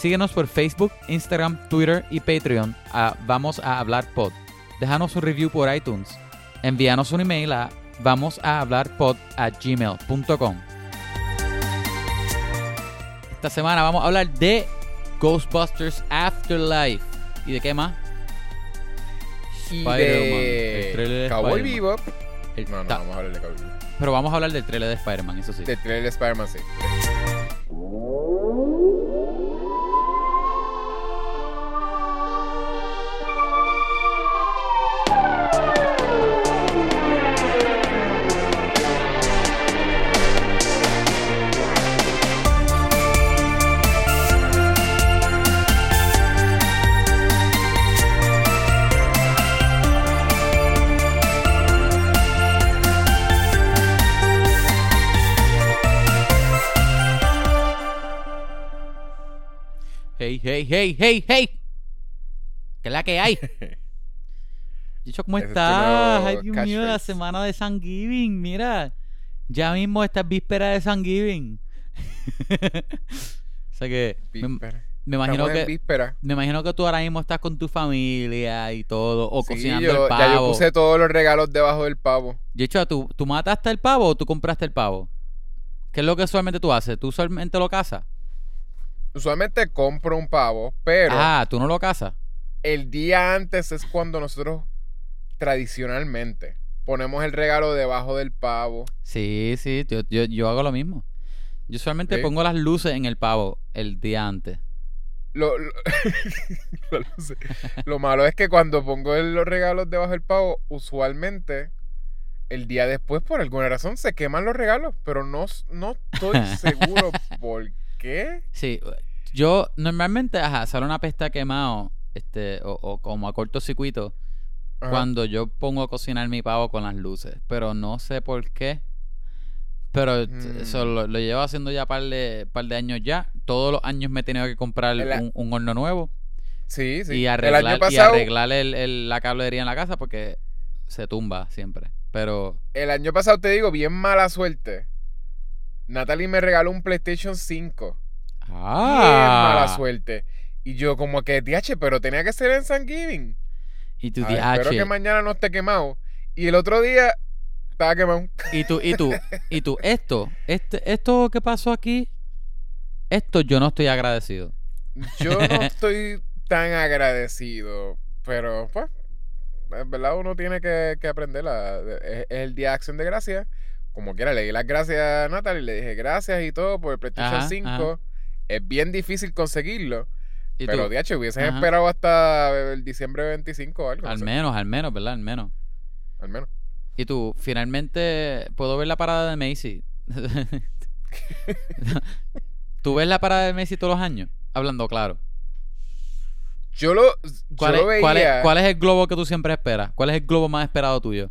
Síguenos por Facebook, Instagram, Twitter y Patreon a Vamos a Hablar Pod. Déjanos un review por iTunes. Envíanos un email a vamos a hablar pod a gmail.com. Esta semana vamos a hablar de Ghostbusters Afterlife. ¿Y de qué más? Spider-Man, el trailer de Cowboy Spider-Man. Bebop. El No, no, ta- vamos a hablar de Cowboy. Pero vamos a hablar del trailer de Spider-Man, eso sí. Del trailer de Spider-Man, sí. Hey, hey, hey, hey. ¿Qué es la que hay? Dicho, ¿cómo estás? Ay, Dios mío, la semana de Thanksgiving. Mira, ya mismo esta es víspera de Thanksgiving. o sea que me, Víspera. me imagino que víspera. me imagino que tú ahora mismo estás con tu familia y todo, o Sí, cocinando yo- el ya yo pavo. puse todos los regalos debajo del pavo. Dicho, ¿tú, ¿tú mataste el pavo o tú compraste el pavo? ¿Qué es lo que usualmente tú haces? ¿Tú usualmente lo cazas? Usualmente compro un pavo, pero Ah, ¿tú no lo cazas? el día antes es cuando nosotros tradicionalmente ponemos el regalo debajo del pavo. Sí, sí, yo, yo, yo hago lo mismo. Yo usualmente ¿Sí? pongo las luces en el pavo el día antes. Lo, lo, lo- malo es que cuando pongo el- los regalos debajo del pavo, usualmente el día después, por alguna razón, se queman los regalos, pero no, no estoy seguro por qué. Sí, yo normalmente, ajá, sale una pesta quemado, este, o, o como a cortocircuito, Ajá. cuando yo pongo a cocinar mi pavo con las luces. Pero no sé por qué. Pero eso Mm. lo, lo llevo haciendo ya par de, par de años ya. Todos los años me he tenido que comprar un, un horno nuevo. Sí, sí. y el arreglar, y arreglar el- el- la cablería en la casa porque se tumba siempre. Pero el año pasado te digo, bien mala suerte. Natalie me regaló un PlayStation 5. Bien mala ah, suerte. Y yo como que, DH, pero tenía que ser en Thanksgiving. y tu Ah, espero DH, que mañana no esté quemado. Y el otro día estaba quemado. y tú, y tú, y tú, esto, este, esto que pasó aquí, esto yo no estoy agradecido. Yo no estoy tan agradecido, pero pues, en verdad uno tiene que, que aprender. a- es, es el día de acción de gracias. Como quiera, le di las gracias a Natalie, le dije gracias y todo por el PlayStation Ajá, 5. ajá. Es bien difícil conseguirlo, Y pero tú, DH, hubieses Ajá. esperado hasta el diciembre 25 o algo. no al sé, menos, al menos, ¿verdad? Al menos. al menos. Y tú, finalmente, puedo ver la parada de Macy. ¿Tú ves la parada de Macy todos los años? Hablando claro. Yo lo, yo ¿Cuál, lo es, cuál es- veía, cuál es el globo que tú siempre esperas? ¿Cuál es el globo más esperado tuyo?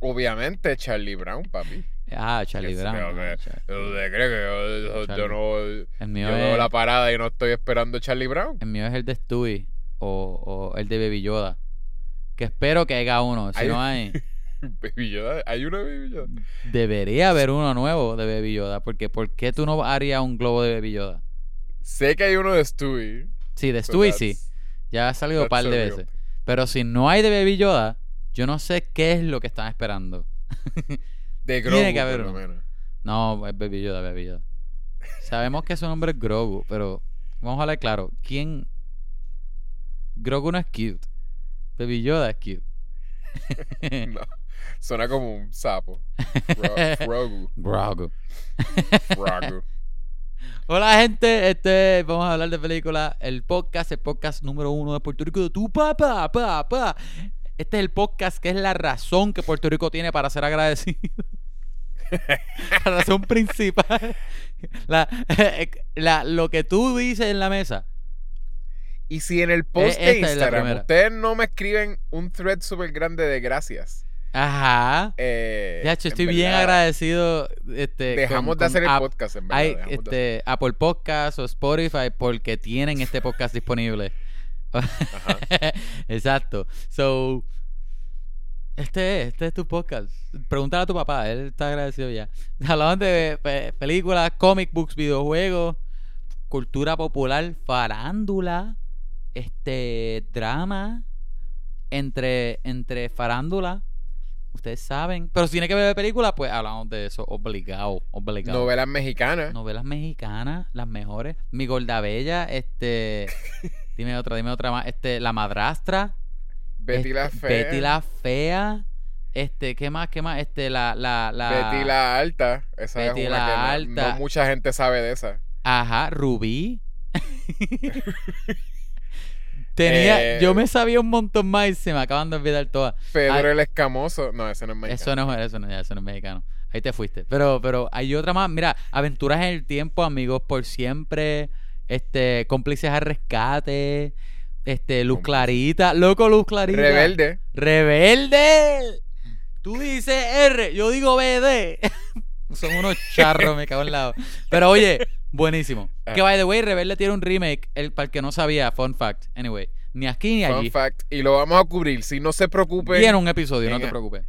Obviamente, Charlie Brown, papi. Ah, Charlie Brown. que- ah, ¿Usted cree que yo, yo- yo no... El mío, Yo veo es, la parada y no estoy esperando Charlie Brown. el mío es el de Stewie o, o el de Baby Yoda. Que espero que haya uno. Si Hay- no hay, Baby Yoda, hay una Baby Yoda. debería haber uno nuevo de Baby Yoda. Porque ¿por qué tú no harías un globo de Baby Yoda? Sé que hay uno de Stewie. Sí, de so Stewie sí. Ya ha salido un par de veces. Pero si no hay de Baby Yoda, yo no sé qué es lo que están esperando. De Tiene Grogu, que haber por lo uno. menos. No, es Baby Yoda, Baby Yoda. Sabemos que su nombre es Grogu, pero vamos a hablar claro. ¿Quién? Grogu no es cute. Baby Yoda es cute. No. Suena como un sapo. Frogu. Grogu. Frogu. Hola gente, este vamos a hablar de película, el podcast, el podcast número uno de Puerto Rico de tu papá, papá. Este es el podcast que es la razón que Puerto Rico tiene para ser agradecido. la razón principal. La, la- lo que tú dices en la mesa. Y si en el post Eh, de es la Instagram ustedes no me escriben un thread súper grande de gracias. Ajá. Eh, Ya, yo estoy bien agradecido. Este, Dejamos con- de hacer el podcast, en verdad. Hay de este, Apple Podcast o Spotify porque tienen este podcast disponible. Exacto. So, este es, este es tu podcast. Pregúntale a tu papá, él está agradecido ya. Hablamos de pe- películas, comic books, videojuegos, cultura popular, farándula, este, drama, entre, entre farándula, ustedes saben. Pero si tiene que ver películas, pues hablamos de eso, obligado, obligado. Novelas mexicanas. Novelas mexicanas, las mejores. Mi Gorda Bella, este. dime otra, dime otra más. Este, La Madrastra. Betty la este, Fea. Betty la Fea. Este, ¿qué más? ¿Qué más? Este, la, la, la. Betty la Alta. Esa Betty es una la que Alta. No, mucha gente sabe de esa. Ajá, Rubí. Tenía, Eh, yo me sabía un montón más y se me acaban de olvidar todas. Pedro Ay. el Escamoso. No, ese no es mexicano. Eso no es, eso no, eso no es mexicano. Ahí te fuiste. Pero, pero hay otra más. Mira, Aventuras en el Tiempo, Amigos por Siempre, este, Cómplices al Rescate, este, Luz. Clarita, Loco Luz Clarita. Rebelde. ¡Rebelde! Tú dices R, yo digo BD. Son unos charros, me cago en lado. Pero oye, buenísimo. Que by the way, Rebelde tiene un remake, el, para el que no sabía, fun fact. Anyway, ni aquí ni allí. Fun fact. Y lo vamos a cubrir. Si no se preocupen. Viene un episodio, no te preocupes.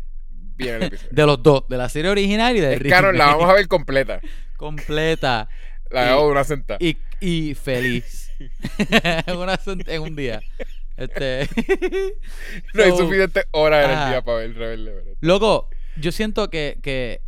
Viene el episodio. De los dos, de la serie original y del Es canon, la vamos a ver completa. Completa La hago de una sentada. y, y feliz. en, una sent- en un día. Este. no hay so- suficientes horas en el día para ver Rebelde. Loco, yo siento que, que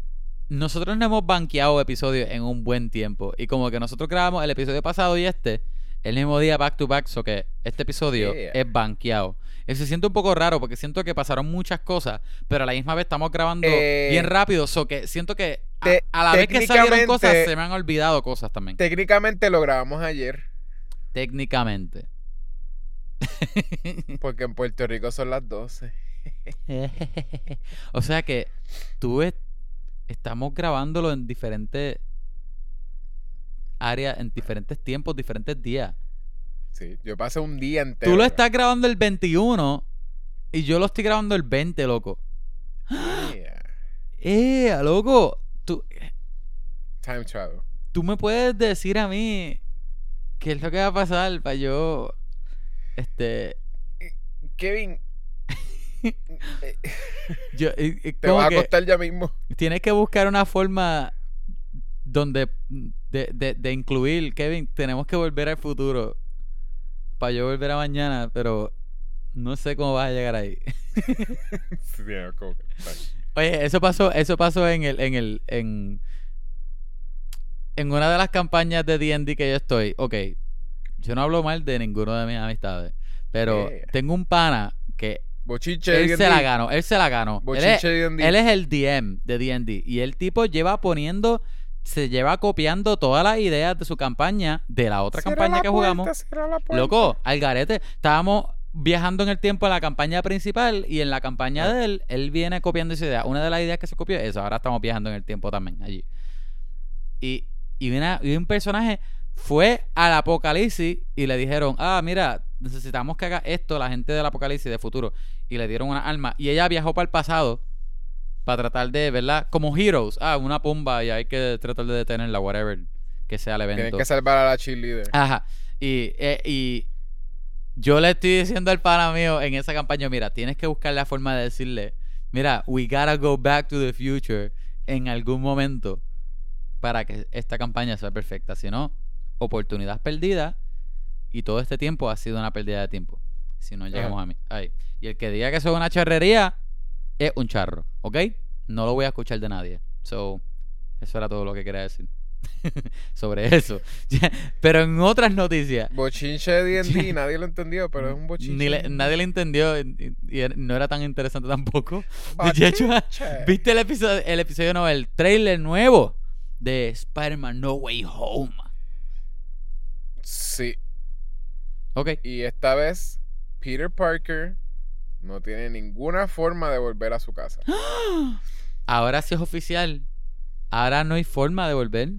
nosotros no hemos banqueado episodios en un buen tiempo. Y como que nosotros grabamos el episodio pasado y este, el mismo día back to back, so que este episodio Yeah. es banqueado. Y se siente un poco raro porque siento que pasaron muchas cosas, pero a la misma vez estamos grabando Eh, bien rápido, so que siento que te- a la vez que salieron cosas se me han olvidado cosas también. Técnicamente lo grabamos ayer. Técnicamente. Porque en Puerto Rico son las 12. o sea que tú es- estamos grabándolo en diferentes áreas, en diferentes tiempos, diferentes días. Sí, yo pasé un día entero. Tú lo estás grabando el 21 y yo lo estoy grabando el 20, loco. Yeah. ¡Eh, loco! Time travel. tú me puedes decir a mí qué es lo que va a pasar para yo. Este. Kevin, Yo, te vas a acostar ya mismo. Tienes que buscar una forma donde de, de, de incluir, Kevin, tenemos que volver al futuro para yo volver a mañana, pero no sé cómo vas a llegar ahí. Sí, no, Oye, eso pasó, eso pasó en el, en el, en, en una de las campañas de D&D que yo estoy. Ok, yo no hablo mal de ninguno de mis amistades, pero Yeah. tengo un pana que Bochinche él se la ganó, él se la ganó. Él es-. Él es el DM de D&D y el tipo lleva poniendo, se lleva copiando todas las ideas de su campaña de la otra campaña la que puerta, jugamos. la. Loco, al garete. Estábamos viajando en el tiempo en la campaña principal y en la campaña Ah. de él, él viene copiando esa idea. Una de las ideas que se copió es. Ahora estamos viajando en el tiempo también allí. Y, y, una- y un personaje fue al apocalipsis y le dijeron, ah, mira, necesitamos que haga esto la gente del apocalipsis de futuro. Y le dieron una arma. Y ella viajó para el pasado para tratar de, ¿verdad? Como heroes. Ah, una pumba y hay que tratar de detenerla, whatever que sea el evento. Tienes que salvar a la cheerleader. Ajá. Y, eh, y yo le estoy diciendo al pana mío en esa campaña, mira, tienes que buscar la forma de decirle, mira, we gotta go back to the future en algún momento para que esta campaña sea perfecta. Si no, oportunidad perdida y todo este tiempo ha sido una pérdida de tiempo. Si no llegamos a mí. Ahí. Y el que diga que eso es una charrería es un charro, ¿ok? No lo voy a escuchar de nadie. So, eso era todo lo que quería decir sobre eso. Pero en otras noticias, Bochinche de D&D, nadie lo entendió, pero es un bochinche. ni le- nadie le entendió y, no era tan interesante tampoco. De hecho, Bochinche. ¿viste el episodio, el episodio no, el trailer nuevo de Spider-Man No Way Home? Sí, Ok. y esta vez Peter Parker no tiene ninguna forma de volver a su casa. Ahora sí es oficial. Ahora no hay forma de volver.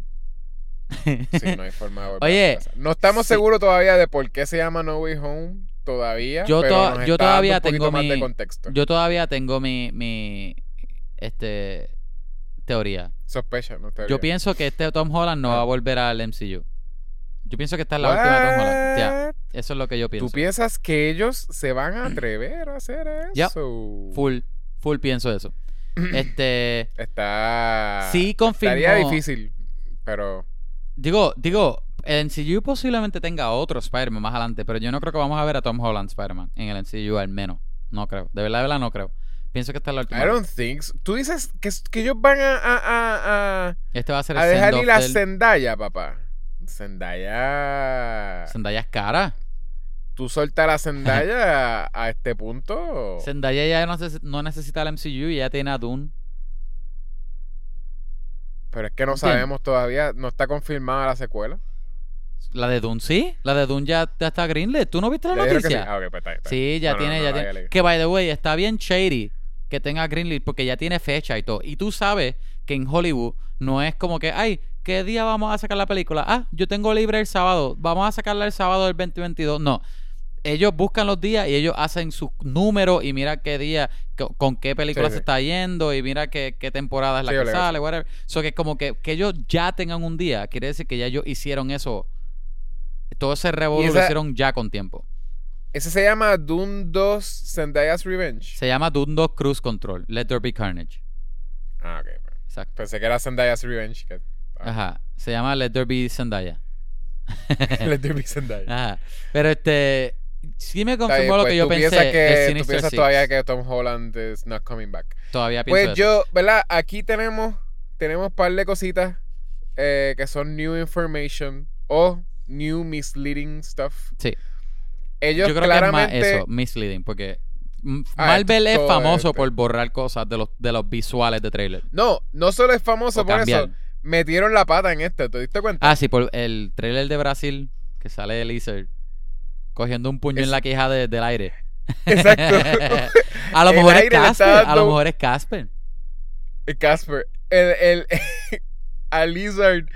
Sí, no hay forma de volver Oye, a su casa. No estamos sí. seguros todavía de por qué se llama No Way Home todavía. Yo pero to- nos yo está todavía dando un poquito tengo más de mi- contexto. Yo todavía tengo mi, mi este teoría. Sospecha, no te Yo pienso que este Tom Holland no Ah. va a volver al MCU. Yo pienso que esta es la última de Tom Holland. Ya, eso es lo que yo pienso. ¿Tú piensas que ellos se van a atrever a hacer Yep. eso? Full, full pienso eso. Este, Está. sí confirmó. Estaría difícil, pero. digo, digo, el MCU posiblemente tenga otro Spider-Man más adelante, pero yo no creo que vamos a ver a Tom Holland Spider-Man en el MCU al menos. No creo. De verdad, de verdad no creo. Pienso que es la última. I don't think so. Tú dices que, que ellos van a, a, a, a, Este va a ser a dejar send-off ir a del- Zendaya, papá. Zendaya. Zendaya es cara. Tú soltas a Zendaya a, este punto. Zendaya ya no, no necesita el MCU y ya tiene a Dune. Pero es que no sabemos todavía. No está confirmada la secuela. La de Dune sí. La de Dune ya, ya está greenlit. ¿Tú no viste la ¿Ya dijeron que sí? noticia? Ah, pues está bien, está bien. Sí, ya No, tiene, no, ya la tiene. Que by the way, está bien shady que tenga Greenlit porque ya tiene fecha y todo. Y tú sabes que en Hollywood no es como que, ay, ¿qué día vamos a sacar la película? Ah, yo tengo libre el sábado, vamos a sacarla el sábado del 2022. No. Ellos buscan los días y ellos hacen sus números y mira qué día, co- con qué película Sí, se sí. está yendo y mira qué, qué temporada es la Sí, que sale, whatever. So que como que, que ellos ya tengan un día, quiere decir que ya ellos hicieron eso. Todo ese revolú lo hicieron ya con tiempo. Ese se llama Dune 2 Zendaya's Revenge. Se llama 2 Cruise Control. Let there be carnage. Ah, ok. Exacto. Pensé que era Zendaya's Revenge. que- ah, Ajá. Se llama Let there be Zendaya. Let there be Zendaya. Ajá. Pero este. Sí me confirmó lo pues, que yo tú pensé que, tú piensas Six. todavía que Tom Holland is not coming back. Todavía pienso Pues eso. yo, ¿verdad? Aquí tenemos tenemos un par de cositas eh, que son new information o new misleading stuff. Sí. Ellos Yo creo que es más eso, misleading, porque Ah, Marvel es famoso este. por borrar cosas de los, de los visuales de trailer. no, no solo es famoso O por cambiar. eso, metieron la pata en este, ¿te diste cuenta? Ah, sí, por el trailer de Brasil, que sale de Lizard, cogiendo un puño Es- en la queja de- del aire. Exacto. a lo mejor es Casper, a lo mejor es Casper. El Casper, el, el a Lizard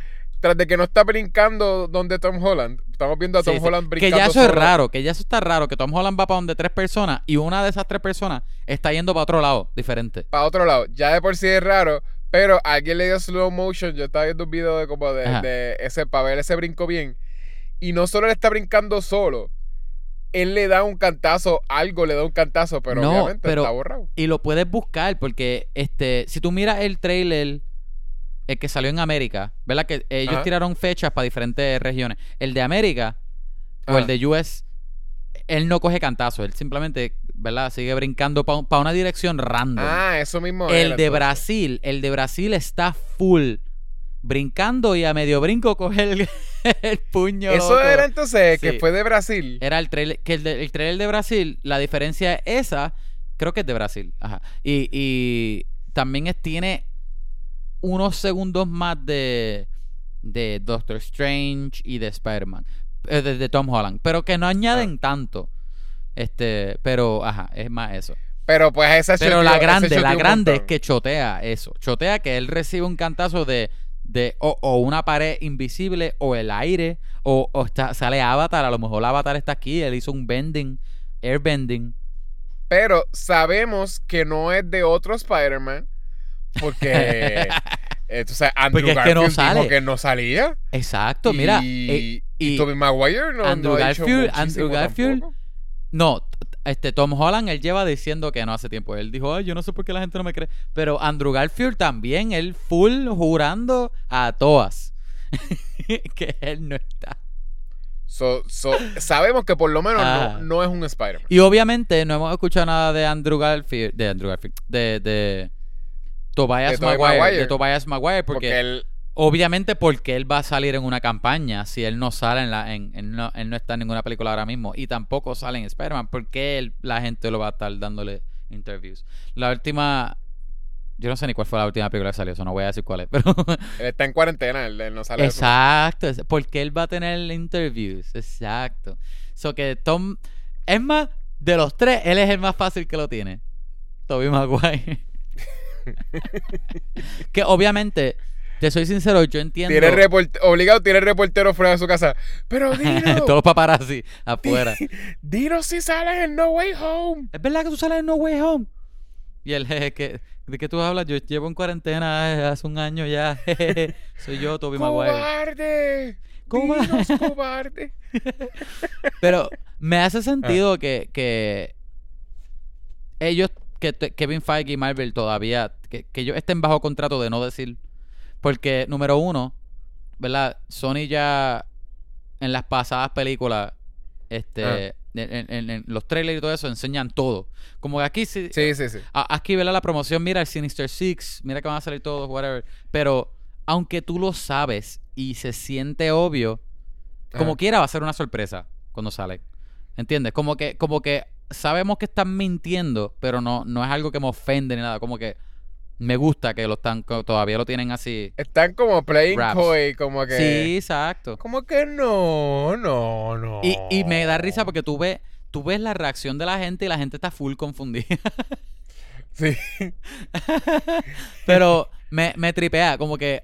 tras de que no está brincando donde Tom Holland. Estamos viendo a Tom sí. Holland Que brincando ya eso es raro, que ya eso está raro, que Tom Holland va para donde tres personas y una de esas tres personas está yendo para otro lado, diferente. para otro lado. Ya de por sí es raro, pero alguien le dio slow motion. Yo estaba viendo un video de como de, ese para ver ese brinco bien. Y no solo él está brincando solo, él le da un cantazo, algo le da un cantazo, pero No, obviamente pero- está borrado. Y lo puedes buscar porque este, si tú miras el trailer, el que salió en América, ¿verdad? Que ellos Ajá. tiraron fechas para diferentes regiones. El de América o el de US, él no coge cantazo, él simplemente, ¿verdad? Sigue brincando para una dirección random. Ah, eso mismo el era, de entonces. Brasil, el de Brasil está full. Brincando y a medio brinco coge el, el puño. Eso loco. era entonces que fue de Brasil. Era el trailer, que el, de- el trailer de Brasil, la diferencia es esa, creo que es de Brasil. Ajá. Y, y también es- tiene unos segundos más de, de Doctor Strange y de Spider-Man. eh, de, de Tom Holland. Pero que no añaden tanto. Este, pero, ajá, es más eso. Pero pues esa Pero la grande, la grande es que chotea eso. Chotea que él recibe un cantazo de, de o, o una pared invisible o el aire o, o está, sale Avatar. A lo mejor Avatar está aquí. Él hizo un bending, airbending. Pero sabemos que no es de otro Spider-Man. Porque. eh, tú sabes, Andrew Porque es que no Garfield sale. dijo que no salía. Exacto, mira. Y, eh, y y- Tobey Maguire no, Andrew no ha Garfield- muchísimo Andrew Garfield- tampoco. no, este Tom Holland, él lleva diciendo que no hace tiempo. Él dijo, ay, yo no sé por qué la gente no me cree. Pero Andrew Garfield también, él full jurando a todas que él no está. So- so, sabemos que por lo menos Ah. no, no es un Spider-Man. Y obviamente no hemos escuchado nada de Andrew Garfield, de Andrew Garfield, de, de Tobias De Maguire, Maguire. de Tobias Maguire, porque, Porque él. obviamente porque él va a salir en una campaña, si él no sale en la, en, en no, él no está en ninguna película ahora mismo y tampoco sale en Spider-Man, porque él, la gente lo va a estar dándole interviews. La última, yo no sé ni cuál fue la última película que salió, eso no voy a decir cuál es, pero Él está en cuarentena, él, él no sale Exacto, porque él va a tener interviews, exacto. So que Tom, es más, de los tres, él es el más fácil que lo tiene. Toby Maguire. que obviamente, te soy sincero, yo entiendo. Tiene report- obligado, tiene reportero fuera de su casa. Pero dino, Todos paparazzi afuera. dino si sales en No Way Home. ¿Es verdad que tú sales en No Way Home? Y él, jeje, que, ¿de qué tú hablas? Yo llevo en cuarentena hace un año ya. jeje. Soy yo, Toby Maguire. ¡Cobarde! Dinos, cobarde. Pero me hace sentido que, que ellos, que Kevin Feige y Marvel todavía, que, que ellos estén bajo contrato de no decir. Porque, número uno, ¿verdad? Sony ya en las pasadas películas, este, Ah. en, en- en- en los trailers y todo eso, enseñan todo. Como que aquí sí, Sí, sí, sí. a- aquí ¿verdad? la promoción, mira el Sinister Six, mira que van a salir todos, whatever. Pero aunque tú lo sabes y se siente obvio, como quiera va a ser una sorpresa cuando sale. ¿Entiendes? Como que, como que sabemos que están mintiendo, pero no, no es algo que me ofende ni nada. Como que me gusta que lo están, todavía lo tienen así. Están como playing Raps. coy, como que. Sí, exacto. Como que no, no, no. Y, y me da risa porque tú ves, tú ves la reacción de la gente y la gente está full confundida. Sí. Pero me, me tripea, como que.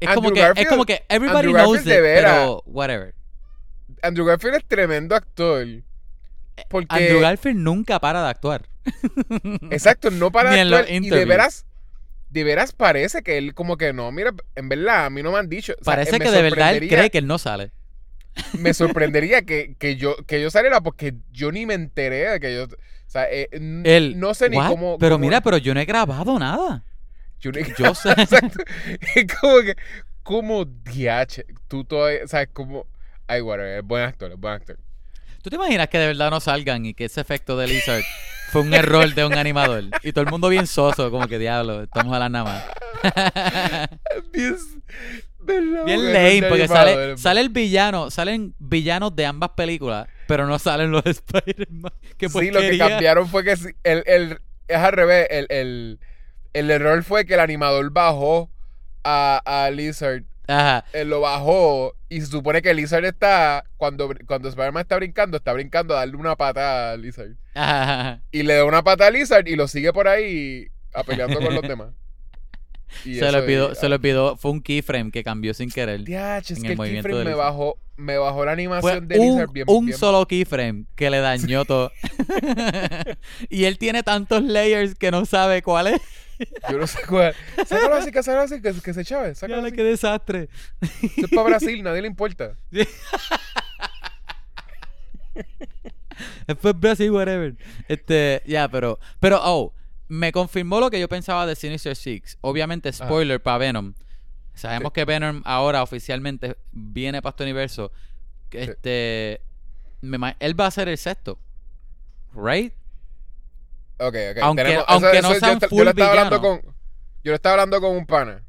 Es como que, es como que everybody Andrew knows Garfield it, pero whatever. Andrew Garfield es tremendo actor. Porque. Andrew Garfield nunca para de actuar. Exacto, no para de actuar. Y de veras. De veras parece que él como que no, mira, en verdad, a mí no me han dicho. o sea, Parece me que de verdad él cree que él no sale. Me sorprendería que, que yo que yo saliera porque yo ni me enteré de que yo. O sea, eh, Él, no sé ni "What? cómo. Pero cómo- mira, pero yo no he grabado nada. yo Yo sé. Exacto. Es como que. Como DH. Tú todavía. ¿Sabes? Como. Ay, whatever. Es buen actor, es buen actor. ¿Tú te imaginas que de verdad no salgan y que ese efecto de Lizard fue un error de un animador? Y todo el mundo bien soso, como que diablo, estamos a la nada más. Bien. Bien lame, porque sale, sale el villano, salen villanos de ambas películas, pero no salen los de Spider-Man. Sí, lo que cambiaron fue que el, el, es al revés. El, el, el error fue que el animador bajó a, a Lizard. Ajá. Él lo bajó y se supone que Lizard está. Cuando, cuando Spider-Man está brincando, está brincando a darle una pata a Lizard. ajá. Y le da una pata a Lizard y lo sigue por ahí a peleando con los demás. Y Se olvidó, y- se le olvidó, fue un keyframe que cambió sin querer. Diach, es en que el movimiento keyframe de me bajó, me bajó la Fue animación de Lizard un, bien, un bien- solo keyframe que le dañó todo. y él tiene tantos layers que no sabe cuál es. Yo no sé cuál. Sácalo así, que sácalo así, que, que se chave. Sácalo Diablo, así. qué desastre. Esto es para Brasil, nadie le importa. Después Brasil, whatever. Este, ya, pero, pero, oh, me confirmó lo que yo pensaba de Sinister Six. Obviamente, spoiler para Venom. Sabemos Sí. que Venom ahora oficialmente viene para este universo. Este, me él va a ser el sexto. Right? Ok, ok. Aunque- Tenemos- aunque no yo sean esta- full yo lo estaba hablando con Yo lo estaba hablando con un pana.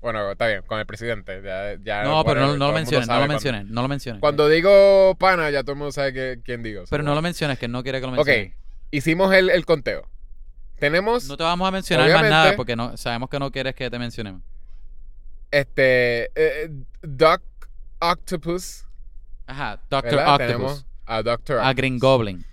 Bueno, está bien, con el presidente. Ya, ya No, pero no, no lo menciones, no lo menciones, no lo menciones. Cuando digo pana, ya todo el mundo sabe que- quién digo. Pero no lo menciones, que él no quiere que lo Ok, menciones. hicimos el, el conteo. Tenemos No te vamos a mencionar más nada porque no, sabemos que no quieres que te mencionemos. este eh, Doc Octopus. Ajá, Doctor ¿verdad? Octopus. Tenemos a Doctor A Green Goblin.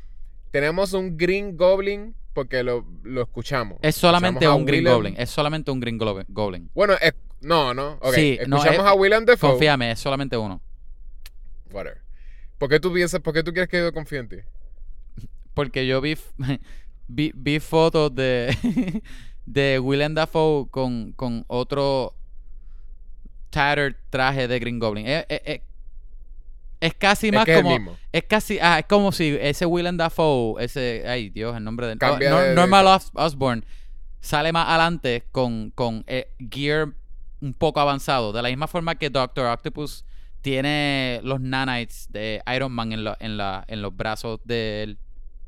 Tenemos un Green Goblin porque lo, lo escuchamos. Es solamente Escuchamos un Green Willem- Goblin. Es solamente un Green Goblin. Bueno, es- no, no. Ok. Sí, no, Escuchamos es- a William Defoe. Confíame, es solamente uno. Whatever. ¿Por qué tú piensas, por qué tú quieres que yo confíe en ti? Porque yo vi, vi, vi fotos de, de Willem Dafoe con, con otro tattered traje de Green Goblin. Es, es- es- casi más es como. Es casi. Ah, es como si ese Willem Dafoe, ese. Ay, Dios, el nombre de. Cambia no, de- Normal Os- Osborn sale más adelante con, con eh, gear un poco avanzado. De la misma forma que Doctor Octopus tiene los nanites de Iron Man en, la- en, la, en los brazos de,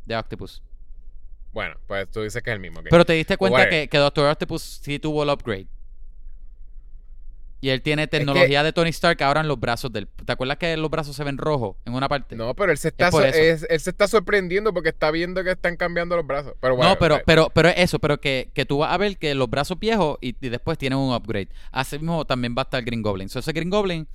de Octopus. Bueno, pues tú dices que es el mismo. Pero te diste cuenta que, que Doctor Octopus sí tuvo el upgrade. Y él tiene tecnología de Tony Stark ahora en los brazos del. ¿Te acuerdas que los brazos se ven rojos en una parte? no, pero él se, está Es por so- eso. es- él se está sorprendiendo porque está viendo que están cambiando los brazos. Pero bueno, no, pero, pero, pero es eso, pero que, que tú vas a ver que los brazos viejos y, y después tienen un upgrade. Así mismo también va a estar Green Goblin. So, ese Green Goblin,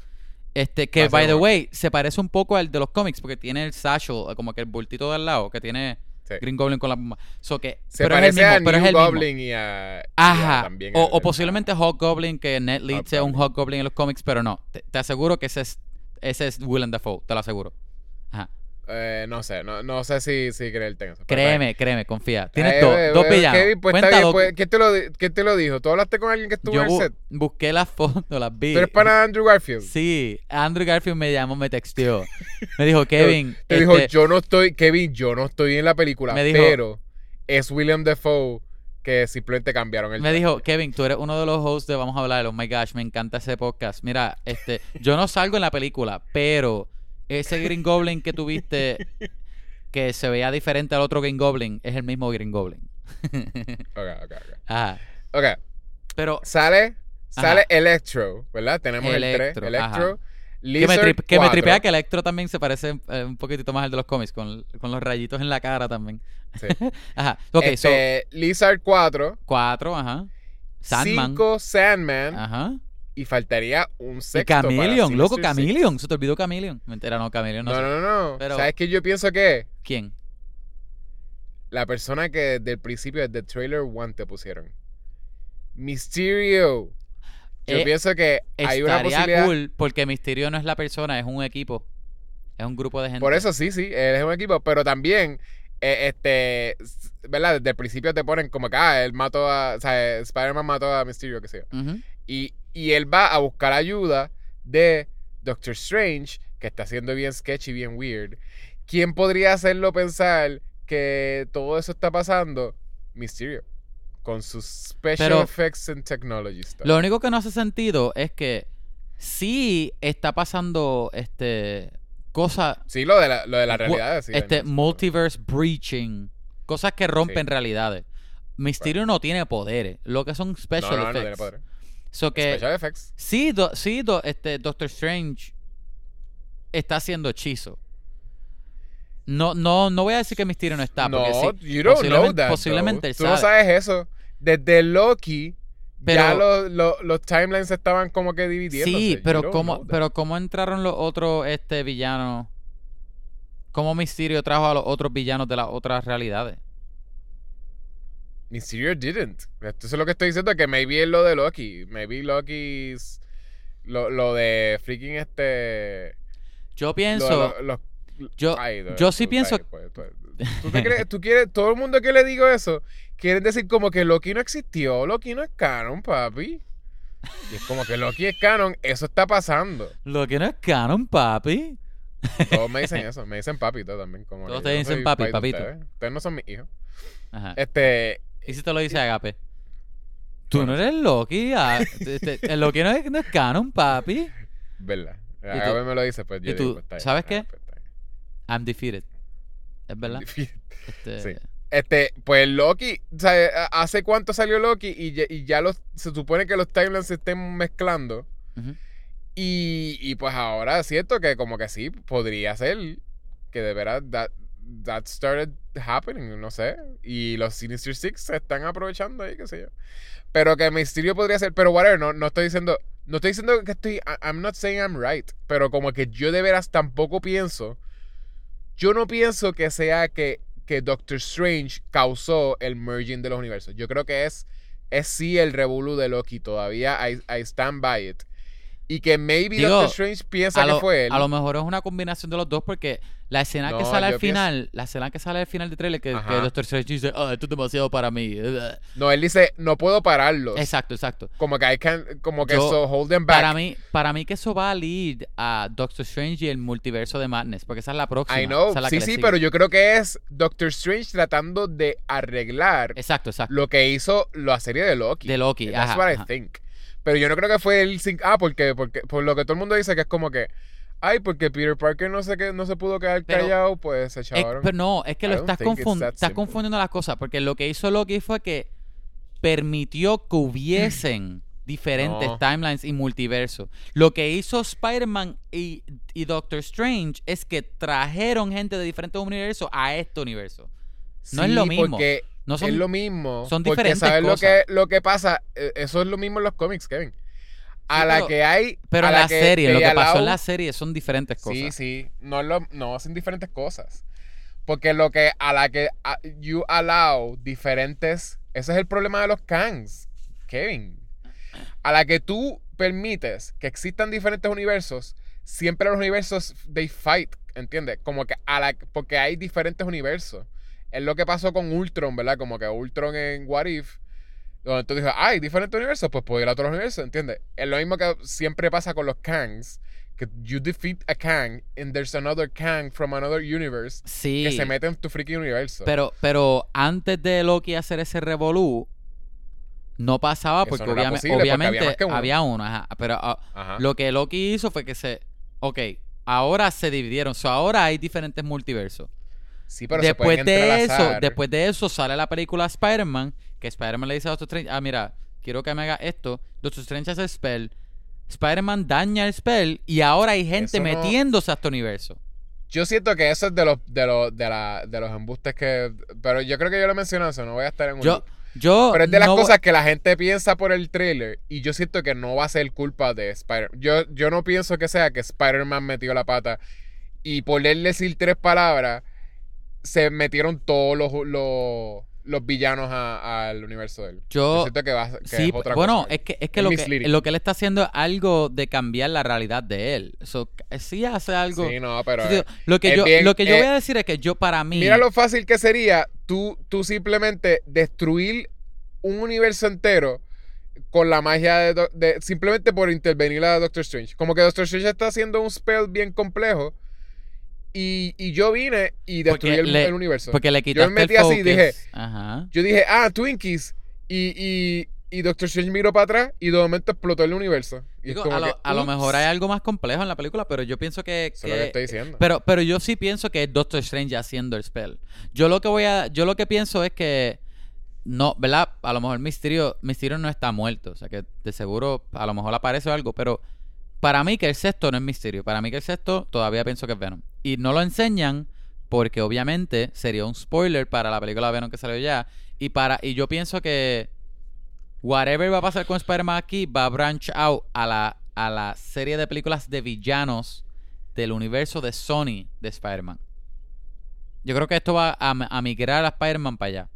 este, que by the way, se parece un poco al de los cómics, porque tiene el satchel, como que el bultito de al lado, que tiene Sí. Green Goblin con la bomba. So que, se pero es parece el mismo, a pero es New mismo. Goblin y a, y a Ajá. también O, el- o posiblemente Hawk Goblin, que Ned Leeds sea un. Hawk Goblin en los cómics, pero no. Te, te aseguro que ese es, ese es Willem Dafoe, te lo aseguro. Ajá. Eh, no sé, no, no sé si, si creerte en eso. pero Créeme, créeme, confía. Tienes Eh, dos, eh, dos pues Cuenta bien, pues, ¿quién, te lo, quién te lo dijo? ¿Tú hablaste con alguien que estuvo Yo en el set? busqué las fotos, las vi. ¿Tú eres para Andrew Garfield? Sí, Andrew Garfield me llamó, me texteó. Me dijo, Kevin. Te dijo, este, yo no estoy, Kevin, yo no estoy en la película, Me dijo- pero es William Defoe que simplemente cambiaron el Me dijo, Kevin, tú eres uno de los hosts de Vamos a hablar. Oh my gosh, me encanta ese podcast. Mira, este, yo no salgo en la película, pero ese Green Goblin que tuviste, que se veía diferente al otro Green Goblin, es el mismo Green Goblin. Ok, ok, ok. Ajá. Ok, Pero sale, sale Ajá. Electro, ¿verdad? Tenemos Electro, el 3, Electro. que me, trip- que me 4. tripea que Electro también se parece eh, un poquitito más al de los cómics, con, con los rayitos en la cara también. Sí. Ajá. Ok, so, Este, Lizard 4, cuatro, ajá. Sandman. 5 Sandman Ajá. Y faltaría un Y sexto Chameleon, loco. Chameleon. Se te olvidó Chameleon. Mentira, no, Chameleon no. No, sé. no, no. Pero- ¿Sabes qué yo pienso que ¿Quién? la persona que desde el principio, desde el trailer 1 te pusieron? Mysterio. Yo Eh, pienso que hay una posibilidad. cool porque Mysterio no es la persona, es un equipo. Es un grupo de gente. Por eso sí, sí, él es un equipo, pero también, eh, este, ¿verdad? Desde el principio te ponen como que, ah, él mató a, o sea, Spider-Man mató a Mysterio, que sea. Ujú. Y, y él va a buscar ayuda de Doctor Strange, que está siendo bien sketchy, bien weird. ¿Quién podría hacerlo pensar que todo eso está pasando? Mysterio. Con sus special Pero- effects and technology stuff. Lo único que no hace sentido es que sí está pasando este cosas Sí, lo de la, lo de la realidad. sí, este no, multiverse breaching, cosas que rompen Sí. realidades. Mysterio no tiene poderes, lo que son No, special no, no, effects. tiene poder. So que Special effects. sí, do- sí do- este Doctor Strange está haciendo hechizo. No, no, no voy a decir que Mysterio no está, porque no, sí, you don't know that. posiblemente él Tú no sabe. sabes eso. Desde Loki, ya Pero- los, timelines estaban como que dividiendo. Sí, pero cómo, pero cómo entraron los otros este villanos, cómo Mysterio trajo a los otros villanos de las otras realidades. Mysterio didn't. Esto es lo que estoy diciendo, que maybe es lo de Loki. Maybe Loki's... Lo, lo de freaking este... Yo pienso, lo- yo, ay, yo sí tú pienso, sabes, pues, pues, ¿Tú te crees? ¿Tú quieres? Todo el mundo que le digo eso, quieren decir como que Loki no existió. Loki no es canon, papi. Y es como que Loki es canon. Eso está pasando. lo que no es canon, papi. Todos me dicen eso. Me dicen papito también. Como Todos te no dicen papi, papito. Ustedes. Ustedes no son mis hijos. Ajá. Este... ¿Y si te lo dice Agape? Tú Bueno. no eres Loki. ah, el Loki no es, no es canon, papi. ¿Verdad? tú- Agape me lo dice, pues yo y tú, digo, pues, está bien, ¿sabes ah, qué? pues, está bien. I'm defeated. Es verdad. Difícil. Este, Sí. Este, pues Loki, o sea, ¿hace cuánto salió Loki? Y ya, y ya los, se supone que los timelines se estén mezclando. ujú. Y, y pues ahora es cierto que como que sí, podría ser que de verdad that, that started happening, no sé. Y los Sinister Six se están aprovechando ahí, qué sé yo. Pero que Mysterio podría ser, pero whatever, no, no estoy diciendo, no estoy diciendo que estoy, I'm not saying I'm right, pero como que yo de veras tampoco pienso, yo no pienso que sea que, que Doctor Strange causó el merging de los universos. Yo creo que es, es sí el revolú de Loki, todavía I, I stand by it. Y que maybe Digo, Doctor Strange piensa a, que lo, fue él. a lo mejor es una combinación de los dos porque la escena que No, sale al yo pienso- final, la escena que sale al final del trailer que, que. Doctor Strange dice, ah, esto es demasiado para mí. No, él dice, no puedo pararlos. Exacto, exacto. Como que I can, como que Yo- so hold them back. Para mí, para mí que eso va a lead a Doctor Strange y el multiverso de Madness, porque esa es la próxima. I know, es sí, que sí, pero yo creo que es Doctor Strange tratando de arreglar Exacto, exacto. lo que hizo la serie de Loki. De Loki, That's ajá, what I ajá. think. Pero yo no creo que fue el sin- ah, porque, porque por lo que todo el mundo dice que es como que ay, porque Peter Parker no qué, no se pudo quedar Pero- callado, pues se Es- echaron. pero no, es que lo estás, think it's confun- that estás confundiendo las cosas, porque lo que hizo Loki fue que permitió que hubiesen diferentes No. timelines y multiversos. Lo que hizo Spider-Man y, y Doctor Strange es que trajeron gente de diferentes universos a este universo. no es lo mismo. Porque No son, es lo mismo. son porque diferentes ¿sabes lo cosas. que, lo que pasa? Eh, Eso es lo mismo en los cómics, Kevin. A Sí, la que hay. pero a la la que serie, lo que pasó en la serie son diferentes cosas. Sí, sí. No, lo- no, son diferentes cosas. Porque lo que a la que a- you allow diferentes. Ese es el problema de los Kangs, Kevin. A la que tú permites que existan diferentes universos, siempre los universos they fight, ¿entiendes? Como que a la porque hay diferentes universos. Es lo que pasó con Ultron, ¿verdad? Como que Ultron en What If, donde tú dices, hay diferentes universos, pues puedo ir a otros universos, ¿entiendes? Es lo mismo que siempre pasa con los Kangs, que you defeat a Kang and there's another Kang from another universe Sí. que se mete en tu freaking universo. Pero, pero antes de Loki hacer ese revolú, no pasaba porque no había obviamente uno. había uno, ajá, pero ah, Ajá. lo que Loki hizo fue que se, ok, ahora se dividieron, so, ahora hay diferentes multiversos. Sí, pero se después pueden de eso, después de eso sale la película Spider-Man, que Spider-Man le dice a Doctor Strange, ah, mira, quiero que me haga esto. Doctor Strange hace el spell, Spider-Man daña el spell y ahora hay gente no- metiéndose a este universo. Yo siento que eso es de los, de los, de la, de los embustes que. Pero yo creo que yo lo mencioné eso, no voy a estar en un Yo, yo Pero es de las no- cosas que la gente piensa por el trailer. Y yo siento que no va a ser culpa de Spider-Man. Yo, yo no pienso que sea que Spider-Man metió la pata. Y por él decir tres palabras, se metieron todos los, los, los villanos a- al universo de él. Yo- siento que, va, que Sí, es otra bueno, cosa. es que, es que, Es lo que lo que él está haciendo es algo de cambiar la realidad de él. So, sí hace algo. Sí, no, pero. Sí, lo que yo, bien, lo que yo voy a decir es que yo para mí. Mira lo fácil que sería tú, tú simplemente destruir un universo entero con la magia de, de- simplemente por intervenir a Doctor Strange. Como que Doctor Strange está haciendo un spell bien complejo y, y yo vine y destruí el, le- el universo. Porque le Yo quitaste me metí el así y dije- Ajá. Yo dije, ah, Twinkies. Y, y, y Doctor Strange miró para atrás y de momento explotó el universo. Y Digo, a, lo, que, a lo ups. mejor hay algo más complejo en la película, pero yo pienso que. Es lo que que- estoy diciendo. pero, pero yo sí pienso que es Doctor Strange haciendo el spell. Yo lo que voy a. Yo lo que pienso es que. No, ¿verdad? A lo mejor Mysterio, Mysterio no está muerto. O sea que de seguro a lo mejor aparece algo. Pero para mí que el sexto no es Mysterio. Para mí que el sexto todavía pienso que es Venom. Y no lo enseñan porque obviamente sería un spoiler para la película de Venom que salió ya. Y para y yo pienso que whatever va a pasar con Spider-Man aquí va a branch out a la, a la serie de películas de villanos del universo de Sony de Spider-Man. Yo creo que esto va a, a migrar a Spider-Man para allá.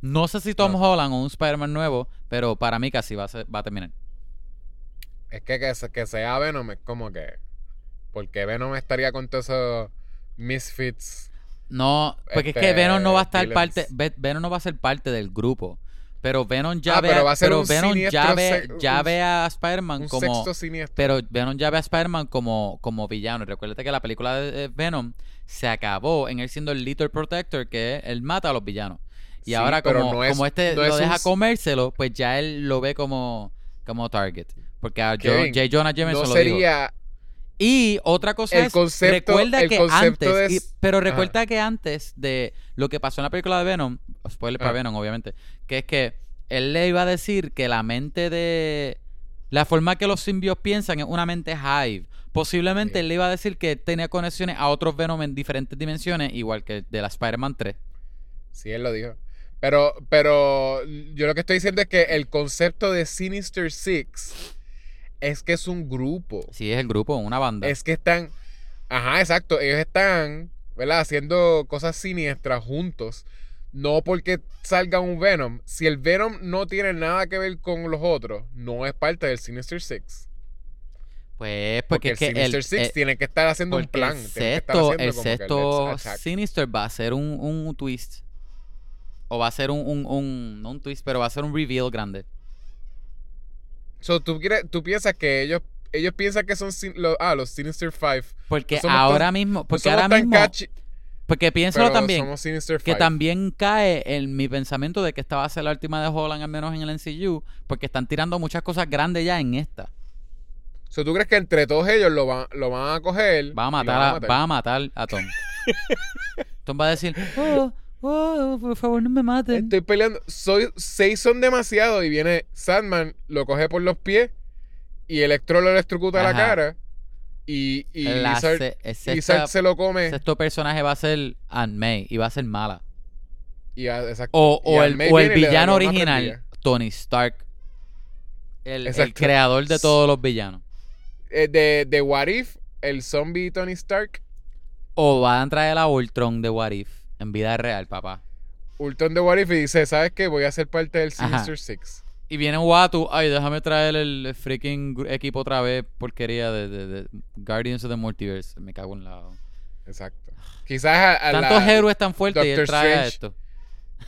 No sé si Tom. Holland o un Spider-Man nuevo, pero para mí casi va a, ser- va a terminar. Es que que, se- que sea Venom es como que. Porque Venom estaría con todos esos misfits. No, porque es que Este, Venom no va a estar parte, Ve- Venom no va a ser parte del grupo. Pero Venom ya Ah, ve, pero va a ser Venom ya ve, ya un- ve a Spider-Man como sexto siniestro. Pero Venom ya ve a Spider-Man como, como villano. Y recuérdate que la película de Venom se acabó en él siendo el Little Protector, que él mata a los villanos. Y Sí, ahora como, no es- como este no lo es deja un- comérselo, pues ya él lo ve como, como target. Porque a Kevin, J. Jonah Jameson no lo dijo. sería. Y otra cosa El es, concepto- recuerda el que concepto antes, y- pero recuerda que antes de lo que pasó en la película de Venom, spoiler para Ajá. Venom obviamente, que es que él le iba a decir que la mente de... La forma que los simbios piensan es una mente hive. Posiblemente Sí. él le iba a decir que tenía conexiones a otros Venom en diferentes dimensiones, igual que de la Spider-Man 3. Sí, él lo dijo. Pero, pero yo lo que estoy diciendo es que el concepto de Sinister Six es que es un grupo. Sí, es el grupo, una banda. Es que están. Ajá, exacto. Ellos están, ¿verdad? Haciendo cosas siniestras juntos. No porque salga un Venom. Si el Venom no tiene nada que ver con los otros, no es parte del Sinister Six. Pues Porque porque, el es que Sinister el, Six eh, tiene que estar haciendo un plan. el tiene que estar sexto, haciendo el sexto. Sinister va a ser un, un twist. O va a ser un, un, un- no un twist, pero va a ser un reveal grande. So, ¿tú, quieres, tú piensas que ellos, ellos piensan que son los, ah, los Sinister Five. Porque No ahora tan- mismo, porque ahora tan mismo, catchy, porque piénsalo también, que también cae en mi pensamiento de que esta va a ser la última de Holland, al menos en el MCU, porque están tirando muchas cosas grandes ya en esta. So, ¿Tú crees que entre todos ellos lo van, lo van a coger? Va a, matar? va a matar a Tom. Tom va a decir, oh, oh, por favor no me maten. Estoy peleando. Soy, seis son demasiado. Y viene Sandman, lo coge por los pies. Y Electro lo electrocuta a la Ajá. cara. Y, y La Lizard, se- Lizard lo come. sexto personaje va a ser Aunt May y va a ser mala. Y, a- exacto. O, Y o al el, o el villano original. Tony Stark. El, el creador de todos los villanos. Eh, de, de What If, el zombie Tony Stark. O van a traer a Ultron de What If en vida real, papá. Ultron de What If y dice, ¿sabes qué? Voy a ser parte del. Sinister Six. Y viene Watu, ay, déjame traer el freaking equipo otra vez, porquería de, de- de Guardians of the Multiverse. Me cago en la... Exacto. Quizás a, a la- Tantos héroes tan fuertes y él trae a esto.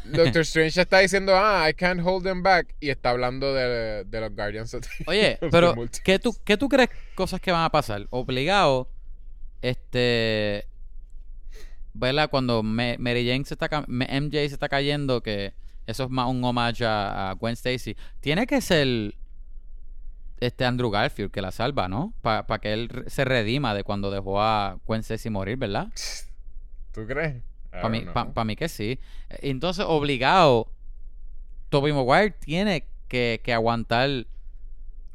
Doctor Strange está diciendo, ah, I can't hold them back. Y está hablando de, de los Guardians of the Oye, of the pero Multiverse. ¿qué tú, ¿qué tú crees cosas que van a pasar? Obligado, este, ¿verdad? Cuando Me- Mary Jane se está, MJ se está cayendo, que Eso es más un homage a, a Gwen Stacy. Tiene que ser este Andrew Garfield que la salva, ¿no? Para que él se redima de cuando dejó a Gwen Stacy morir, ¿verdad? ¿Tú crees? Para mí, pa- know. pa' mí que sí. Entonces, obligado, Tobey Maguire tiene que, que aguantar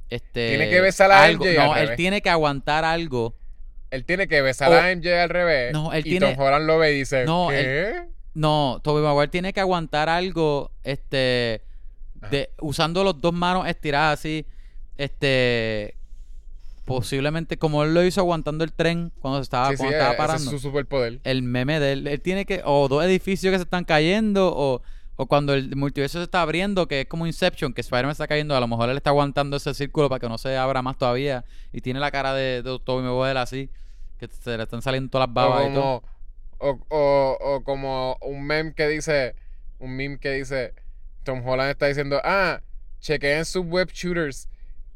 este Tiene que besar a algo. No, él tiene que aguantar algo. Él tiene que besar O- a MJ al revés. No, él y tiene- Tom Holland lo ve y dice, No, ¿qué? No, Tobey Maguire tiene que aguantar algo, este, de, usando los dos manos estiradas así, este, posiblemente como él lo hizo aguantando el tren cuando se estaba, Sí, sí, cuando ese estaba es parando. su superpoder. El meme de él, él tiene que, o dos edificios que se están cayendo, o, o cuando el multiverso se está abriendo, que es como Inception, que Spider-Man está cayendo, a lo mejor él está aguantando ese círculo para que no se abra más todavía, y tiene la cara de, de Tobey Maguire así, que se le están saliendo todas las babas y todo. como, o, o, o como un meme que dice, un meme que dice, Tom Holland está diciendo, ah, chequeen sus web shooters.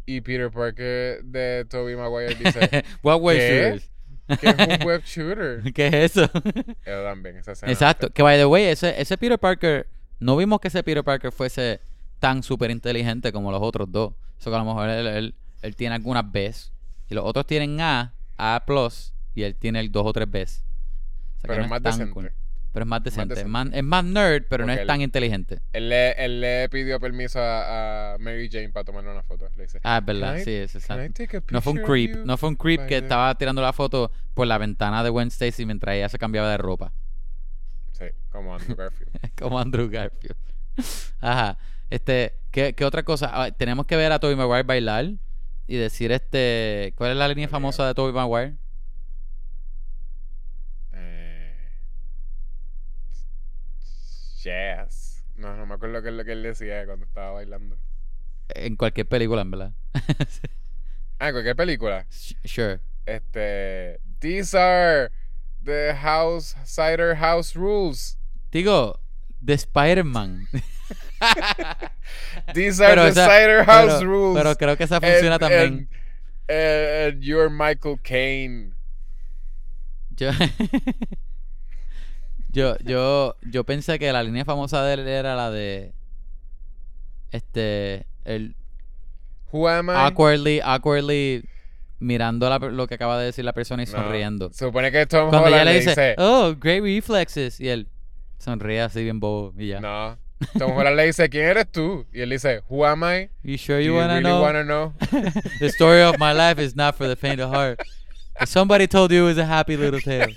Y Peter Parker de Tobey Maguire dice, What ¿Qué? shooters? ¿qué es un web shooter? ¿Qué es eso? Eso también, esa escena. Exacto. Que by the way, ese, ese Peter Parker, no vimos que ese Peter Parker fuese tan súper inteligente como los otros dos. Eso que a lo mejor él, él, él tiene algunas Bs. Y los otros tienen A, A plus, y él tiene el 2 o 3 Bs. O sea Pero no es más decente. cool. Pero es más decente. Es, decente. más, es más nerd, pero no es él- tan inteligente. Él le, él le pidió permiso a, a Mary Jane para tomarle una foto. Le dice, Ah, es verdad. I- Sí, es "Can I exacto. No fue un creep. you?" No fue un creep que estaba tirando la foto por la ventana de Gwen Stacy mientras ella se cambiaba de ropa. Sí, como Andrew Garfield. como Andrew Garfield. Ajá. Este, ¿qué, qué otra cosa? Ah, tenemos que ver a Tobey Maguire bailar y decir este, ¿cuál es la línea famosa de Tobey Maguire? Eh, jazz. No, no me acuerdo qué es lo que él decía cuando estaba bailando. En cualquier película, en verdad. Ah, en cualquier película. Sure. Este. These are the house cider house rules. Digo, de Spider-Man. These are Pero the esa- cider house pero, rules. pero creo que esa funciona And- también. and- and you're Michael Caine. Yo, yo, yo, yo pensé que la línea famosa de él era la de este el Who am I? awkwardly, awkwardly mirando la- lo que acaba de decir la persona y sonriendo. Supone que Tom Cuando Holland le le dice, dice. oh, great reflexes, y él sonríe así bien bobo y ya. No. Tom Holland le dice, ¿quién eres tú? Y él dice, Who am I? You sure Do you, wanna really know? wanna know? the story of my life is not for the faint of heart. If somebody told you it was a happy little tale.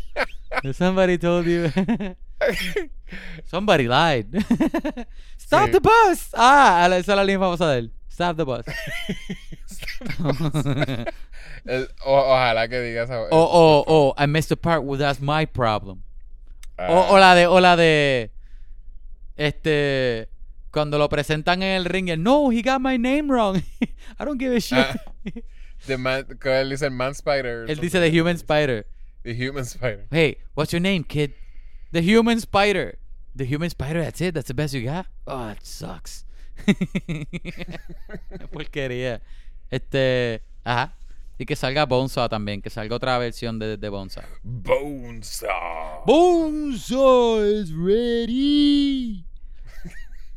If somebody told you somebody lied. Stop Sí. the bus. Ah, esa es la línea famosa de él. Stop the bus. El- o- ojalá que diga esa. o o o I missed the part where that's my problem. Ah, O, o la de, o la de, este, cuando lo presentan en el ring, él, no, he got my name wrong. I don't give a shit. Ah, the man, él dice el man spider. él dice The Human Spider. The human spider. Hey, what's your name, kid? The Human Spider. The Human Spider, that's it? That's the best you got? Oh, it sucks. Porquería. Este, ajá. Y que salga Bonza también, que salga otra versión de, de Bonza. Bonesaw. Bonza is ready.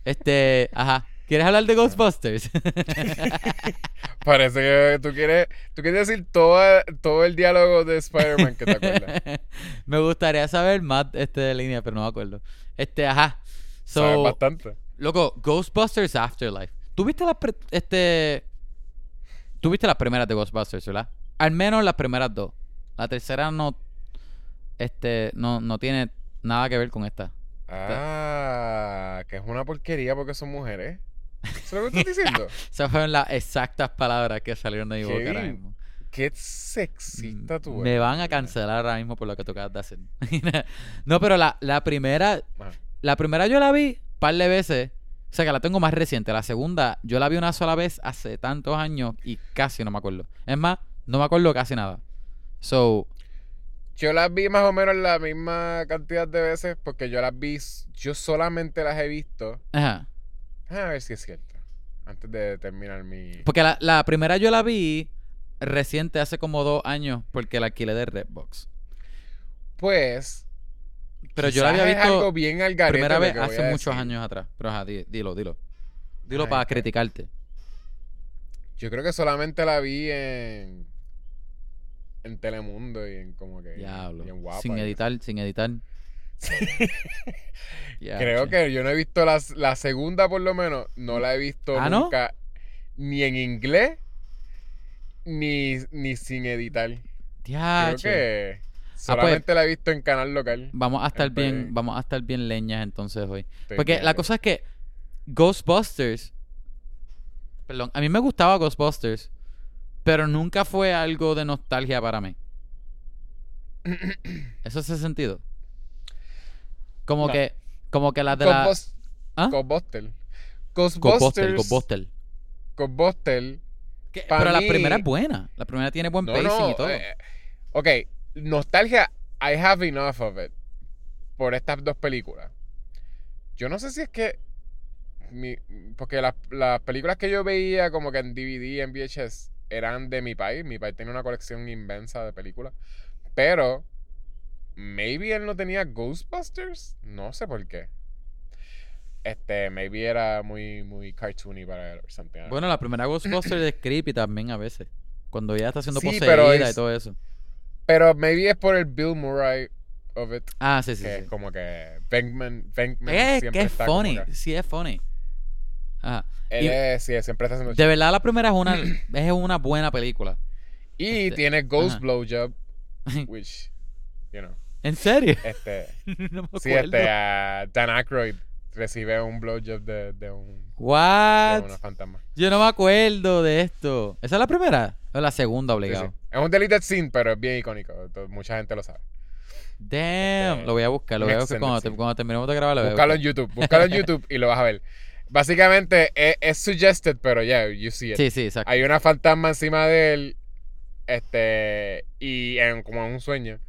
Este, ajá. ¿Quieres hablar de Ghostbusters? Parece que tú quieres, tú quieres decir todo, todo el diálogo de Spider-Man que te acuerdas. me gustaría saber más este de línea, pero no me acuerdo. Este, ajá. Sabes So, bastante. loco, Ghostbusters Afterlife. ¿Tuviste las este Tuviste las primeras de Ghostbusters, ¿verdad? Al menos las primeras dos. La tercera no este no no tiene nada que ver con esta. Ah, que es una porquería porque son mujeres. ¿Eso es lo que estás diciendo? Esas fueron las exactas palabras que salieron de mi boca ahora mismo. Qué sexista tú Me eres, van a cancelar ahora mismo por lo que tú acabas de hacer. no, pero la, la primera, la primera yo la vi un par de veces. O sea que la tengo más reciente. La segunda, yo la vi una sola vez hace tantos años y casi no me acuerdo. Es más, no me acuerdo casi nada. So, Yo las vi más o menos la misma cantidad de veces porque yo las vi, yo solamente las he visto. ajá. A ver si es cierto. Antes de terminar mi... Porque la, la primera yo la vi reciente, hace como dos años, porque la alquilé de Redbox. Pues, Pero yo la había algo visto bien al garete primera vez hace muchos decir. años atrás. Pero ajá, di- dilo, dilo. Dilo Ay, para criticarte. Yo creo que solamente la vi en en Telemundo y en como que Diablo. y en Guapa sin editar, sin editar. Sí. Creo che. que yo no he visto la, la segunda por lo menos, no la he visto ¿Ah, no? nunca ni en inglés ni, ni sin editar. Ya, Creo che. que solamente la he visto en canal local. Vamos a estar en bien, vamos a estar bien leñas entonces hoy. Estoy Porque bien, la cosa es que Ghostbusters, perdón, a mí me gustaba Ghostbusters, pero nunca fue algo de nostalgia para mí. ¿Eso hace sentido? Como No. que, como que las de la ¿Ah? Ghostbusters. Ghostbusters, Ghostbusters. Ghostbusters. Pero la primera es buena. La primera tiene buen No, pacing no. y todo. eh, ok, nostalgia, I have enough of it. Por estas dos películas. Yo no sé si es que. mi- porque las, las películas que yo veía como que en DVD, en VHS, eran de mi país. Mi país tenía una colección inmensa de películas. Pero. Maybe él no tenía Ghostbusters. No sé por qué. Este, maybe era muy, muy cartoony para él. Bueno, la primera Ghostbusters es creepy también a veces. Cuando ella está siendo Sí, poseída pero y es- todo eso. Pero maybe es por el Bill Murray of it. Ah, sí, sí, que sí. es como que Venkman, Venkman Es siempre que es está como funny. que- Sí, es funny. Ajá. él y- es- sí, siempre está haciendo De verdad, la primera es una, es una buena película. Y este, tiene Ghost ajá. Blowjob, which, you know, ¿En serio? este, no me sí, este, ah, Dan Aykroyd recibe un blowjob de, de, un, de What? una fantasma. Yo no me acuerdo de esto. ¿Esa es la primera? O la segunda, obligado. sí. Es un deleted scene, pero es bien icónico. Mucha gente lo sabe. Damn. Este, lo voy a buscar. Lo voy a buscar cuando, te- cuando terminemos de grabar. Lo voy a Búscalo en. YouTube, búscalo en YouTube y lo vas a ver. Básicamente es, es suggested, pero yeah, you see it. Sí, sí, exacto. hay una fantasma encima de él este y en, como en un sueño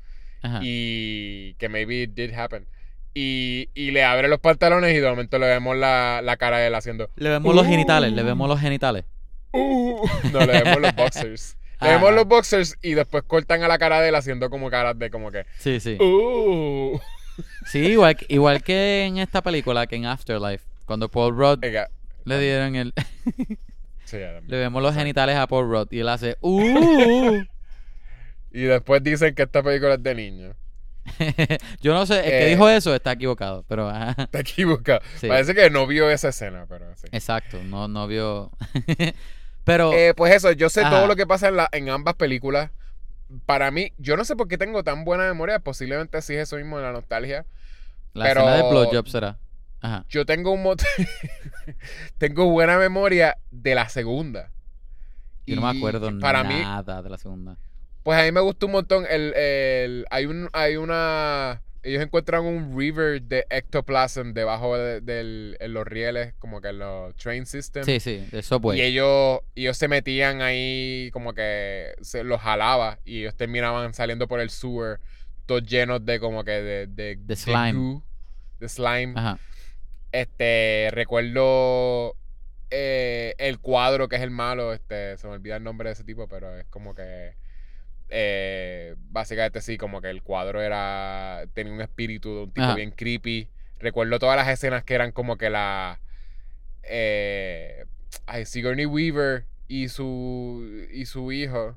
Ajá. y que maybe it did happen y, y le abre los pantalones y de momento le vemos la, la cara de él haciendo Le vemos los genitales. Le vemos los genitales. "Uh". no le vemos los boxers le Ah. vemos los boxers y después cortan a la cara de él haciendo como caras de como que Sí, sí. "Uh". Sí, igual, que- igual que en esta película, que en Afterlife. Cuando Paul Rudd le dieron el... sí, le vemos los genitales a Paul Rudd y él hace... ¡Uh! y después dicen que esta película es de niños Yo no sé, el que Eh. dijo eso está equivocado, pero... ajá. te equivocado Sí. parece que no vio esa escena pero sí Exacto, no, no vio... pero... Eh, pues eso, yo sé Ajá. todo lo que pasa en, la, en ambas películas. Para mí, yo no sé por qué tengo tan buena memoria. Posiblemente sí es eso mismo de la nostalgia. la pero- escena de blowjob será. Ajá. Yo tengo un montón. tengo buena memoria de la segunda. Yo no me Y acuerdo para mí, nada de la segunda. pues a mí me gustó un montón. El, el- hay, un, hay una. Ellos encuentran un river de ectoplasm debajo de, los rieles, como que en los train systems. Sí, sí, del subway. Y ellos, ellos se metían ahí, como que se los jalaba y ellos terminaban saliendo por el sewer, todos llenos de como que de, de, De slime. goo, de slime. Ajá. Este, recuerdo eh, el cuadro que es el malo, este, se me olvida el nombre de ese tipo, pero es como que eh, básicamente sí, como que el cuadro era, tenía un espíritu de un tipo Ajá. bien creepy. Recuerdo todas las escenas que eran como que la eh, ay, Sigourney Weaver y su y su hijo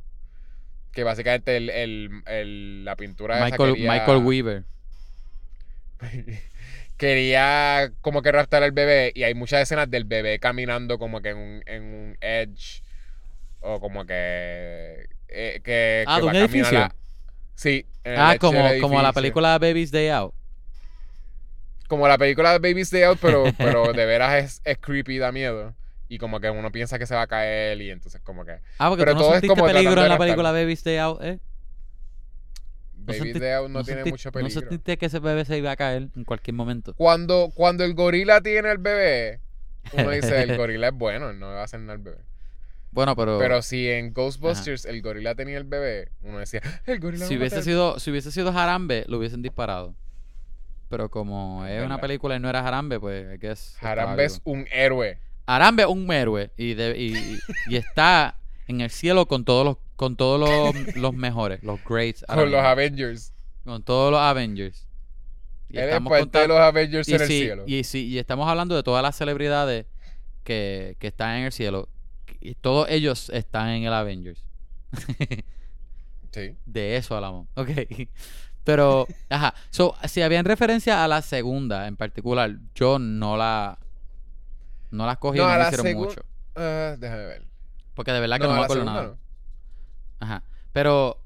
que básicamente el, el- el- la pintura esa Michael, quería, Michael Weaver. quería como que raptar al bebé y hay muchas escenas del bebé caminando como que en un, en un edge o como que eh, que, Ah, que ¿de un edificio? sí Ah, como, como la película Baby's Day Out. como la película de Baby's Day Out pero, pero de veras es, es creepy da miedo y como que uno piensa que se va a caer y entonces como que Ah, porque Pero tú no todo es sentiste como peligro en la película Baby's Day Out, ¿eh? Baby's senti- Day Out no, tiene mucho No peligro sentiste que ese bebé se iba a caer en cualquier momento. cuando cuando el gorila tiene el bebé uno dice el gorila es bueno no le va a hacer nada al bebé Bueno, pero, Pero si en Ghostbusters el gorila tenía el bebé, uno decía, el gorila si hubiese matar". sido, si hubiese sido Jarambe, lo hubiesen disparado. Pero como Es es una película y no era Jarambe, pues que es Harambe es un héroe. Arambe es un héroe y, de- y, y- y está en el cielo con todos los con todos los, los mejores, los greats, Con los. Avengers. con todos los Avengers. Y Él es estamos parte de los Avengers y en el sí, cielo. Y, sí, y estamos hablando de todas las celebridades que, que están en el cielo. Y todos ellos están en el Avengers. Sí. De eso hablamos. Ok. Pero, ajá. So, si habían referencia a la segunda en particular, yo no la. No las cogí, No, no, a me la hicieron mucho. Ah, déjame ver. Porque de verdad que No, me acuerdo segunda nada. no. Ajá. Pero,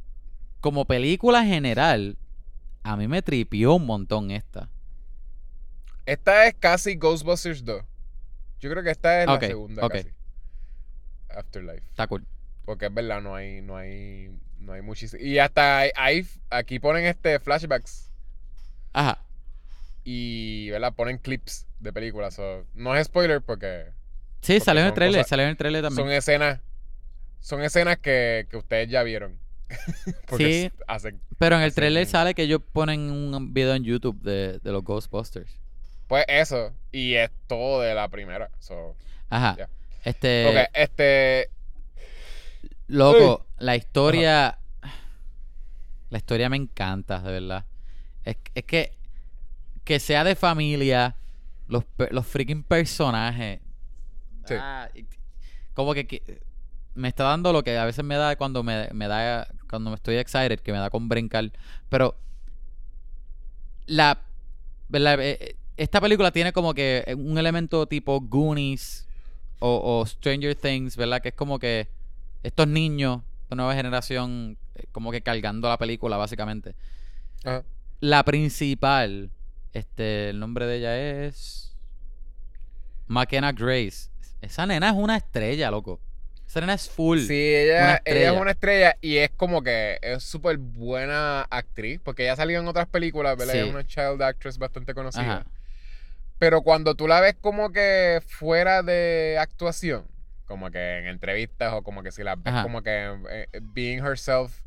como película general, a mí me tripió un montón esta. Esta es casi Ghostbusters 2. Yo creo que esta es la segunda ok. casi. Afterlife. Está cool. Porque es verdad, no hay, no hay, no hay muchísimo. Y hasta hay, hay- aquí ponen este flashbacks Ajá. y, ¿verdad? Ponen clips de películas. so, no es spoiler porque Sí, Porque salió en el trailer, cosas- salió en el trailer también. son escenas, son escenas que, que ustedes ya vieron. Sí. hacen, Pero en el trailer sale que ellos ponen un video en YouTube de, de los Ghostbusters. pues eso. Y es todo de la primera. So, Ajá. Este, ok, este, loco, la historia, la historia me encanta, de verdad. Es, es que que sea de familia, los, los freaking personajes. Sí. ah, como que, que me está dando lo que a veces me da cuando me, me da cuando me estoy excited, que me da con brincar. Pero la, ¿verdad? Eh, eh, esta película tiene como que un elemento tipo Goonies o, o Stranger Things, ¿verdad? Que es como que estos niños, esta nueva generación, eh, como que cargando la película, básicamente. ajá. La principal, este, el nombre de ella es McKenna Grace. Esa nena es una estrella, loco. Esa nena es full. Sí, ella, ella es una estrella y es como que es súper buena actriz, porque ella ha salido en otras películas, ¿verdad? Ella Sí. es una child actress bastante conocida. Ajá. Pero cuando tú la ves como que fuera de actuación, como que en entrevistas o como que si la ves Ajá. como que eh, being herself,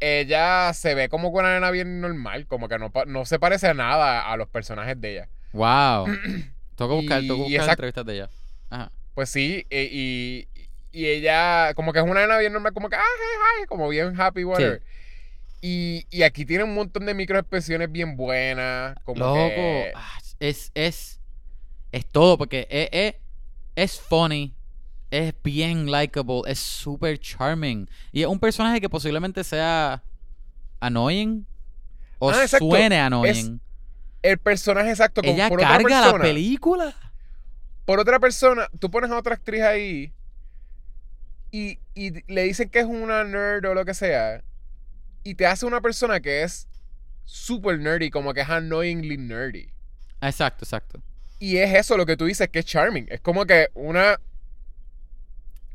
ella se ve como que una nena bien normal, como que no, pa- no se parece a nada a los personajes de ella. Wow. Que buscar, Y buscar esa- entrevistas de ella. Ajá. Pues sí, y, y ella como que es una nena bien normal, como que, ah, hey, hi", como bien happy, whatever. Y, y aquí tiene un montón de microexpresiones bien buenas, como Loco, que... ah, es, es, es todo, porque es, es, es funny, es bien likable, es super charming. Y es un personaje que posiblemente sea annoying o Ah, suene annoying. El personaje exacto, como Ella por otra carga la persona. película. por otra persona, tú pones a otra actriz ahí y, y le dicen que es una nerd o lo que sea, y te hace una persona que es super nerdy, como que es annoyingly nerdy. Exacto, exacto. Y es eso lo que tú dices, que es charming. Es como que una.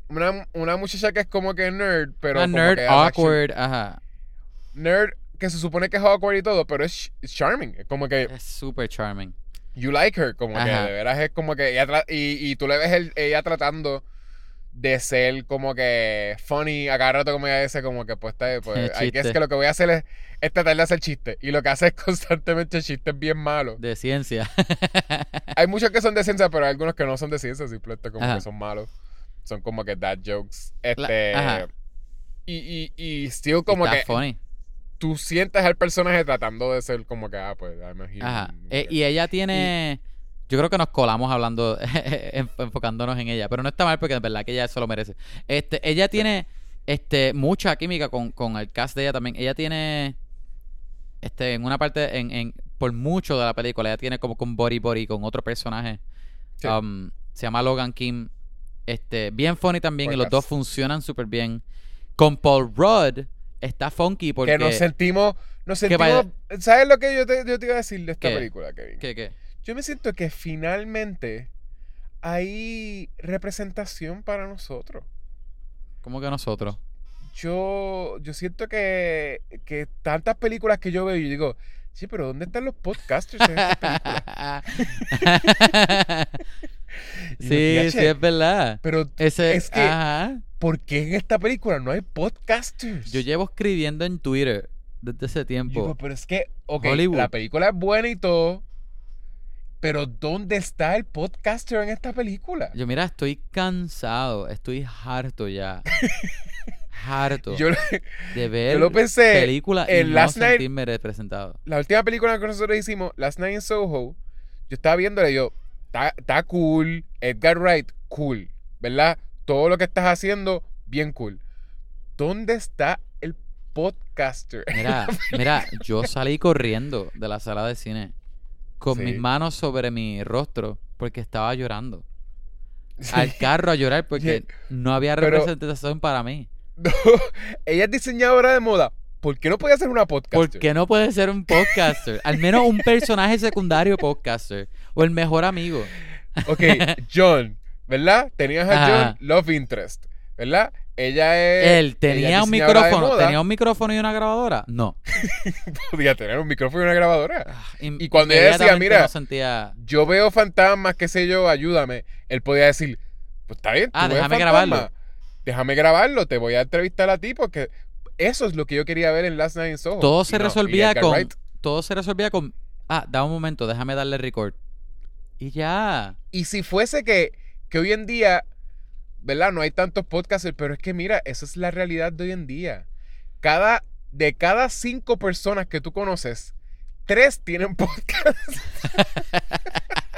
Una, una muchacha que es como que nerd, pero. Una como nerd que awkward, ajá. Nerd que se supone que es awkward y todo, pero es, es charming. Es como que Es super charming. you like her. Como que de veras es como que ella y, y tú le ves el- ella tratando de ser como que funny a cada rato como ella dice como que pues, está, pues hay que es que lo que voy a hacer es, es tratar de hacer chistes y lo que hace es constantemente chistes bien malos De ciencia. hay muchos que son de ciencia pero hay algunos que no son de ciencia simplemente como Ajá. que son malos son como que dad jokes este ajá. y, y, y still como que funny. tú sientes al personaje tratando de ser como que ah pues I'm a Ajá. Eh, y ella tiene. Yo creo que nos colamos hablando, enf- enfocándonos en ella. Pero no está mal porque de verdad que ella eso lo merece. Este, ella tiene este, mucha química con, con el cast de ella también. Ella tiene. Este, en una parte, en, en, por mucho de la película, ella tiene como con body body con otro personaje. Sí. Um, se llama Logan Kim. Este, bien funny también. Y los dos funcionan súper bien. Con Paul Rudd está funky porque. que nos sentimos nos sentimos ¿sabes lo que yo te, yo te iba a decir de esta ¿Qué? película Kevin? ¿Qué, qué? Yo me siento que finalmente hay representación para nosotros ¿Cómo que nosotros? yo yo siento que que tantas películas que yo veo y digo sí pero dónde están los podcasters en esta película Y sí, yo, sí, "Piache, es verdad. pero Ese, es que- ajá. ¿por qué en esta película no hay podcasters? Yo llevo escribiendo en Twitter desde ese Yo tiempo. digo, pero es que, ok, Hollywood. la película es buena y todo, pero ¿dónde está el podcaster en esta película? Yo, mira, estoy cansado, estoy harto ya. harto Yo, de ver yo lo pensé películas y en no Last Night- representado. la última película que nosotros hicimos, Last Night in Soho, yo estaba viéndole y yo, está cool, Edgar Wright, cool, ¿verdad? Todo lo que estás haciendo, bien cool. ¿Dónde está el podcaster? Mira, mira, yo salí corriendo de la sala de cine con Sí. mis manos sobre mi rostro porque estaba llorando. Al carro a llorar porque no había Pero- representación para mí. No, ella es diseñadora de moda. ¿Por qué no podía ser una podcaster? ¿Por qué no puede ser un podcaster? Al menos un personaje secundario podcaster. O el mejor amigo. Ok, John, ¿verdad? Tenías a Ajá. John Love Interest, ¿verdad? Ella es. Él tenía un micrófono. ¿Tenía un micrófono y una grabadora? No. Podía tener un micrófono y una grabadora. Im- Y cuando ella decía, mira, no sentía... Yo veo fantasmas, qué sé yo, ayúdame. Él podía decir, pues está bien, Ah, ves déjame fantasmas, grabarlo. Déjame grabarlo, te voy a entrevistar a ti porque eso es lo que yo quería ver en Last Night in Soho. Todo se no, resolvía con... Wright- Todo se resolvía con... Ah, da un momento, déjame darle record. Y ya. Y si fuese que, que hoy en día, ¿verdad? No hay tantos podcasters, pero es que mira, esa es la realidad de hoy en día. Cada, de cada cinco personas que tú conoces, tres tienen podcast.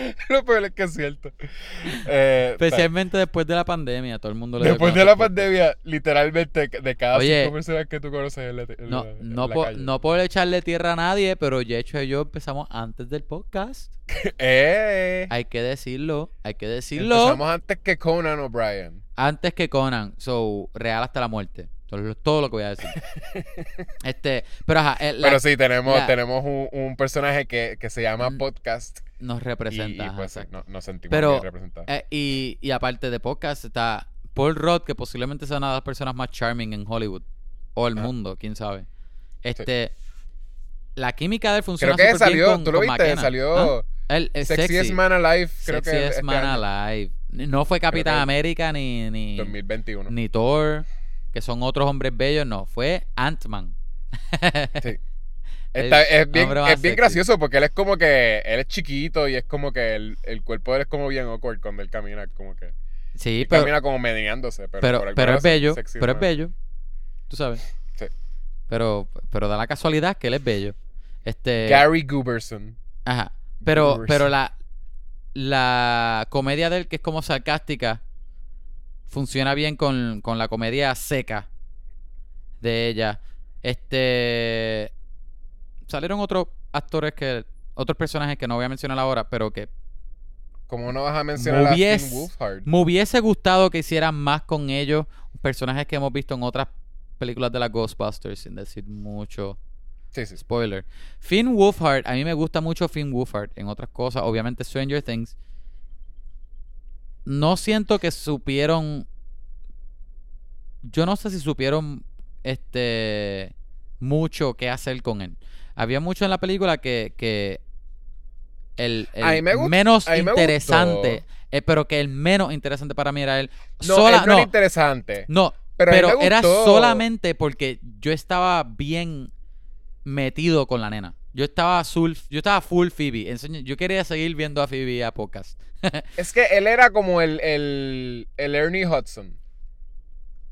Lo peor es que es cierto. Eh, Especialmente después de la pandemia, todo el mundo le Después de la pandemia, literalmente, de cada Oye, cinco personas que tú conoces en la, en No, la- en no, la por, calle. no por echarle tierra a nadie, pero Yecho y yo empezamos antes del podcast. Eh, Hay que decirlo, hay que decirlo. empezamos antes que Conan O'Brien. Antes que Conan, so, real hasta la muerte. Todo, todo lo que voy a decir. este, pero ajá, eh, la- Pero sí, tenemos, la- tenemos un, un personaje que, que se llama Mm, Podcast. nos Y, representa. y ajá, pues exacto. no- nos sentimos Pero, bien representados. Eh, y, y aparte de podcast está Paul Rudd, que posiblemente sea una de las personas más charming en Hollywood. O el Ah. mundo, quién sabe. Este, la química de él creo funciona que súper bien salió, con- tú lo viste, McKenna. salió ¿Ah? Él es Sexiest sexy. Man Alive, creo que Sexiest Man Alive. No fue Capitán que- América ni, ni, 2021. ni Thor, que son otros hombres bellos, no. Fue Ant-Man. Sí. Está- es bien, es bien gracioso porque él es como que él es chiquito y es como que el, el cuerpo de él es como bien awkward cuando él camina, como que Sí, él pero, camina como meneándose, pero, pero, pero es bello. Pero es bello. Tú sabes. Sí. Pero, pero da la casualidad que él es bello. Este. Gary Gooberson. Ajá. Pero, pero la, la comedia de él, que es como sarcástica, funciona bien con, con la comedia seca de ella. Este. Salieron otros actores que. Otros personajes que no voy a mencionar ahora, pero que ¿Cómo no vas a mencionar a Movies- Finn Wolfhard? me hubiese gustado que hicieran más con ellos. Personajes que hemos visto en otras películas de la Ghostbusters, sin decir mucho. Sí, sí. Spoiler. Finn Wolfhard, a mí me gusta mucho Finn Wolfhard en otras cosas, obviamente Stranger Things. No siento que supieron. Yo no sé si supieron este mucho qué hacer con él. Había mucho en la película que, que el, el A mí me gust- menos me interesante, eh, pero que el menos interesante para mí era él. No, Sola- él no, no, era interesante. no, Pero, era solamente porque yo estaba bien metido con la nena. Yo estaba full, yo estaba full Phoebe. Yo quería seguir viendo a Phoebe a podcast. Es que él era como el, el, el Ernie Hudson.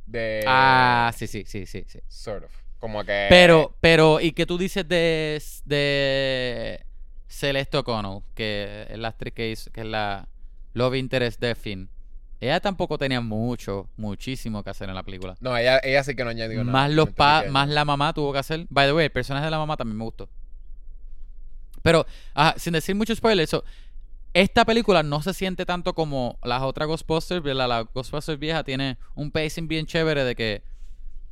De. ah, sí, sí, sí, sí, sí. Sort of. Como que. Pero, pero, ¿y qué tú dices de, de Celeste O'Connell? Que es la actriz que hizo, que es la Love Interest de Finn. Ella tampoco tenía mucho, muchísimo que hacer en la película. No, ella, ella sí que no añadió nada. más los pa más la mamá tuvo que hacer. By the way, el personaje de la mamá también me gustó. Pero, ajá, sin decir mucho spoiler, so, esta película no se siente tanto como las otras Ghostbusters. La Ghostbusters vieja tiene un pacing bien chévere de que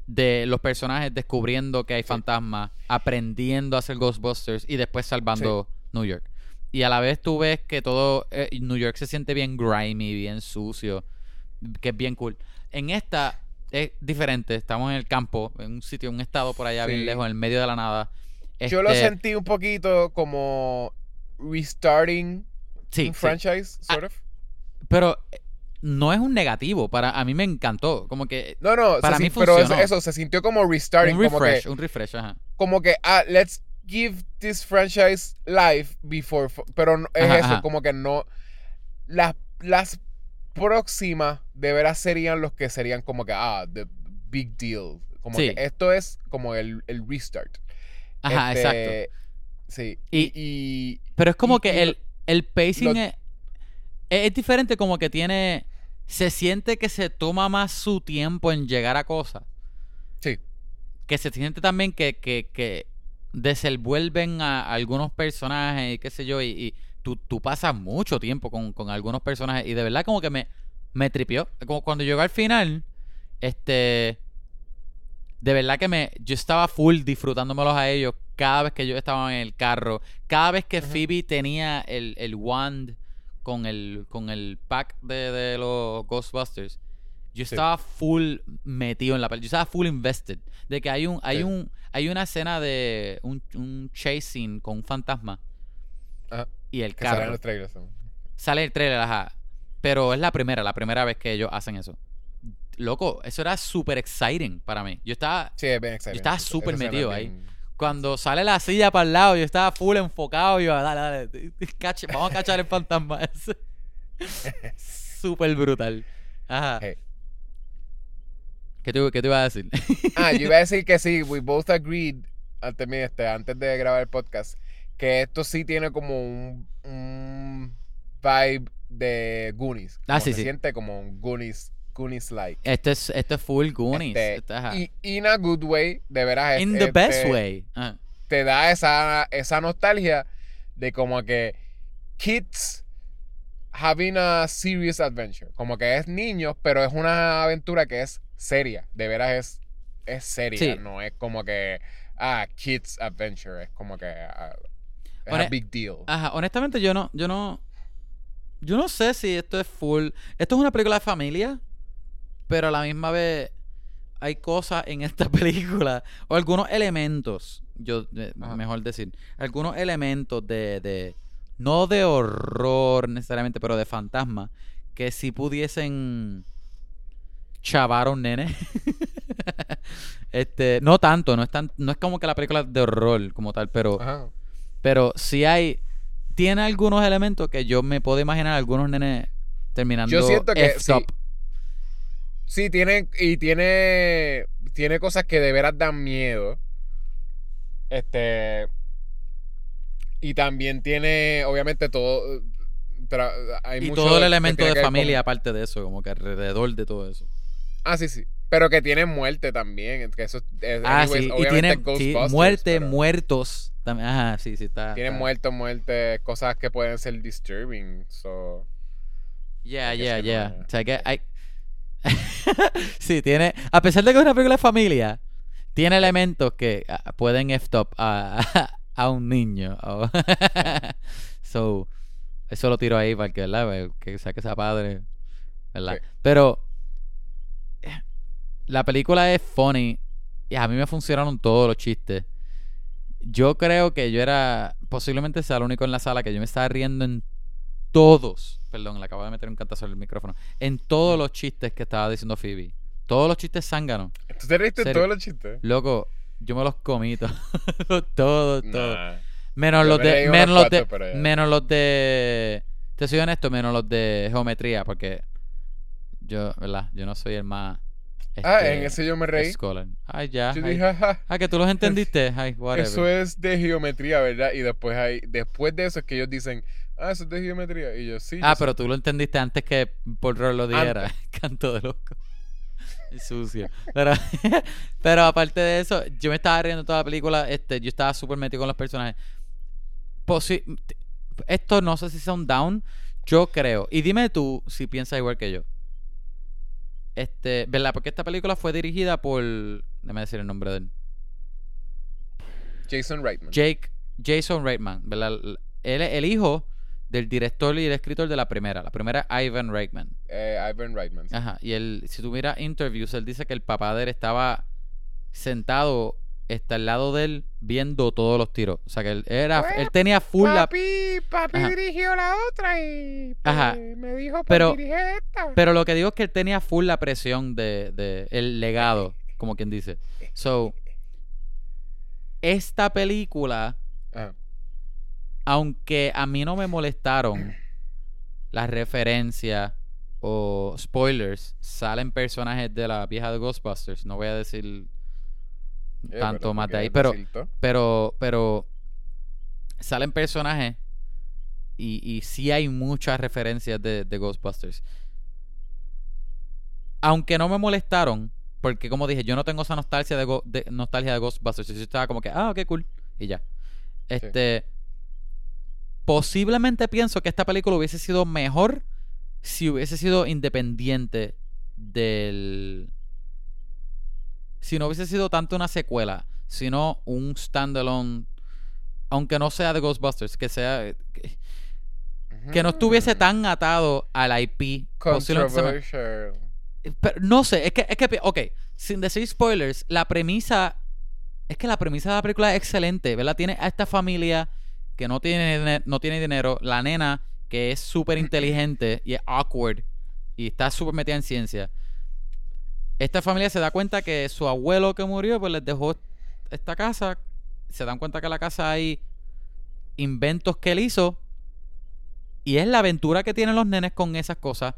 de los personajes descubriendo que hay Sí. fantasmas, aprendiendo a hacer Ghostbusters y después salvando New York. Y a la vez tú ves que todo eh, New York se siente bien grimy, bien sucio, que es bien cool. En esta es diferente, estamos en el campo, en un sitio, en un estado por allá bien lejos, en el medio de la nada. Yo lo Este, sentí un poquito como restarting sí, un franchise, Ah, sort of. Pero eh, no es un negativo, para a mí me encantó, como que No, no, para se mí pero eso, se sintió como restarting, un como que, refresh, un refresh, ajá. como que, ah, let's give this franchise life before, fo- pero no- es Ajá, eso, ajá. como que no, las, las próximas de veras serían los que serían como que, ah, the big deal. Como Sí. que esto es como el, el restart. Ajá, Este, exacto. Sí. Y- Y, Pero es como y- que el, el pacing lo- es, es diferente, como que tiene. Se siente que se toma más su tiempo en llegar a cosas. sí. Que se siente también que, que, que desenvuelven a algunos personajes y qué sé yo. Y, y tú, tú pasas mucho tiempo con, con algunos personajes. Y de verdad, como que me, me tripió. Como cuando llegó al final, este. De verdad que me. Yo estaba full disfrutándomelos a ellos cada vez que ellos estaban en el carro. Cada vez que. Phoebe tenía el, el wand con el, con el pack de, de los Ghostbusters. Yo Sí. estaba full metido en la película. Yo estaba full invested. De que hay un, hay Sí. un, hay una escena de un, un chasing con un fantasma. Ajá. Y el carro. los trailers. ¿no? Sale el trailer, ajá. Pero es la primera, la primera vez que ellos hacen eso. Loco, eso era súper exciting para mí. Yo estaba, Sí, es bien exciting. estaba Esa súper metido ahí. bien- cuando sale la silla para el lado, yo estaba full enfocado. Y yo, dale, dale, cache- vamos a cachar el fantasma ese. Súper brutal. Ajá. Hey. ¿Qué te, qué te iba a decir? Ah, yo iba a decir que sí, we both agreed antes, este, antes de grabar el podcast, que esto sí tiene como un, un vibe de Goonies. Ah, sí, se sí. siente como un Goonies, Goonies like. Esto es, esto es full Goonies. Este, ajá. y in a good way, de veras. In este, the best way. Ajá. Te da esa, esa nostalgia de como que kids having a serious adventure. Como que es niños, pero es una aventura que es seria. De veras es, es seria. Sí. No es como que, ah, kids adventure. Es como que, ah, es Hone- a big deal. Ajá, honestamente yo no, yo no, yo no sé si esto es full. Esto es una película de familia, pero a la misma vez hay cosas en esta película o algunos elementos, yo eh, mejor decir, algunos elementos de, de no de horror necesariamente, pero de fantasma que si pudiesen chavar a un nene. este, no tanto, no es tan, no es como que la película de horror como tal, pero Ajá. pero sí hay. Tiene algunos elementos que yo me puedo imaginar algunos nenes terminando. Yo siento que sí. Sí, tiene, y tiene, tiene cosas que de veras dan miedo. Este, y también tiene, obviamente, todo, tra- hay Y mucho todo el elemento de con- familia, aparte de eso, como que alrededor de todo eso. Ah, sí, sí. Pero que tiene muerte también. Que eso, es- Ah, anyways, sí. Y tiene sí, muerte, pero muertos. también. Ajá, sí, sí, está. Tiene está- muertos, muerte, cosas que pueden ser disturbing. So, Yeah, yeah, yeah. O sea que hay. Sí, tiene. A pesar de que es una película de familia, tiene elementos que ah, pueden up a, a un niño. so, eso lo tiro ahí para que, ¿verdad? Que sea que sea padre. ¿Verdad? Sí. Pero. eh, La película es funny. Y a mí me funcionaron todos los chistes. Yo creo que yo era. Posiblemente sea el único en la sala que yo me estaba riendo en todos. Perdón, le acabo de meter un cantazo en el micrófono. En todos los chistes que estaba diciendo Phoebe. Todos los chistes zánganos. ¿Tú te reíste Serio. todos los chistes? Loco, yo me los comí todos. todos. Menos los me de. Menos los de. Menos los de. Te soy honesto, menos los de geometría, porque yo, ¿verdad? Yo no soy el más. Ah, este, en ese yo me reí. scholar. Ay, ya. Yo ay. dije, ajá. Ah, que tú los entendiste. Ay, whatever. Eso es de geometría, ¿verdad? Y después hay, después de eso es que ellos dicen, ah, eso es de geometría. Y yo, sí. yo Ah, sé". pero tú lo entendiste antes que por lo dijera. Canto de loco. Sucio. Pero, pero aparte de eso, yo me estaba riendo toda la película. Este, yo estaba súper metido con los personajes. Posi- esto no sé si son down. Yo creo. Y dime tú si piensas igual que yo. Este, ¿verdad? Porque esta película fue dirigida por. Déjame decir el nombre de él. Jason Reitman. Jake Jason Reitman, ¿verdad? Él es el hijo del director y el escritor de la primera. La primera es Ivan Reitman. Eh, Ivan Reitman. sí. Ajá. Y él, si tú miras interviews, él dice que el papá de él estaba sentado está al lado de él viendo todos los tiros. O sea que él era, Pues, él tenía full la, Papi, papi Ajá. dirigió la otra y pues, Ajá. me dijo, pues Pero- dirige esta. pero lo que digo es que él tenía full la presión de, de el legado, como quien dice. So, esta película. Aunque a mí no me molestaron las referencias o spoilers, salen personajes de la vieja de Ghostbusters. No voy a decir Eh, tanto más de ahí, pero, pero, pero salen personajes y, y sí hay muchas referencias de, de Ghostbusters. Aunque no me molestaron, porque como dije, yo no tengo esa nostalgia de, Go- de- nostalgia de Ghostbusters. Yo estaba como que, ah, ok, cool. Y ya. Este. Posiblemente pienso que esta película hubiese sido mejor si hubiese sido independiente del. Si no hubiese sido tanto una secuela, sino un standalone. Aunque no sea de Ghostbusters, que sea. Que, que no estuviese tan atado al IP. Controversial. pero no sé, es que, es que, ok, sin decir spoilers, la premisa, es que la premisa de la película es excelente, ¿verdad? Tiene a esta familia que no tiene, no tiene dinero, la nena que es súper inteligente y es awkward y está súper metida en ciencia. Esta familia se da cuenta que su abuelo que murió, pues les dejó esta casa, se dan cuenta que en la casa hay inventos que él hizo y es la aventura que tienen los nenes con esas cosas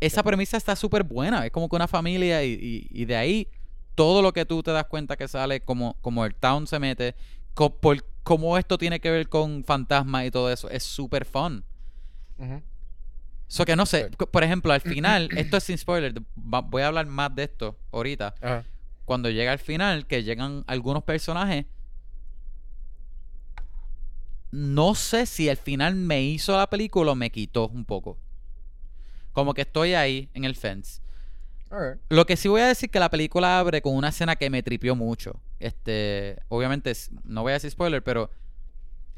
esa premisa está súper buena. Es como que una familia y, y- y de ahí todo lo que tú te das cuenta que sale, como, como el town se mete, co- por cómo esto tiene que ver con fantasmas y todo eso, es súper fun. So que no sé, por ejemplo, al final, esto es sin spoiler, voy a hablar más de esto ahorita. Cuando llega al final, que llegan algunos personajes, no sé si el final me hizo la película o me quitó un poco. Como que estoy ahí en el fence. Lo que sí voy a decir que la película abre con una escena que me tripió mucho. Este, obviamente, no voy a decir spoiler, pero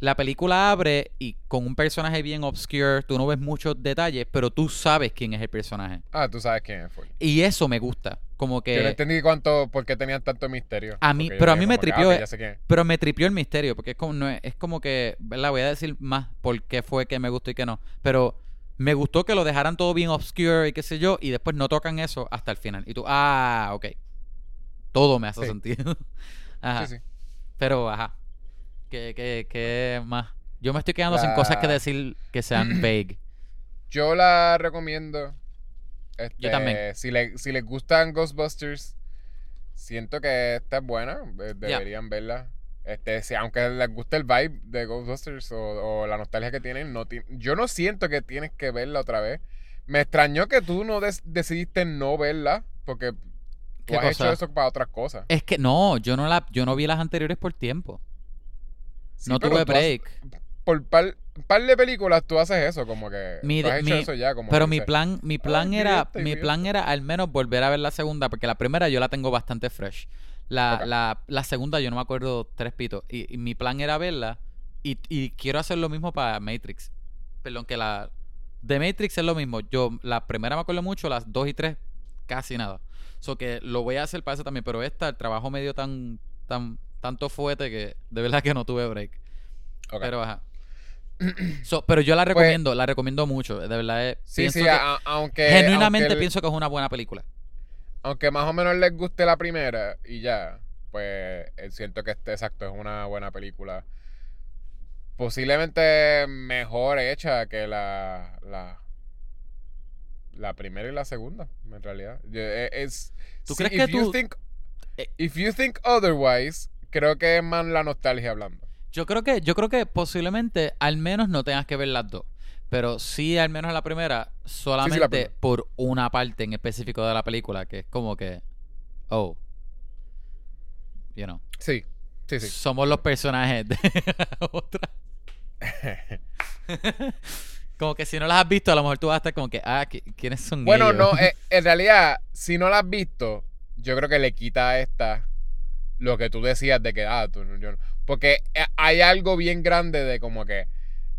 la película abre y con un personaje bien obscure, tú no ves muchos detalles, pero tú sabes quién es el personaje. Ah, tú sabes quién fue. Y eso me gusta. Como Yo no que. entendí cuánto, por qué tenían tanto misterio. A mí- pero a mí me que, ah, tripió. Pero me tripió el misterio, porque es como, no es, es como que, ¿verdad? Voy a decir más por qué fue que me gustó y que no. Pero me gustó que lo dejaran todo bien obscure y qué sé yo, y después no tocan eso hasta el final. Y tú, ah, ok. Todo me hace Sí. sentido. ajá. Sí, sí. Pero, ajá. ¿Qué, qué, qué más? Yo me estoy quedando sin cosas que decir que sean vague. Yo la recomiendo. Este, Yo también. Si, le- si les gustan Ghostbusters, siento que esta es buena. eh. Deberían verla. Este, si, aunque les guste el vibe de Ghostbusters o, o la nostalgia que tienen, no ti- yo no siento que tienes que verla otra vez. Me extrañó que tú no decidiste no verla, porque tú ¿Qué has hecho eso para otras cosas. Es que no, yo no la, yo no vi las anteriores por tiempo. Sí, no tuve has- break. por par, par de películas tú haces eso, como que Mi- tú has hecho mi- eso ya. Como Pero mi plan, mi plan vi era, mi plan era al menos volver a ver la segunda, porque la primera yo la tengo bastante fresh. La, la, la segunda yo no me acuerdo tres pitos. Y, y mi plan era verla. Y, y quiero hacer lo mismo para Matrix. Perdón, que la. De Matrix es lo mismo. Yo, la primera me acuerdo mucho, las dos y tres, casi nada. So que lo voy a hacer para eso también. Pero esta, el trabajo me dio tan, tan, tanto fuerte que de verdad que no tuve break. Pero ajá. So, pero yo la Pues- recomiendo, la recomiendo mucho. De verdad, eh, Sí, pienso sí, que- a- aunque. genuinamente aunque, pienso que es una buena película. Aunque más o menos les guste la primera y ya, pues eh, siento que este exacto es una buena película. Posiblemente mejor hecha que la. la la primera y la segunda, en realidad. Eh, Es, ¿Tú crees if que you tú- think- eh, if you think otherwise, creo que es más la nostalgia hablando. Yo creo que, yo creo que posiblemente al menos no tengas que ver las dos. Pero sí, al menos la primera, solamente primera. por una parte en específico de la película, que es como que, oh, you know, Sí, sí, sí. somos los personajes de otra. como que si no las has visto, a lo mejor tú vas a estar como que, ah, ¿qui- ¿quiénes son Bueno, ellos? no, eh, en realidad, si no la has visto, yo creo que le quita a esta lo que tú decías de que, ah, tú, yo. Porque eh, hay algo bien grande de como que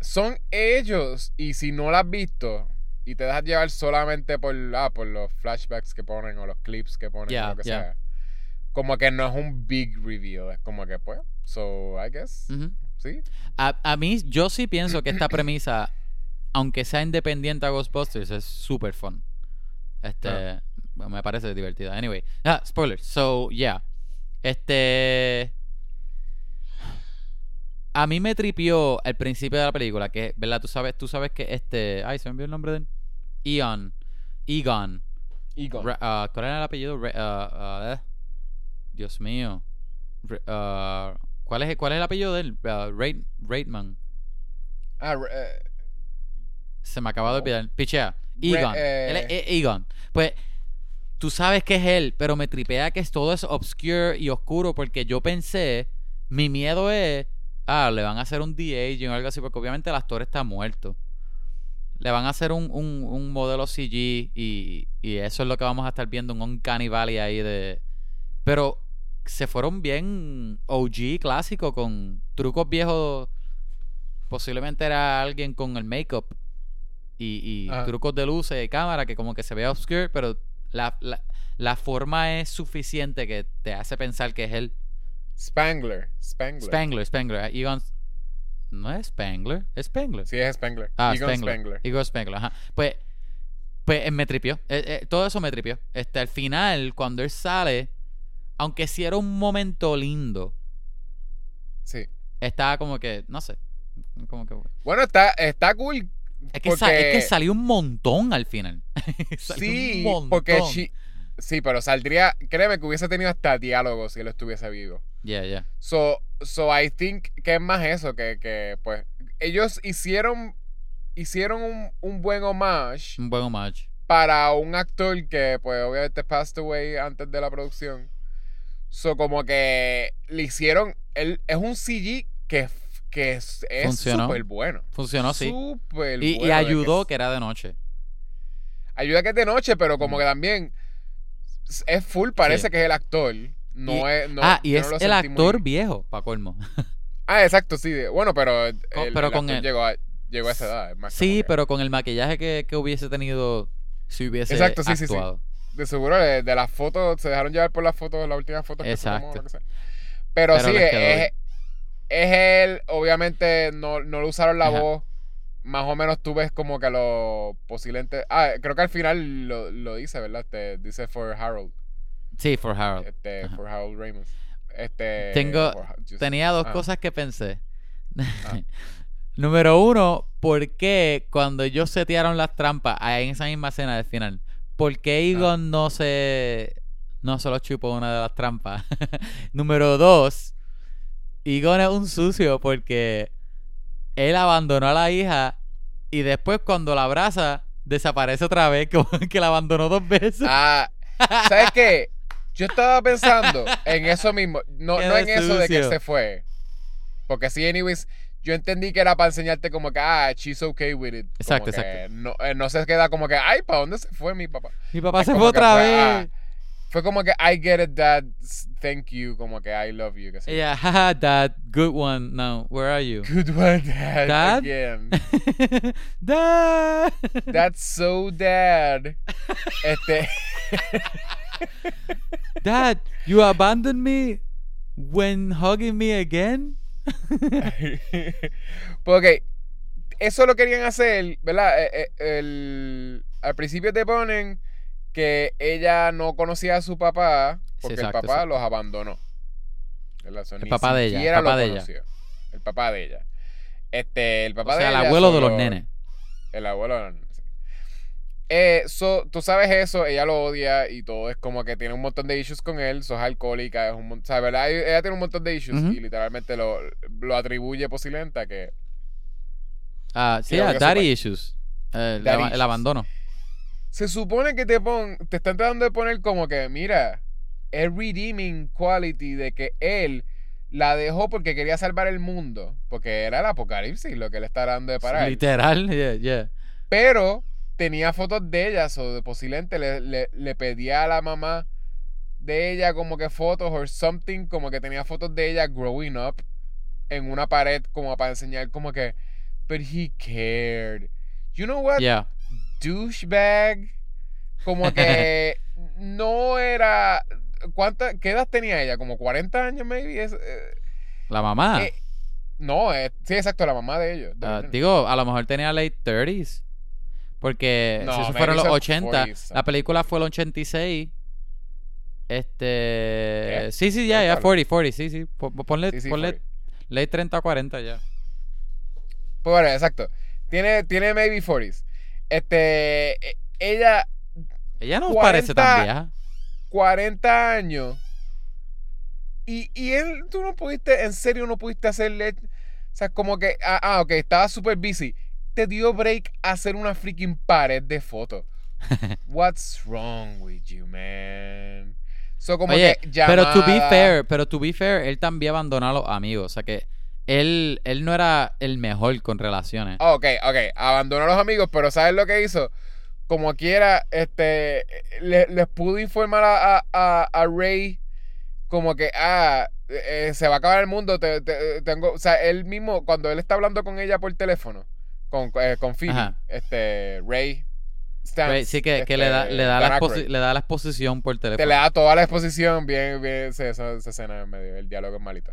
son ellos y si no la has visto y te dejas llevar solamente por, ah, por los flashbacks que ponen o los clips que ponen o lo que sea, como que no es un big reveal, es como que pues, so I guess, sí. A, a mí, yo sí pienso que esta premisa, aunque sea independiente a Ghostbusters, es súper fun. Este, Ah. me parece divertida. Anyway, ah, spoilers. So, yeah. Este. A mí me tripió el principio de la película, que, ¿verdad? Tú sabes, tú sabes que este. Ay, se me olvidó el nombre de él. Ion. Egon. Egon. Ah, ¿Cuál era el apellido? Ah, eh. Dios mío. ¿cuál, es, ¿Cuál es el apellido de él? Reit- Reitman. Ah, re- eh, Se me acaba de No. olvidar. Pichea. Re- Egon. eh. Él es E- Egon. Pues tú sabes que es él, pero me tripea que es todo es obscure y oscuro porque yo pensé, mi miedo es, ah, le van a hacer un de-aging o algo así, porque obviamente el actor está muerto. Le van a hacer un, un, un modelo CG y, y eso es lo que vamos a estar viendo, un Uncanny Valley ahí de... Pero se fueron bien OG clásico con trucos viejos. Posiblemente era alguien con el make-up y, y trucos de luces y cámara que como que se ve obscure, pero la, la, la forma es suficiente que te hace pensar que es él. Spangler. Spangler. Spangler, Spangler. Egon... No es Spangler, es Spangler. Sí, es Spangler. Ah, Egon Spangler. Spangler. Igor Spengler, ajá. Pues, pues eh, me tripió. Eh, eh, todo eso me tripió. Este, al final, cuando él sale, aunque sí era un momento lindo, Sí. estaba como que, no sé. Como que. Bueno, está, está cool. Es que, es salió un montón al final. Sí, un montón. porque Chi- Sí, pero saldría. Créeme que hubiese tenido hasta diálogo si él estuviese vivo. Yeah, yeah. So, so I think que es más eso, que, que pues ellos hicieron hicieron un, un buen homage Un buen homage. para un actor que pues obviamente passed away antes de la producción. So como que le hicieron, él es un CG que, que es súper bueno. Funcionó, sí. Súper Y, bueno, ayudó que que era de noche. ayuda que es de noche, pero como Ujú. que también es full, parece Sí. que es el actor. No Y- es, no, ah, y es no el muy- actor viejo, pa' colmo. Ah, exacto, sí. Bueno, pero, el, Con- el pero con llegó, a, llegó a esa edad. es Sí, que- pero con el maquillaje que, que hubiese tenido si hubiese Exacto, sí, sí, sí. De seguro, de, de las fotos, se dejaron llevar por las fotos, las últimas fotos que tomó, que. Pero, Pero sí, es, es, él, obviamente no, no le usaron la Ajá. voz. Más o menos tú ves como que lo posiblemente... Ah, creo que al final lo, lo dice, ¿verdad? Este, dice for Harold. Sí, for Harold. Este, Ajá. for Harold Raymond. Este, Tengo- for Ha- just- Tenía dos ah. cosas que pensé. Ah. Número uno, ¿por qué cuando ellos setearon las trampas en esa misma escena del final? ¿Por Ah. qué Egon no se no se lo chupó una de las trampas? Número dos, Egon es un sucio porque él abandonó a la hija y después cuando la abraza desaparece otra vez, como que la abandonó dos veces. Ah, ¿sabes qué? Yo estaba pensando en eso mismo. No, Qué no en eso de que se fue. Porque sí, anyways, yo entendí que era para enseñarte como que, ah, she's okay with it. Exacto, exacto. No, eh, no se queda como que, ay, ¿para dónde se fue mi papá? Mi papá es se fue otra fue, vez. ah, Fue como que, I get it, dad, thank you, como que I love you. Que yo. Yeah, haha, dad, good one. Now, where are you? Good one, dad. Dad? Again. dad. That's so dad. Este. Dad, you abandoned me when hugging me again? Porque eso lo querían hacer, ¿verdad? Eh, eh, el- al principio te ponen que ella no conocía a su papá porque exacto, el papá exacto. los abandonó. El papá de ella, el siquiera papá de ella. El papá de ella. Este, el papá O sea, de el ella abuelo de los nenes. El abuelo de los nenes. Eh, so, tú sabes eso, ella lo odia y todo es como que tiene un montón de issues con él, sos alcohólica, es un montón, ¿sabes? ¿verdad? Ella tiene un montón de issues y literalmente lo, lo atribuye posiblemente a que Ah, sí, que daddy issues. Eh, el, Daddy aba- el issues. abandono. se supone que te pon, te están tratando de poner como que, mira, es redeeming quality de que él la dejó porque quería salvar el mundo, porque era el apocalipsis lo que le está dando de parar. Literal, yeah, yeah. Pero tenía fotos de ella, o de posiblemente le, le, le pedía a la mamá de ella como que fotos o something, como que tenía fotos de ella growing up en una pared como para enseñar como que, but he cared. You know what? Yeah. douchebag. Como que no era. ¿cuánta, ¿Qué edad tenía ella? ¿Como 40 años, maybe? Es, eh, La mamá. eh, no, eh, sí, exacto, la mamá de ellos. Ah, digo, a lo mejor tenía late 30s. Porque No, si eso fueron los son 80, 40s. la película fue el 86. Este. Yeah. Sí, sí, ya, ya, Está 40, 40, sí, sí. Po- po- Ponle, Sí, sí, ponle 40. late 30 o 40 ya. Pues bueno, exacto. Tiene, tiene maybe 40s. Este. eh, Ella Ella no 40 parece tan vieja. 40 años. Y, y él, tú no pudiste, en serio no pudiste hacerle. O sea, como que, ah, ah ok, estaba súper busy. Te dio break a hacer una freaking pared de fotos. What's wrong with you, man? So, como Oye, que pero to be llamada- fair, pero to be fair, él también abandonó a los amigos. O sea que él, él no era el mejor con relaciones. Ok, ok, abandonó a los amigos, pero ¿sabes lo que hizo? Como quiera, este, le- les pudo informar a, a- a- a Ray como que, ah, eh, se va a acabar el mundo, te- te- tengo, o sea, él mismo, cuando él está hablando con ella por teléfono, con, eh, con Phoebe, Ajá. este, Ray, Right, sí, que, que este, le, da, le, da la Aykroyd. le da la exposición por teléfono. Te le da toda la exposición, bien, bien, esa, esa escena en medio, el diálogo es malito.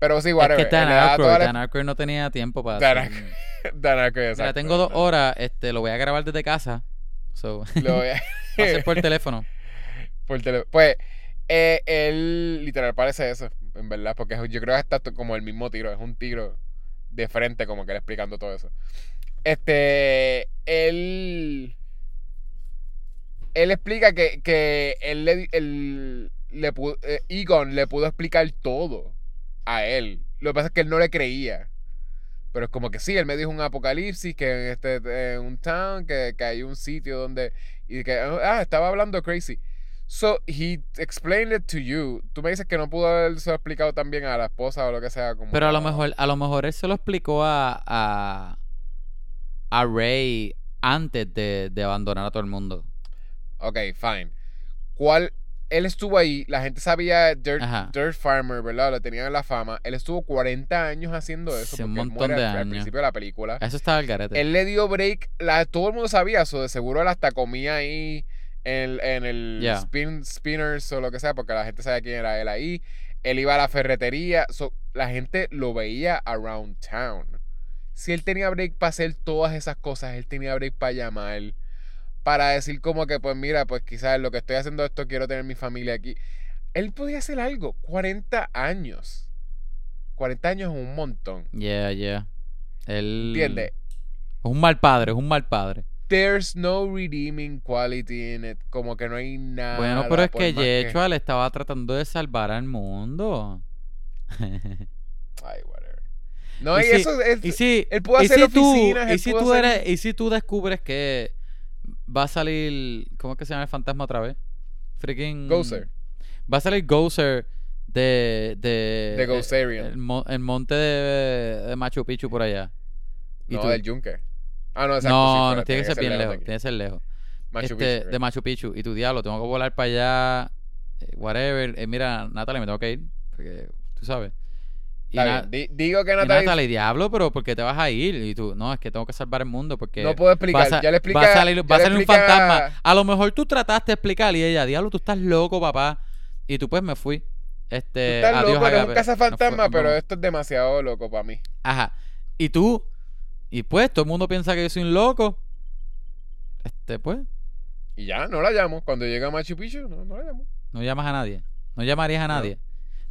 Pero sí, es whatever. que Dan le Aykroyd, la- Dan Aykroyd no tenía tiempo para Dan hacer- Dan Aykroyd, Mira, exacto. tengo dos horas, este, lo voy a grabar desde casa. So, Lo voy a- ser por teléfono. por tele- Pues, eh, él literal parece eso, en verdad, porque es- yo creo que está como el mismo tiro, es un tiro de frente, como que él explicando todo eso. Este, él, él explica que, que él le, él le pudo, eh, Egon le pudo explicar todo a él. Lo que pasa es que él no le creía. Pero es como que sí, él me dijo un apocalipsis, que en este en un town, que, que hay un sitio donde. Y que, ah, estaba hablando crazy. So, he explained it to you. Tú me dices que no pudo haberse explicado también a la esposa o lo que sea. Como Pero a lo mejor, a lo mejor él se lo explicó a, a, a Ray antes de, de abandonar a todo el mundo. Ok, fine. ¿Cuál? Él estuvo ahí, la gente sabía Dirt. Dirt Farmer, ¿verdad? Lo tenían en la fama. Él estuvo 40 años haciendo eso. Sí, un él montón muere de al, al años. principio de la película. Eso estaba el garete. Él le dio break. La, todo el mundo sabía eso. De seguro él hasta comía ahí en, en el Ya. spin, Spinners o lo que sea, porque la gente sabía quién era él ahí. Él iba a la ferretería. So, la gente lo veía around town. Si él tenía break para hacer todas esas cosas, él tenía break para llamar. Para decir como que, pues mira, pues quizás lo que estoy haciendo esto, quiero tener mi familia aquí. Él podía hacer algo. 40 años. 40 años es un montón. Yeah, yeah. Él. ¿Entiendes? Es un mal padre, es un mal padre. There's no redeeming quality in it. Como que no hay nada. bueno, pero es que Yechua le estaba tratando de salvar al mundo. Ay, whatever. No, Y y, si- eso es. y si, él pudo y hacer si tú, oficinas, y él si pudo tú hacer- eres, y si tú descubres que va a salir, ¿cómo es que se llama el fantasma otra vez? Freaking Gozer. Va a salir Gozer de de De Gozerian. el, mo- el monte de, de Machu Picchu por allá. Y No, tú- del Yunque. Ah, no, exacto. no, sí, no tiene que ser bien lejos lejos, tiene que ser lejos. Machu Este, Picchu, de. Machu Picchu y tu diablo, tengo que volar para allá, eh, whatever. Eh, mira, Natalie, me tengo que ir porque tú sabes. Y, na-. Di- digo que y Natalie. Natalie, diablo, pero ¿por qué te vas a ir? Y tú, no, es que tengo que salvar el mundo porque no puedo explicar. va a, ya le explica. va a salir, va a salir un fantasma. A lo mejor tú trataste de explicar y ella, diablo, tú estás loco, papá. Y tú pues me fui. Tú Este, estás adiós, loco, eres un cazafantasma, fu- pero vamos. esto es demasiado loco para mí. Ajá. Y tú, y pues todo el mundo piensa que yo soy un loco. Este, pues, Y ya, no la llamo. Cuando llega Machu Picchu, no, no la llamo. no llamas a nadie. No llamarías a No. nadie.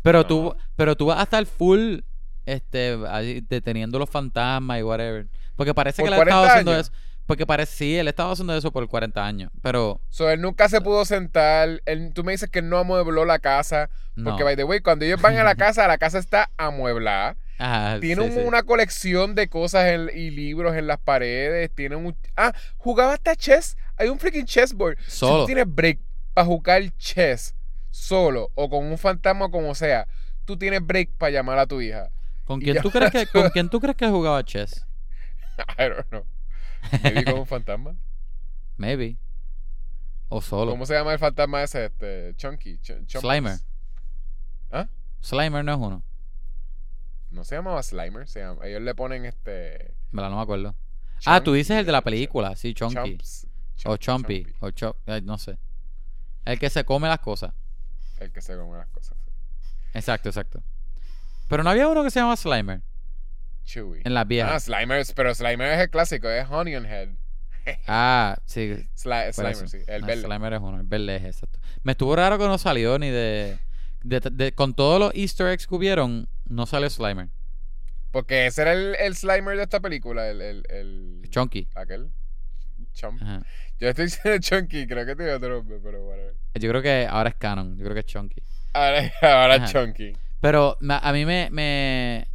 Pero No. tú, pero tú vas a estar full este ahí deteniendo los fantasmas y whatever. Porque parece ¿Por que él estaba 40 haciendo eso. Porque parece, sí, él estaba haciendo eso por 40 años. Pero So, él nunca se pudo sentar. Él, tú me dices que no amuebló la casa. no. Porque, by the way, cuando ellos van a la casa, la casa está amueblada. Ajá, Tiene sí, un- sí. una colección de cosas en- y libros en las paredes. Tiene un. Ah, jugaba hasta chess. Hay un freaking chessboard. Si Solo. tú tienes break para jugar chess solo o con un fantasma como sea, tú tienes break para llamar a tu hija. ¿Con quién tú crees que con quién tú crees que jugaba chess? I don't know. Maybe con un fantasma. Maybe. O solo. ¿Cómo se llama el fantasma ese? Este, Chunky. Ch-. Slimer. ¿Ah? Slimer no es uno. No se llamaba Slimer. Se llama, ellos le ponen este. ¿Verdad? No me acuerdo. Ah, tú dices el de la película, sí, Chunky. Chumps. O Chompy. O Chop, no sé. El que se come las cosas. El que se come las cosas. Exacto, exacto. Pero no había uno que se llama Slimer Chewy. en las Ah, viejas. Slimer, es- pero Slimer es el clásico, es Honey on Head. Ah, sí. Sli- Slimer, sí, el No, verde. Slimer es uno, el verde es exacto. Me estuvo raro que no salió ni de, de, de- Con todos los Easter eggs que hubieron, no salió Slimer. Porque ese era el, el Slimer de esta película, el, el, el Chunky. aquel. Ajá. Yo estoy diciendo Chunky, creo que tiene otro nombre, pero bueno. Yo creo que ahora es canon. Yo creo que es Chunky. Ahora, ahora Ajá. Chunky. Pero a mí me. me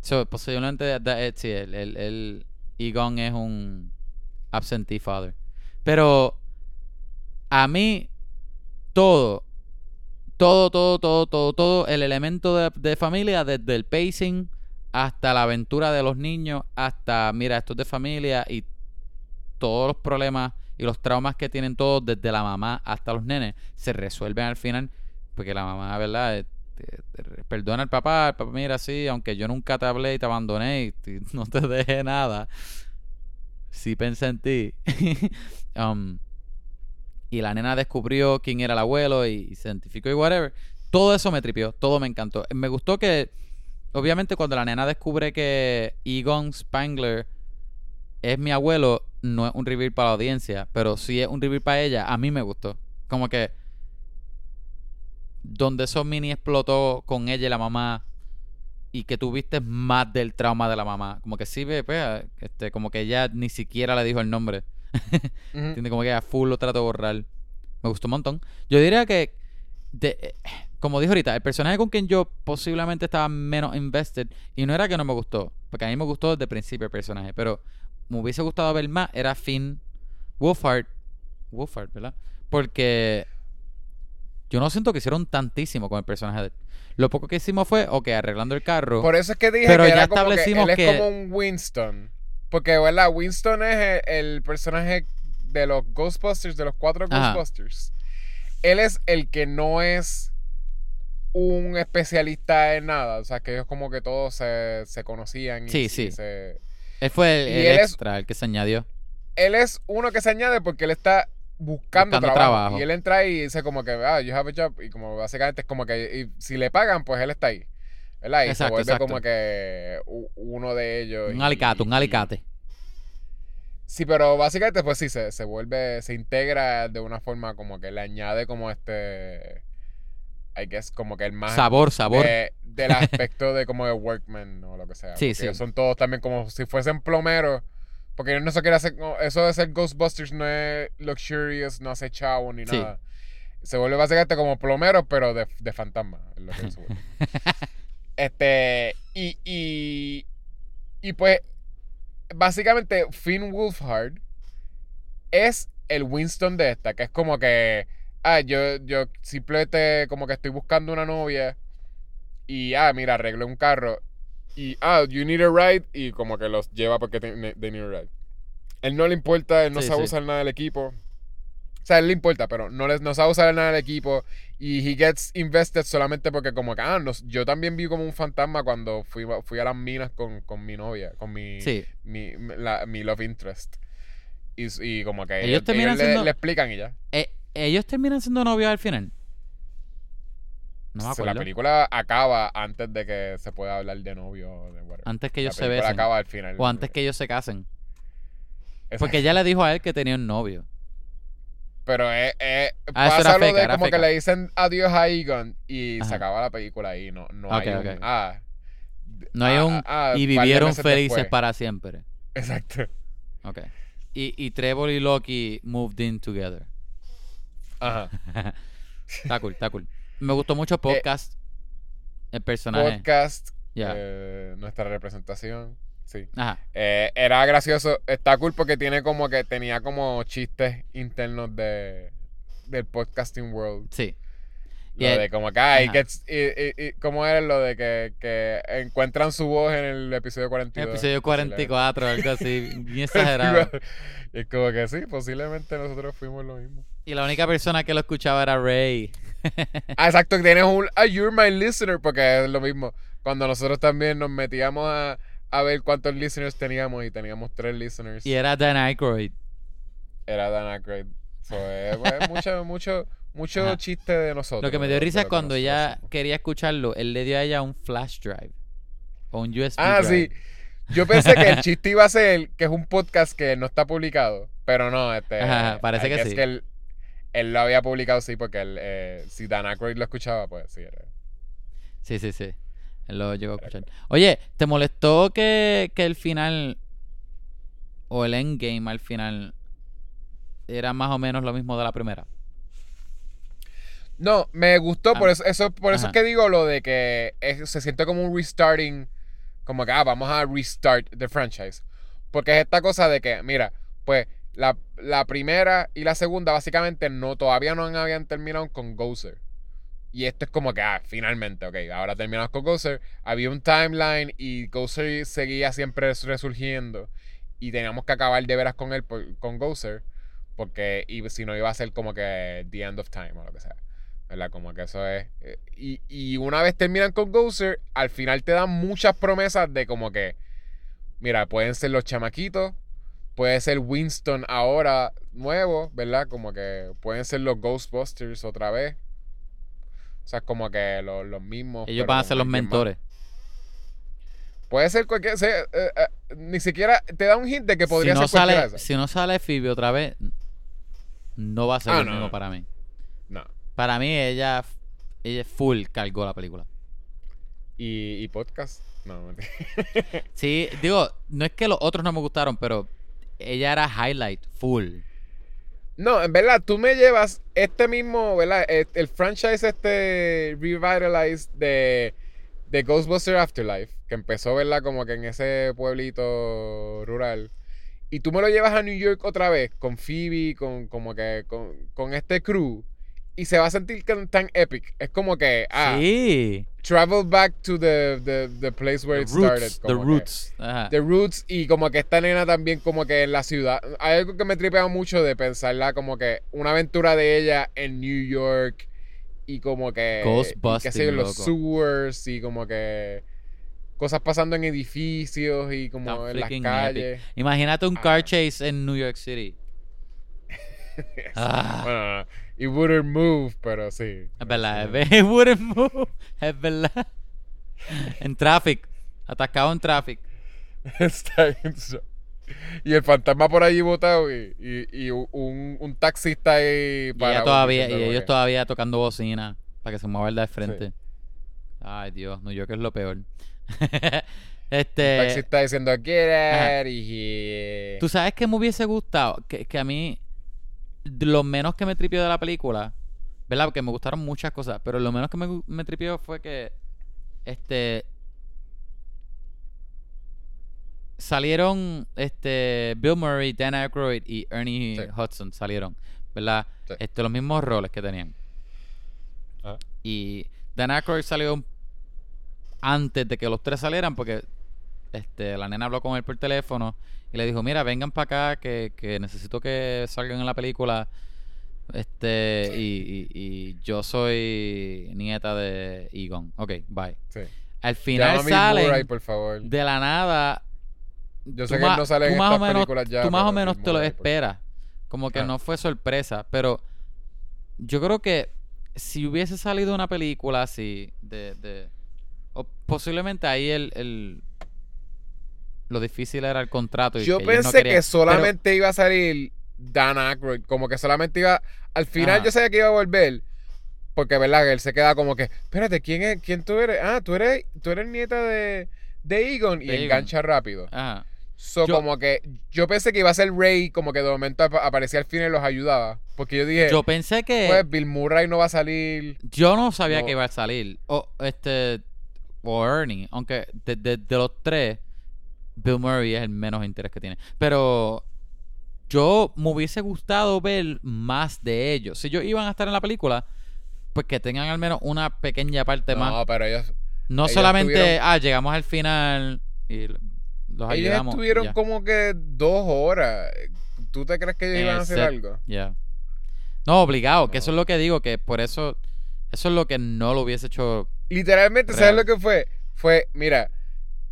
so, posiblemente sí, el, el, el Egon es un absentee father. Pero a mí, todo, todo, todo, todo, todo, todo, el elemento de, de familia, desde el pacing hasta la aventura de los niños, hasta, mira, esto es de familia y todos los problemas y los traumas que tienen todos, desde la mamá hasta los nenes, se resuelven al final. Porque la mamá, ¿verdad? Eh, perdona al papá, el papá, mira, sí, aunque yo nunca te hablé y te abandoné y no te dejé nada, sí pensé en ti. Um, y la nena descubrió quién era el abuelo y, y se identificó y whatever. Todo eso me tripió, todo me encantó. Me gustó que, obviamente, cuando la nena descubre que Egon Spangler es mi abuelo, no es un reveal para la audiencia, pero sí es un reveal para ella. A mí me gustó. Como que donde eso mini explotó con ella y la mamá y que tuviste más del trauma de la mamá. Como que sí, pues, este, como que ella ni siquiera le dijo el nombre. ¿Entiendes? Como que a full lo trato de borrar. Me gustó un montón. Yo diría que, de, como dijo ahorita, el personaje con quien yo posiblemente estaba menos invested, y no era que no me gustó, porque a mí me gustó desde el principio el personaje, pero me hubiese gustado ver más, era Finn Wolfhard. Wolfhard, ¿verdad? Porque yo no siento que hicieron tantísimo con el personaje de él. Lo poco que hicimos fue, ok, arreglando el carro. Por eso es que dije Pero que ya era como que establecimos él es que- como un Winston. Porque, ¿verdad? Winston es el, el personaje de los Ghostbusters, de los cuatro Ajá. Ghostbusters. Él es el que no es un especialista en nada. O sea, que ellos como que todos se, se conocían. Y, Sí, y sí. se- él fue el, y el él es- extra, el que se añadió. Él es uno que se añade porque él está buscando, Buscando trabajo, trabajo. Y él entra y dice como que, ah, you have a job. Y como básicamente es como que y si le pagan, pues él está ahí. ¿Verdad? Y Exacto, se vuelve exacto. como que uno de ellos. Un y- alicate, un alicate. Sí, pero básicamente pues sí, se, se vuelve, se integra de una forma como que le añade como este, I guess, como que el más... Sabor, sabor. de- del aspecto de como de workman o lo que sea. Sí, sí. ellos Son todos también como si fuesen plomeros. Porque ellos no se quieren hacer, no, eso de ser Ghostbusters no es luxurious, no hace chavo ni Sí. nada. Se vuelve básicamente como plomeros, pero de, de fantasma. es lo que se vuelve. Este, y, y, y pues, básicamente, Finn Wolfhard es el Winston de esta, que es como que, ah, yo, yo simplemente como que estoy buscando una novia y, ah, mira, arreglé un carro y, ah, you need a ride y como que los lleva porque te- they need a ride. Él no le importa, él no Sí, sabe sí. usar nada del equipo. O sea, él le importa, pero no, les, no sabe usar nada del equipo. Y he gets invested solamente porque como que, ah, nos- yo también vi como un fantasma cuando fui, fui a las minas con, con mi novia, con mi, Sí. mi, la- mi love interest. Y, y como que Ellos ellos, terminan le, le explican y ya. Eh, ¿Ellos terminan siendo novios al final? No me O sea, la acuerdo. película acaba antes de que se pueda hablar de novio o de whatever. Antes que la ellos se besen. acaba al final. O antes que ellos se casen. Exacto. Porque ella le dijo a él que tenía un novio. Pero es, es- Ah, pasa lo de como feca. que le dicen adiós a Egon y se acaba la película ahí. No, no hay un, ah, hay ah, un... ah, y vivieron felices después. para siempre. Exacto. Ok. Y, y Trevor y Loki moved in together. Ajá. está cool, está cool. Me gustó mucho el podcast. el personaje. Podcast, Ya. eh, nuestra representación. Sí. Ajá. Eh, era gracioso. Está cool porque tiene como que tenía como chistes internos de del podcasting world. Sí. Lo Y el- de como que, ajá. gets- y, y- y- ¿cómo era lo de que, que encuentran su voz en el episodio 42? Episodio Posiblemente. 44, algo así. Bien exagerado. Y es como que sí, posiblemente nosotros fuimos lo mismo. Y la única persona que lo escuchaba era Ray. Ah, exacto, que tienes un, ah, you're my listener, porque es lo mismo. Cuando nosotros también nos metíamos a, a ver cuántos listeners teníamos y teníamos tres listeners. y era Dan Aykroyd. Era Dan Aykroyd. So, eh, pues, mucho, mucho, mucho Ajá. chiste de nosotros. Lo que me dio risa es que cuando ella hacemos. quería escucharlo, él le dio a ella un flash drive. O un USB Ah, drive. sí. Yo pensé que el chiste iba a ser que es un podcast que no está publicado. Pero no, este. Ajá, parece que guess sí. que él, él lo había publicado, sí, porque él, eh, si Dan Aykroyd lo escuchaba, pues sí. Era. Sí, sí, sí. Él lo llegó a escuchar. Oye, ¿te molestó que, que el final o el endgame al final era más o menos lo mismo de la primera. No, me gustó, por Ah, eso, eso, por eso es que digo lo de que es- se siente como un restarting, como que ah, vamos a restart the franchise. Porque es esta cosa de que, mira, pues la, la primera y la segunda básicamente no, todavía no habían terminado con Gozer. Y esto es como que, ah, finalmente, ok, ahora terminamos con Gozer. Había un timeline y Gozer seguía siempre resurgiendo. Y teníamos que acabar de veras con él, con Gozer. Porque si no iba a ser como que the end of time o lo que sea. ¿Verdad? Como que eso es. eh, Y, y una vez terminan con Gozer, al final te dan muchas promesas de como que. Mira, pueden ser los chamaquitos. Puede ser Winston ahora nuevo, ¿verdad? Como que pueden ser los Ghostbusters otra vez. O sea, como que los, los mismos. Ellos van a ser los más. mentores. Puede ser cualquier. se- eh, eh, ni siquiera te da un hint de que podría si, no ser sale, si no sale Phoebe otra vez, no va a ser Ah, lo no, mismo no. para mí. No. Para mí, ella, ella full cargó la película. Y, y podcast. No. Sí, digo, no es que los otros no me gustaron, pero ella era highlight, full. No, en verdad, tú me llevas este mismo, ¿verdad? El, el franchise este revitalized de, de Ghostbuster Afterlife, que empezó, ¿verdad? Como que en ese pueblito rural. Y tú me lo llevas a New York otra vez, con Phoebe, con como que con, con este crew. Y se va a sentir tan, epic. Es como que, ah, sí. travel back to the, the, the place where The it started. the que- roots. Ajá. The Roots y como que esta nena también como que en la ciudad. Hay algo que me tripea mucho de pensarla como que una aventura de ella en New York y como que... Sé yo, los loco. sewers y como que... Cosas pasando en edificios y como Tan en las calles. Imagínate un car Ah. chase en New York City. Ah. Bueno, no, it wouldn't move, pero sí. Es verdad, Sí. es verdad. It wouldn't move. Es verdad. En traffic. Atascado en traffic. Está bien, Y el fantasma por allí botado y, y, y un, un taxista ahí Y, ella todavía, y ellos todavía tocando bocina para que se mueva el de frente. Ay, Dios, New York es lo peor. El este, taxista diciendo, get out of here". tú sabes que me hubiese gustado, que, que a mí, lo menos que me tripió de la película, ¿verdad? Porque me gustaron muchas cosas, pero lo menos que me, tripió fue que, este, salieron, este, Bill Murray, Dan Aykroyd y Ernie Sí. Hudson salieron, ¿verdad? Sí. Este, los mismos roles que tenían. Ajá. Y Dan Aykroyd salió antes de que los tres salieran porque este, la nena habló con él por teléfono y le dijo, mira, vengan para acá que, que necesito que salgan en la película. Este, y, y- y yo soy nieta de Egon. Ok, bye. Sí. Al final favor. de la nada. Yo sé que él no sale en estas menos, películas ya. Tú más o menos te lo Murray, esperas. Como que Ah. no fue sorpresa. Pero yo creo que si hubiese salido una película así, de. de o posiblemente ahí el, el- Lo difícil era el contrato. y Yo que ellos no pensé querían- que solamente iba a salir Dan Aykroyd. Como que solamente iba. Al final Ajá. yo sabía que iba a volver. Porque, ¿verdad? Que él se queda como que. Espérate, ¿quién es? ¿Quién tú eres? Ah, tú eres, tú eres nieta de, de Egon. Y Egon. engancha rápido. Ajá. So, Yo- como que yo pensé que iba a ser Rey, como que de momento ap- aparecía al fin y los ayudaba. Porque yo dije, Yo pensé que. pues Bill Murray no va a salir. Yo no sabía No. que iba a salir. O este. O Ernie. Aunque de, de- de los tres, Bill Murray es el menos interés que tiene. Pero yo me hubiese gustado ver más de ellos. Si ellos iban a estar en la película, pues que tengan al menos una pequeña parte más. No, pero ellos, No ellos solamente, ah, llegamos al final y los ellos ayudamos. y estuvieron como que dos horas. ¿Tú te crees que ellos iban a hacer algo? Ya. No, obligado, que eso es lo que digo, que por eso, eso es lo que no lo hubiese hecho. Literalmente, ¿sabes lo que fue? Fue, mira,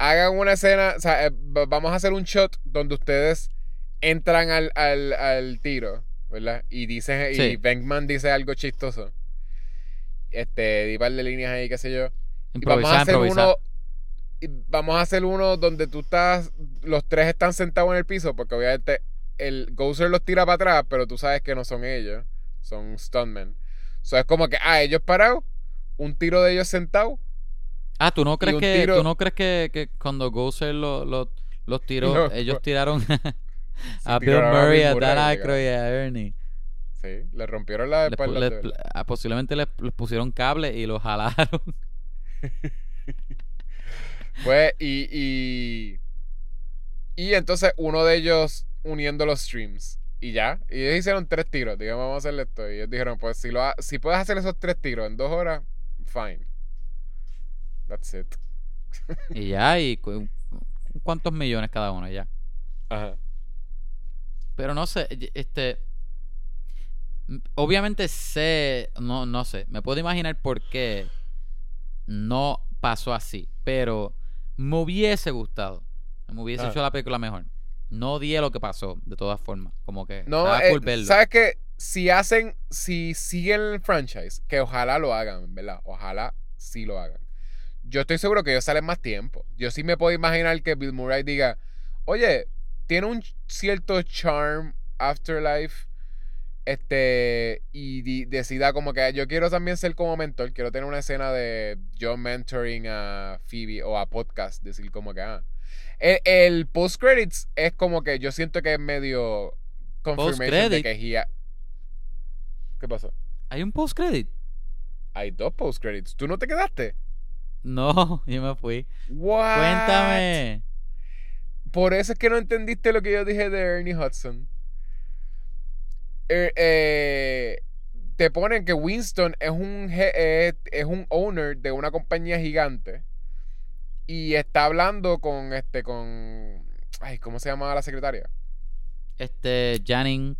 hagan una escena, o sea, eh, va- vamos a hacer un shot donde ustedes entran al, al, al tiro, ¿verdad? Y dicen, y. Venkman dice algo chistoso. Este, di par de líneas ahí, qué sé yo. Y vamos a hacer improvisar. uno. Vamos a hacer uno donde tú estás. Los tres están sentados en el piso. Porque obviamente el Gozer los tira para atrás. Pero tú sabes que no son ellos. Son stuntmen. So es como que, ah, ellos parados. Un tiro de ellos sentados. Ah, ¿tú no crees que tiro- tú no crees que, que cuando Gozer lo- lo- los tiró, No, ellos tiraron a Bill Murray, a Dan Aykroyd y a Ernie. Sí, le rompieron la espalda. les- ah, posiblemente les, les pusieron cable y los jalaron. Pues, y, y. Y entonces uno de ellos uniendo los streams. Y ya. Y ellos hicieron tres tiros. Digamos, vamos a hacerle esto. Y ellos dijeron, pues si lo ha- si puedes hacer esos tres tiros en dos horas, fine. That's it. y ya, y cu- cuántos millones cada uno, ya. Ajá. Pero no sé, este. Obviamente sé, no, no sé, me puedo imaginar por qué no pasó así, pero me hubiese gustado, me hubiese hecho la película mejor. No di lo que pasó, de todas formas, como que No, eh, cool. ¿sabes qué? Si hacen, si siguen el franchise, que ojalá lo hagan, ¿verdad? Ojalá sí lo hagan. Yo estoy seguro que ellos salen más tiempo. Yo sí me puedo imaginar que Bill Murray diga, oye, tiene un cierto charm Afterlife, este, y di- decida como que yo quiero también ser como mentor, quiero tener una escena de yo mentoring a Phoebe o a podcast, decir como que, ah. El, el post credits es como que yo siento que es medio confirmation de que he- ¿Qué pasó? ¿Hay un post credit? Hay dos post credits. ¿Tú no te quedaste? No, yo me fui. What? Cuéntame. Por eso es que no entendiste lo que yo dije de Ernie Hudson. Er- eh, te ponen que Winston es un, es un owner de una compañía gigante y está hablando con este con ay cómo se llama la secretaria Este, Janine,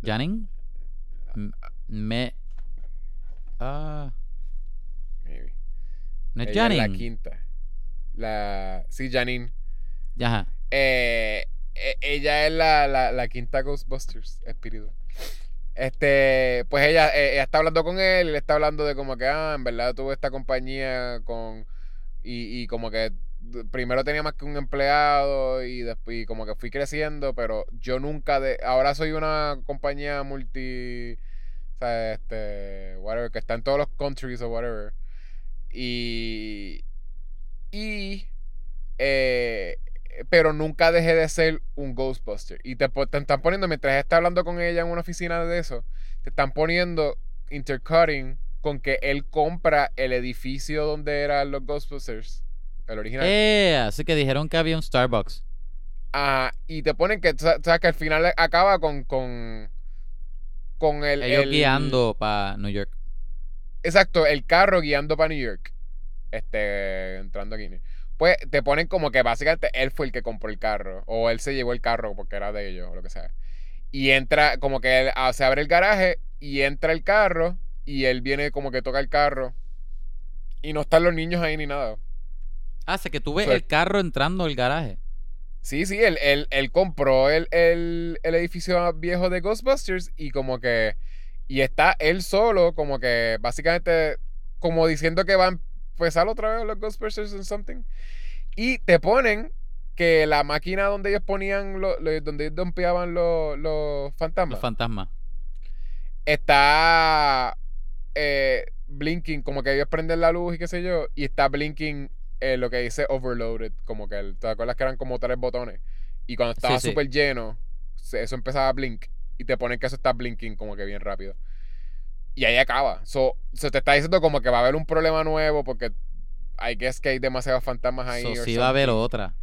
M- me, ah. No es Ella es la Janine. quinta la sí Janine Ajá. Eh, e- ella es la, la, la quinta Ghostbusters espíritu. Este, pues ella, eh, ella está hablando con él, le está hablando de como que, ah, en verdad tuve esta compañía con. Y, y como que primero tenía más que un empleado y después y como que fui creciendo, pero yo nunca de. Ahora soy una compañía multi. O sea, este. Whatever, que está en todos los countries o whatever. Y. Y. eh, pero nunca dejé de ser un Ghostbuster. Y te, están poniendo, mientras está hablando con ella en una oficina de eso, te están poniendo intercutting con que él compra el edificio donde eran los Ghostbusters, el original. Eh, así que dijeron que había un Starbucks. Ah, y te ponen que, sabes que al final acaba con, con, con el, Ellos el- guiando para New York. Exacto, el carro guiando para New York. Este, entrando aquí. Pues te ponen como que básicamente él fue el que compró el carro. O él se llevó el carro porque era de ellos o lo que sea. Y entra, como que él, ah, se abre el garaje y entra el carro. Y él viene como que toca el carro. Y no están los niños ahí ni nada. Hace que tú ves O sea, el carro entrando al garaje. Sí, sí, él, él, él compró el, el, el edificio viejo de Ghostbusters y como que... Y está él solo, como que básicamente como diciendo que va a empezar otra vez los Ghostbusters en something. Y te ponen que la máquina donde ellos ponían, lo, lo- donde ellos dumpeaban los, los fantasmas, Los fantasmas. está eh, blinking, como que ellos prenden la luz y qué sé yo, y está blinking eh, lo que dice overloaded, como que el- te acuerdas que eran como tres botones. Y cuando estaba sí. súper lleno, eso empezaba a blink y te ponen que eso está blinking como que bien rápido. Y ahí acaba. So, se te está diciendo como que va a haber un problema nuevo porque I guess que hay demasiados fantasmas ahí. So, sí va a haber otra.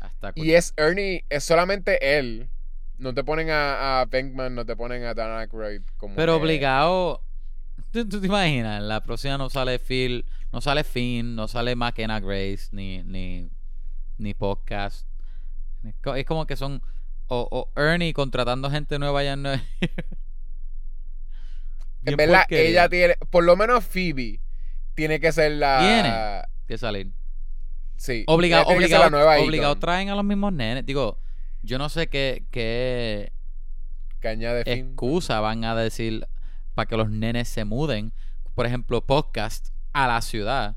Hasta Y es Ernie, es solamente él. No te ponen a, a Venkman, no te ponen a Dan Aykroyd. Como Pero que- obligado. ¿Tú, tú te imaginas? La próxima no sale Phil, no sale Finn, no sale McKenna Grace, ni, ni, ni podcast. Es como que son. O, o Ernie contratando gente nueva allá en Nueva En Bien verdad, porquería. ella tiene, por lo menos Phoebe, tiene que ser la. Tiene. que salir. Sí. Obligado, obligado, la nueva obligado traen a los mismos nenes. Digo, yo no sé qué, qué fin. excusa van a decir para que los nenes se muden. Por ejemplo, podcast a la ciudad.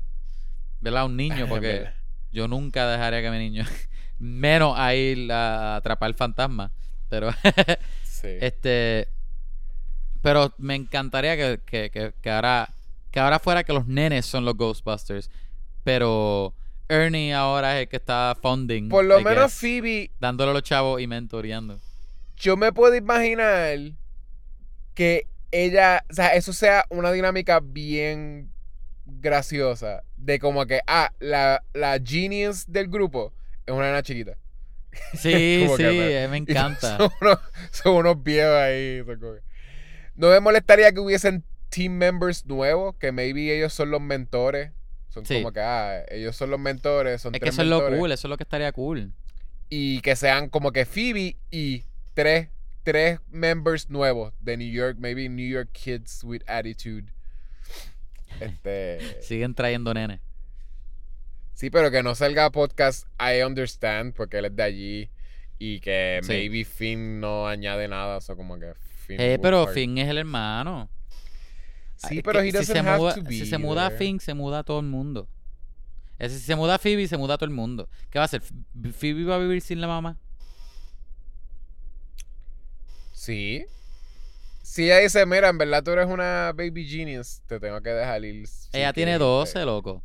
¿Verdad? Un niño, porque yo nunca dejaría que mi niño, menos a ir a atrapar el fantasma. Pero, Sí. este, pero me encantaría que, que, que, que ahora, que ahora fuera que los nenes son los Ghostbusters. Pero Ernie ahora es el que está funding. por lo I menos guess, Phoebe. dándole a los chavos y mentoreando. yo me puedo imaginar que ella, o sea, eso sea una dinámica bien graciosa. De como que, ah, la, la genius del grupo es una nena chiquita. Sí, sí, que me- eh, me encanta. Son unos, son unos viejos ahí. No me molestaría que hubiesen team members nuevos, que maybe ellos son los mentores. Son Sí. como que, ah, ellos son los mentores, son Es que eso es lo cool, eso es lo que estaría cool. Y que sean como que Phoebe y tres, tres members nuevos de New York, maybe New York Kids with Attitude. Este, Siguen trayendo nenes. Sí, pero que no salga podcast I Understand, porque él es de allí. Y que Sí. maybe Finn no añade nada, o como que Finn Eh, pero. Finn es el hermano. Sí, pero si se have muda, to be Si se muda there. Finn, se muda todo el mundo. Si se muda Phoebe, se muda todo el mundo. ¿Qué va a hacer? ¿Phoebe va a vivir sin la mamá? Sí. Si ella dice, mira, en verdad tú eres una baby genius, te tengo que dejar ir. Ella tiene quieres 12, irte". loco.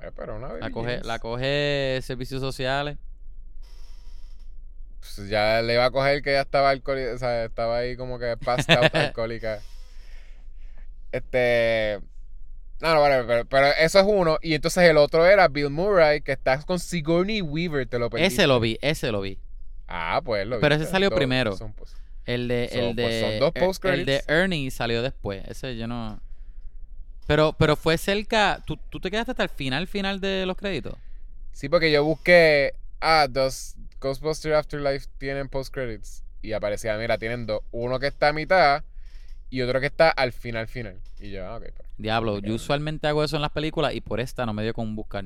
Pues, pero una La coge, la coge servicios sociales. Pues ya le iba a coger que ya estaba alcohólica, o sea, estaba ahí como que out alcohólica. Este. No, no, vale, pero, pero eso es uno. Y entonces el otro era Bill Murray, que está con Sigourney Weaver, te lo. Ese lo vi, ese lo vi. Ah, pues lo Pero ese salió Dos- primero. son El de, So, el pues, de, son dos Er- el de Ernie salió después. Ese yo no. Pero, pero fue cerca. ¿tú, tú te quedaste hasta el final, final de los créditos. Sí, porque yo busqué. Ah, dos Ghostbusters Afterlife tienen post-credits. Y aparecía, mira, tienen dos. Uno que está a mitad y otro que está al final, final. Y yo, ah, ok, pues. Diablo, yo usualmente hago eso en las películas y por esta no me dio con buscar.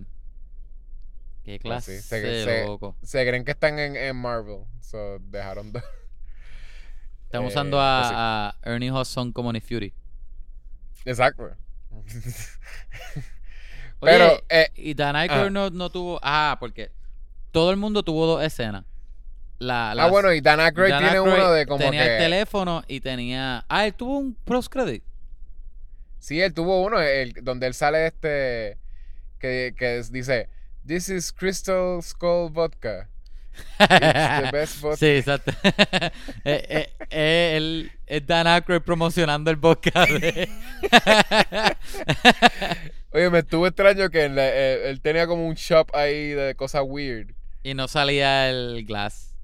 Qué Pues sí, clase se- de se- loco. Se creen que están en, en Marvel. So dejaron dos. Están eh, usando pues sí. a Ernie Hudson como Nick Fury. Exacto. Oye, Pero, eh, y Dan Aykroyd ah. no, no tuvo. Ah, porque todo el mundo tuvo dos escenas. La, ah, bueno, y Dan Aykroyd Dan tiene uno de como tenía que. el teléfono y tenía. Ah, él tuvo un post credit. Sí, él tuvo uno el, donde él sale este. Que, que dice: This is Crystal Skull Vodka. It's the best vodka. Sí, exacto. Eh, eh, eh, él- es Dan Aykroyd promocionando el podcast. de- Oye, me estuvo extraño que eh, él tenía como un shop ahí de cosas weird. y no salía el glass.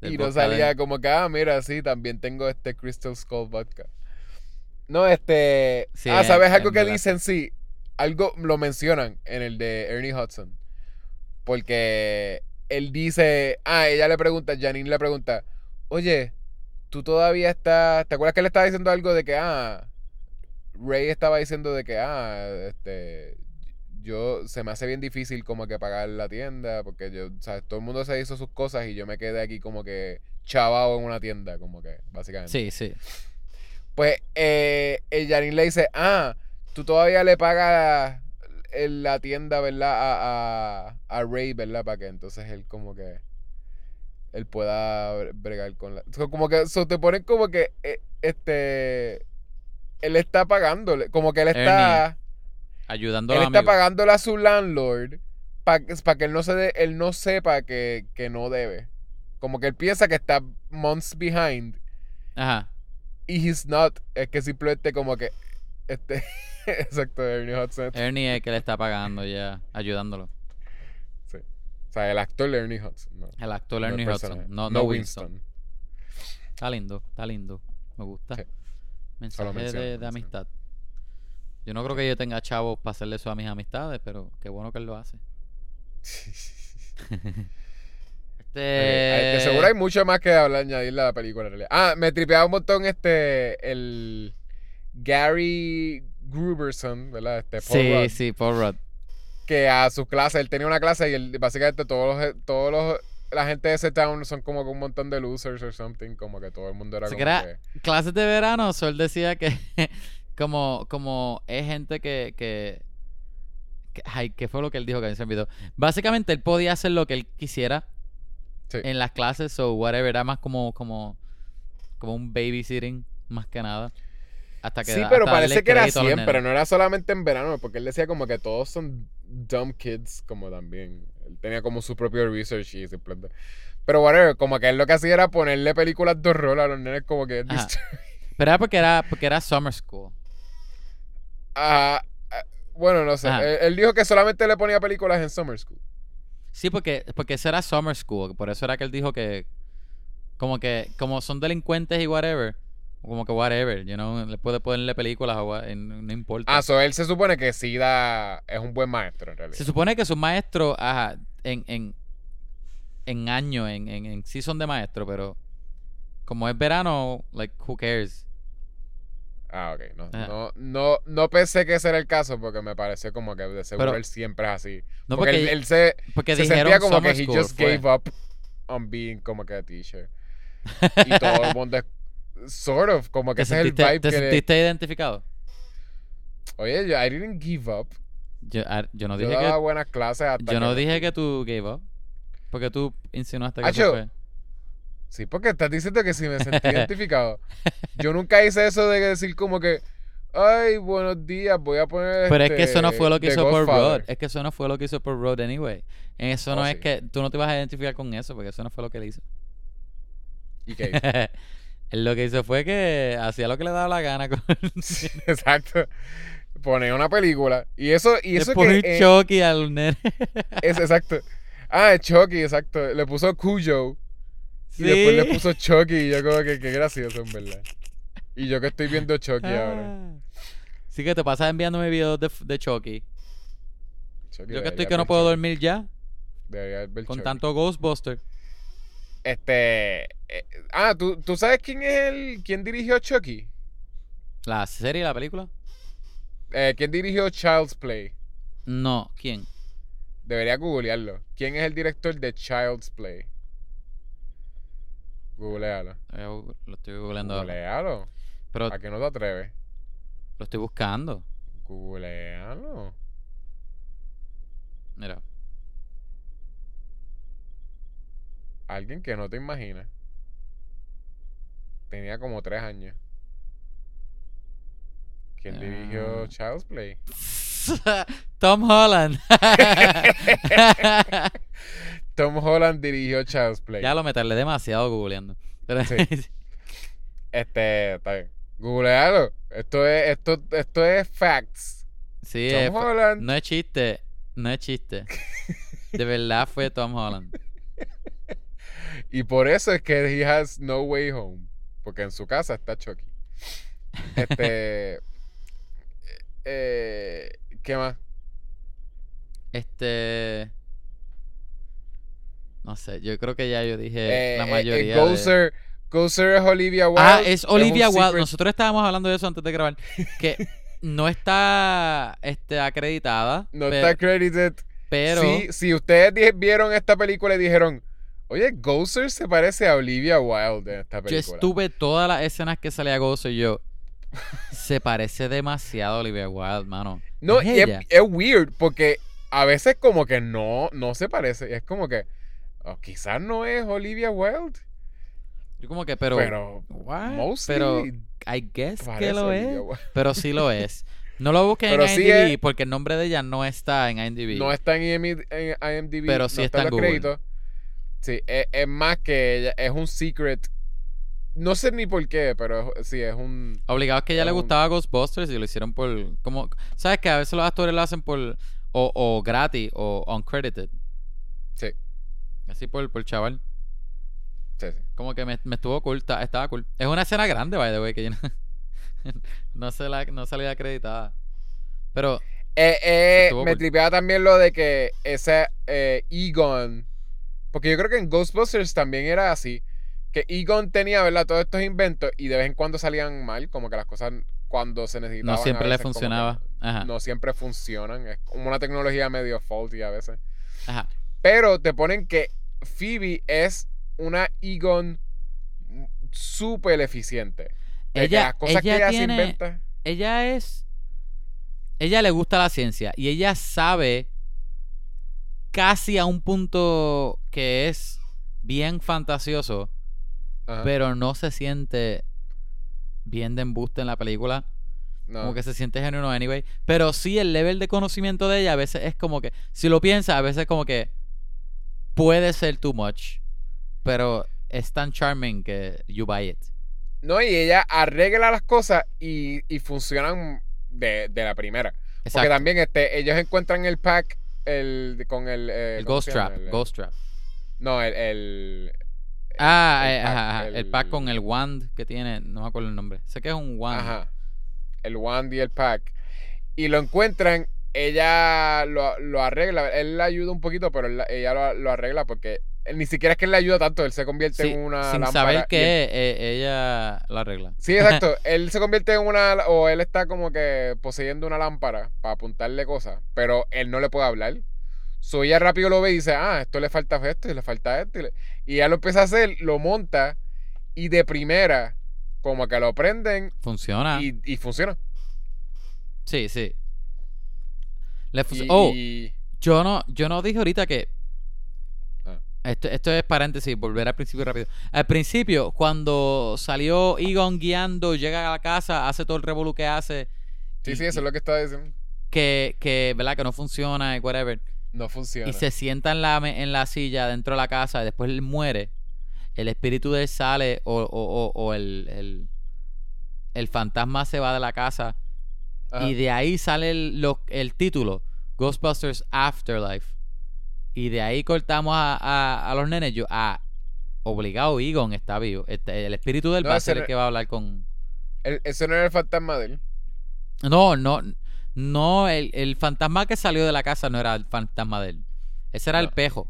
Y no vodka de salía como que, ah, mira, sí, también tengo este Crystal Skull Vodka. No, este. Sí, ah, ¿sabes en- algo en que verdad. dicen? Sí. Algo lo mencionan en el de Ernie Hudson. Porque él dice. Ah, ella le pregunta, Janine le pregunta, oye, tú todavía estás. ¿Te acuerdas que él estaba diciendo algo de que, ah. Ray estaba diciendo de que, ah, este. Yo, se me hace bien difícil como que pagar la tienda, porque yo, ¿sabes? Todo el mundo se hizo sus cosas y yo me quedé aquí como que chavado en una tienda, como que, básicamente. Sí, sí. Pues eh, el Janine le dice, ah, tú todavía le pagas el- la tienda, ¿verdad? A, a, a Ray, ¿verdad? Para que entonces él como que él pueda bre- bregar con la... como que so, te ponen como que eh, este él está pagándole, como que él está Ayudando él a está amigos. pagándole a su landlord para que él no se él no sepa que, que no debe. Como que él piensa que está months behind Ajá. y he's not. Es que simplemente como que este exacto, Ernie Hudson. Ernie es el que le está pagando ya, ayudándolo. Sí. O sea, el actor Ernie Hudson. No, El actor no el Ernie personaje. Hudson. No, no, Winston. Está lindo, está lindo. Me gusta. Sí. Mensaje menciono, de, amistad. Yo no creo que yo tenga chavos para hacerle eso a mis amistades, pero qué bueno que él lo hace. Este... Eh, de seguro hay mucho más que hablar, añadirle a la película. en realidad. Ah, me tripeaba un montón este. El. Gary Gruberson, ¿verdad? Este Paul Sí, Rudd, sí, Paul Rudd. Que a su clase, él tenía una clase y él, básicamente todos los. Todos los la gente de ese town son como que un montón de losers or something. Como que todo el mundo era Se como crea- que. Clases de verano, Sol decía que como, como es gente que, que, que- Ay, ¿qué fue lo que él dijo que a mí se me olvidó? Básicamente él podía hacer lo que él quisiera Sí. en las clases o whatever. Era más como, como, como un babysitting, más que nada. Hasta que Sí, pero hasta parece que era siempre, nenes. no era solamente en verano, porque él decía como que todos son dumb kids, como también. Él tenía como su propio research y simplemente. Pero whatever, como que él lo que hacía era ponerle películas de horror a los nenes como que... Pero era porque era, porque era summer school. Ah, ah, bueno, no sé. Él, él dijo que solamente le ponía películas en Summer School. Sí, porque, porque ese era summer school. Por eso era que él dijo que como que como son delincuentes y whatever, como que whatever, you know, le puede ponerle películas o no importa. Ah, so él se supone que sí da... Es un buen maestro, en realidad. Se supone que sus maestros, ajá, en, en, en año, en, en, en sí son de maestro, pero como es verano, like, who cares? Ah, ok. No, no, no, no pensé que ese era el caso porque me pareció como que de seguro Pero- él siempre es así. No, porque porque, él, él se, porque se sentía como que he just fue. gave up on being como que a teacher. Y todo el mundo es sort of, como que ¿Te ese es el vibe te que... le- sentiste identificado? Oye, yo, I didn't give up. Yo, ah, yo no Yo dije daba que buenas clases hasta yo no dije que tú gave up. Porque tú insinuaste que Acho, fue. Sí, porque estás diciendo que si me sentí identificado. Yo nunca hice eso de decir como que, ay, buenos días, voy a poner. Pero es que eso no este, fue lo que hizo por Godfather". Road. Es que eso no fue lo que hizo por Road anyway. Eso no Oh, es sí. que tú no te vas a identificar con eso porque eso no fue lo que él hizo. ¿Y qué hice? Él lo que hizo fue que hacía lo que le daba la gana con Sí, Exacto. Poner una película. Y eso, y Le eso pone que. eh, Chucky al nene. es exacto. Ah, Chucky, exacto. Le puso Cujo. Y después le Sí. puso Chucky. Y yo como que qué gracioso, en verdad. Y yo que estoy viendo Chucky ahora. Ah. Sí que te pasas enviándome videos de, de Chucky. Chucky Yo que estoy que no puedo Chucky. dormir ya Debería ver con Chucky. tanto Ghostbuster. Este. eh, ah, ¿tú, ¿tú sabes quién es el. ¿Quién dirigió Chucky? ¿La serie, la película? Eh, ¿Quién dirigió Child's Play? No, ¿quién? Debería googlearlo. ¿Quién es el director de Child's Play? Googlealo. Yo Lo estoy googleando. Googlealo. Pero ¿A qué no te atreves? lo estoy buscando. Googlealo. Mira. Alguien que no te imaginas. Tenía como tres años. ¿Quién dirigió Ah. Child's Play? Tom Holland. Tom Holland dirigió Child's Play. ya lo me tardé demasiado googleando. Pero- Sí. Este, está bien. Googlealo. Esto es, esto, esto es facts. Sí, Tom Holland. no es chiste. No es chiste. De verdad fue Tom Holland. Y por eso es que he has no way home. Porque en su casa está Chucky. Este. eh, ¿Qué más? Este. No sé, yo creo que ya yo dije Eh, la eh, eh, mayoría. de- Gozer, Gozer es Olivia Wilde. Ah, es Olivia un Wilde. secret- Nosotros estábamos hablando de eso antes de grabar. Que no está este, acreditada. No está credited. pero. Sí, si ustedes vieron esta película y dijeron, oye, Gozer se parece a Olivia Wilde en esta Yo película. estuve todas las escenas que salía Gozo y yo. Se parece demasiado a Olivia Wilde, mano. No, ¿Es y es, weird porque a veces como que no, no se parece. Es como que, oh, quizás no es Olivia Wilde, Yo como que, pero. pero, what? mostly Pero I guess que lo es. Pero sí lo es. No lo busquen en sí IMDb es- porque el nombre de ella no está en IMDb. No está en IMDb, en IMDb, Pero sí está está en en los Google. créditos. Sí, es, es más que ella, es un secret. No sé ni por qué, pero es- sí, es un... Obligado es que ella le un- gustaba Ghostbusters y lo hicieron por. como ¿Sabes que A veces los actores lo hacen por. O, o gratis o uncredited. Sí, Así por, por chaval. sí, sí. Como que me, me estuvo cool. ta- Estaba cool. Es una escena grande, by the way, que yo no, no, se la, no salía acreditada. Pero. Eh, eh, me cool. tripeaba también lo de que ese eh, Egon. Porque yo creo que en Ghostbusters también era así. Que Egon tenía, ¿verdad? Todos estos inventos y de vez en cuando salían mal. Como que las cosas cuando se necesitaban. No siempre le funcionaba. Ajá. No siempre funcionan. Es como una tecnología medio faulty a veces. Ajá. Pero te ponen que Phoebe es una Egon súper eficiente. De que Ella, las cosas que ella ella se tiene. inventa. Ella es. Ella le gusta la ciencia y ella sabe casi a un punto que es bien fantasioso, Ajá, pero no se siente bien de embuste en la película. no. Como que se siente genuino anyway. Pero sí, el level de conocimiento de ella a veces es como que, si lo piensas, a veces como que puede ser too much. pero es tan charming que you buy it. No, y ella arregla las cosas y, y funcionan de, de la primera. Porque también este, ellos encuentran el pack el, con el... eh, el ¿cómo Ghost? Trap, El- Ghost Trap. No, el... el- Ah, el eh, pack, ajá, el, pack con el wand que tiene, no me acuerdo el nombre. Sé que es un wand. Ajá. El wand y el pack. Y lo encuentran, ella lo, lo arregla. Él la ayuda un poquito, pero ella lo, lo arregla porque ni siquiera es que él le ayuda tanto. Él se convierte Sí, en una sin lámpara. saber él- que eh, ella la arregla. Sí, exacto. él se convierte en una. O él está como que poseyendo una lámpara para apuntarle cosas. Pero él no le puede hablar. So ella rápido lo ve y dice: Ah, esto le falta esto y le falta esto. Y, le- y ella lo empieza a hacer, lo monta. Y de primera, como que lo prenden Funciona. y, y funciona. Sí, sí. Le func- Y- oh, yo no, yo no dije ahorita que. Esto, esto es paréntesis, volver al principio rápido. Al principio, cuando salió Egon guiando, llega a la casa, hace todo el revolú que hace. Sí, y- sí, eso es lo que estaba diciendo. Que, que, ¿verdad? Que no funciona y whatever. No funciona. Y se sienta en la, en la silla dentro de la casa y después él muere. El espíritu de él sale o, o, o, o el, el, el fantasma se va de la casa. Ajá. Y de ahí sale el, lo- el título, Ghostbusters Afterlife. Y de ahí cortamos a, a, a los nenes. Yo, ah, obligado Egon está vivo. Este, el espíritu de él No, va a ser el que va a hablar con... El- ese no era el fantasma de él. No, no, no, el, el fantasma que salió de la casa no era el fantasma de él. Ese era el pejo.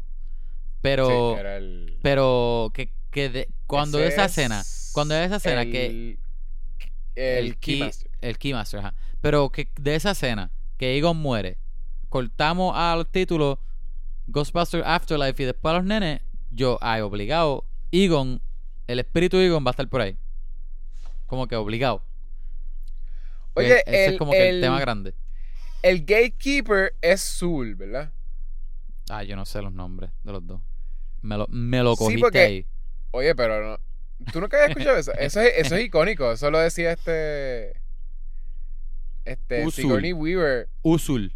Pero... Sí, era el. Pero que, que de- cuando Ese esa escena, es cuando esa escena que el- El, key- Keymaster. el Keymaster, ajá. Pero que de esa escena que Egon muere, cortamos al título Ghostbusters Afterlife y después a los nenes, yo, ay, obligado, Egon, el espíritu de Egon va a estar por ahí. Como que obligado. Oye, ese el, es como que el el- tema grande. el Gatekeeper es Zul, ¿verdad? Ah, yo no sé los nombres de los dos. Me lo, me lo Sí, cogiste porque- ahí. Oye, pero no. ¿Tú nunca habías escuchado eso? Eso es, eso es icónico. Eso lo decía este. Este. Usul. Sigourney Weaver. Usul.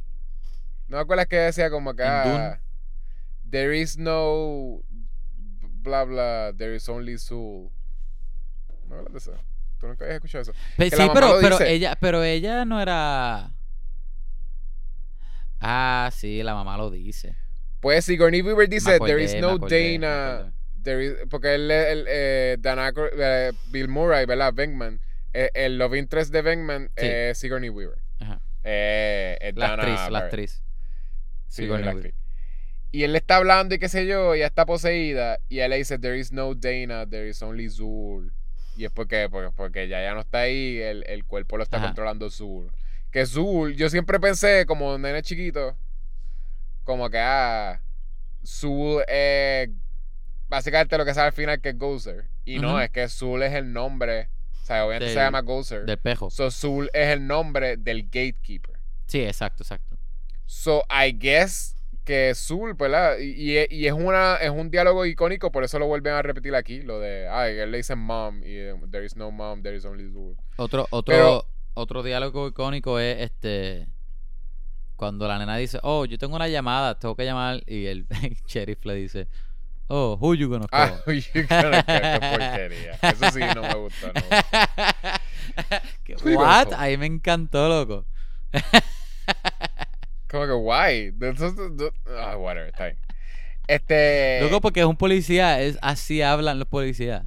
¿No te acuerdas que decía como que. There is no. Bla bla. There is only Zul. ¿No hablas de eso? ¿Tú nunca habías escuchado eso? Pe- sí, pero, ella, pero ella no era. Ah, sí, la mamá lo dice. Pues Sigourney Weaver dice: acordé, There is no acordé, Dana. There is- porque él, él, eh, Dan Aykroyd- eh, Bill Murray, ¿verdad? Venkman. eh, el love interest de Venkman Sí. es Sigourney Weaver. Ajá. La Dana actriz, la actriz. Sí, Sigourney la Weaver. Y él le está hablando y qué sé yo, y ella está poseída. Y él le dice, there is no Dana, there is only Zul. Y es porque, porque, porque ya, ya no está ahí, el, el cuerpo lo está Ajá. controlando Zul. Que Zul, yo siempre pensé, como un nene chiquito, como que, ah, Zul es básicamente lo que sabe al final que es Gozer. Y no, es que Zul es el nombre, o sea, obviamente se llama Gozer. Del pejo. So Zul es el nombre del gatekeeper. Sí, exacto, exacto. So, I guess que Zul, ¿verdad? Y, y- y es, una, es un diálogo icónico, por eso lo vuelven a repetir aquí, lo de, ay, él le dice mom, y eh, there is no mom, there is only Zul. Otro, otro, Pero- otro diálogo icónico es este. Cuando la nena dice, oh, yo tengo una llamada, tengo que llamar. Y el sheriff le dice, oh, who you gonna call? Ah, oye, qué qué porquería. Eso sí no me gustó, no. ¿Qué- Who you gonna What? call? Ahí me encantó, loco. Como que, eso- Ah, whatever, está bien. Este... Loco, porque es un policía, es así hablan los policías.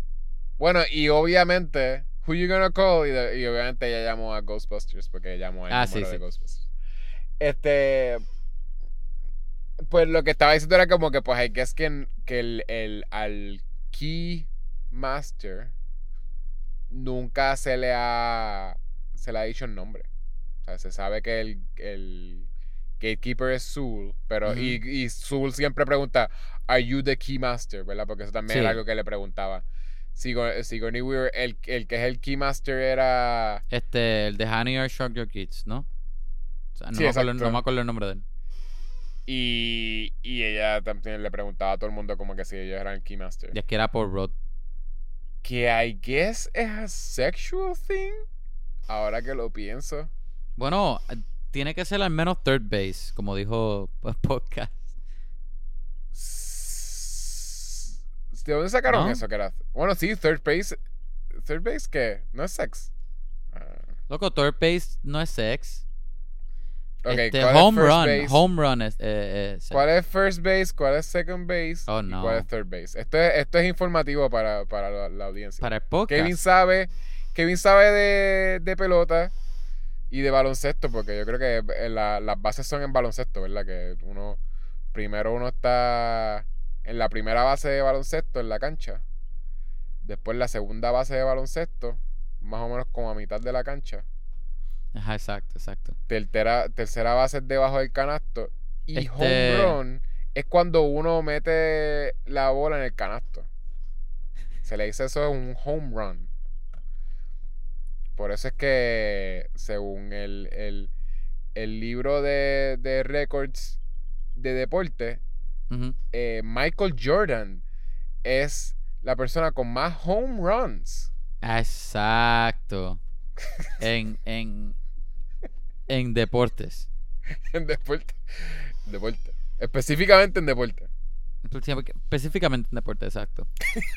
Bueno, y obviamente, who you gonna call? Y, de- y obviamente ella llamó a Ghostbusters porque llamó al Ah, número sí, de sí. Ghostbusters. Este. Pues lo que estaba diciendo era como que, pues, hay que es que, que el, el- al Key Master nunca se le ha. se le ha dicho el nombre. O sea, se sabe que el, el Gatekeeper es Zul, pero. Y, y Zul siempre pregunta, ¿Are you the Key Master? ¿Verdad? Porque eso también Sí. era algo que le preguntaba. Sigo- Sigourney Weaver, el, el que es el Keymaster era. Este, el de Honey or Shrunk Your Kids, ¿no? O sea, no, Sí, me acuerdo, no me acuerdo el nombre de él. Y, y ella también le preguntaba a todo el mundo como que si ellos eran el Keymaster. Y es que era por Rod. Que I guess es a sexual thing. Ahora que lo pienso. Bueno, tiene que ser al menos third base, como dijo el podcast. S- ¿De dónde sacaron ¿No? eso? Que era... Bueno, sí, third base. ¿Third base qué? No es sex. Ah, Loco, third base no es sex. ok, Este, ¿cuál es home first run. base? Home run es, eh, eh. ¿Cuál es first base? ¿Cuál es second base? Oh, ¿Y no. cuál es third base? Esto es, esto es informativo para, para la, la audiencia. Para el podcast. Kevin sabe, Kevin sabe de, de pelota y de baloncesto, porque yo creo que eh, la- las bases son en baloncesto, ¿verdad? Que uno, primero uno está en la primera base de baloncesto, en la cancha. Después la segunda base de baloncesto, más o menos como a mitad de la cancha. Ajá, exacto, exacto. Tercera, tercera base es debajo del canasto. Y Este- home run es cuando uno mete la bola en el canasto. Se le dice eso un home run. Por eso es que, según el, el, el libro de, de records de deporte, eh, Michael Jordan es la persona con más home runs. Exacto. en, en, en deportes. en deporte. Deporte. Específicamente en deporte. Específicamente en deporte, exacto.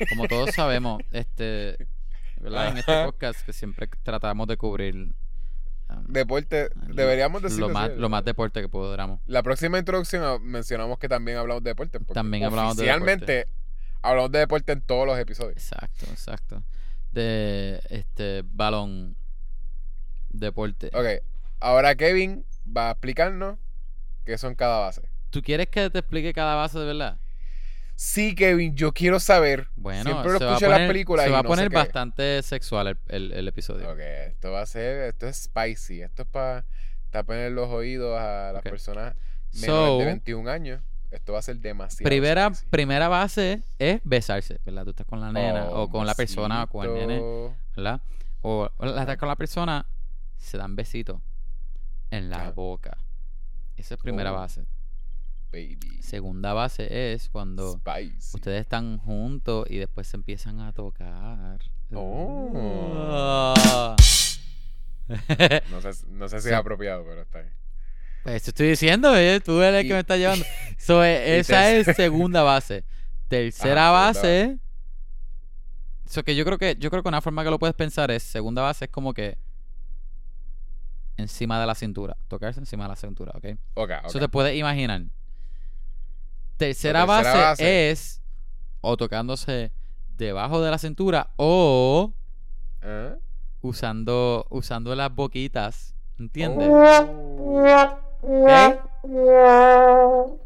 Como todos sabemos, este, ¿verdad? En este podcast que siempre tratamos de cubrir um, Deporte. Deberíamos decirlo lo más, lo más deporte que podamos. La próxima introducción ah, mencionamos que también hablamos de deporte. También hablamos de Oficialmente hablamos de deporte en todos los episodios. Exacto, exacto. De este balón deporte. Ok. Ahora Kevin va a explicarnos qué son cada base. ¿Tú quieres que te explique cada base de verdad? Sí, Kevin, yo quiero saber. Bueno, Siempre lo escucho en las películas se va a no poner qué. bastante sexual el, el- el episodio. Ok, esto va a ser, esto es spicy. Esto es para taparle los oídos a las personas menores So, de 21 años. Esto va a ser demasiado primera, spicy. primera base es besarse, ¿verdad? Tú estás con la nena o con la persona o con el nene. ¿verdad? O o la estás con la persona, se dan besitos en la boca. Esa es primera Oh. base. Baby. Segunda base es cuando Spicy. ustedes están juntos y después se empiezan a tocar. Oh. Ah. No sé, no sé si es apropiado, pero está bien. Pues te estoy diciendo, eh, tú eres el que me está llevando. So, y esa es segunda base. Tercera Ajá, segunda base. So que yo creo que yo creo que una forma que lo puedes pensar es segunda base es como que encima de la cintura, tocarse encima de la cintura, ¿ok? Ok, Eso ok. te puedes imaginar. Tercera, tercera base, base. es o tocándose debajo de la cintura o ¿Ah? usando usando las boquitas, ¿entiendes? Oh.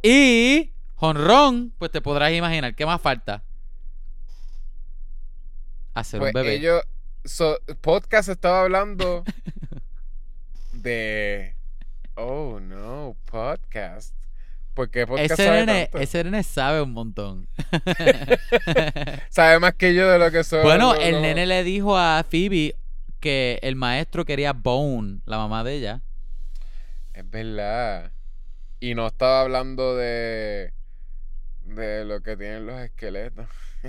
Y jonrón, pues te podrás imaginar, ¿qué más falta? Hacer Pues un bebé. ellos, so, podcast estaba hablando de, oh no, podcast. Porque podcast Ese sabe nene, tanto? ese nene sabe un montón. Sabe más que yo de lo que soy. bueno, el nene le dijo a Phoebe que el maestro quería Bone, la mamá de ella. Es verdad. Y no estaba hablando de, de lo que tienen los esqueletos.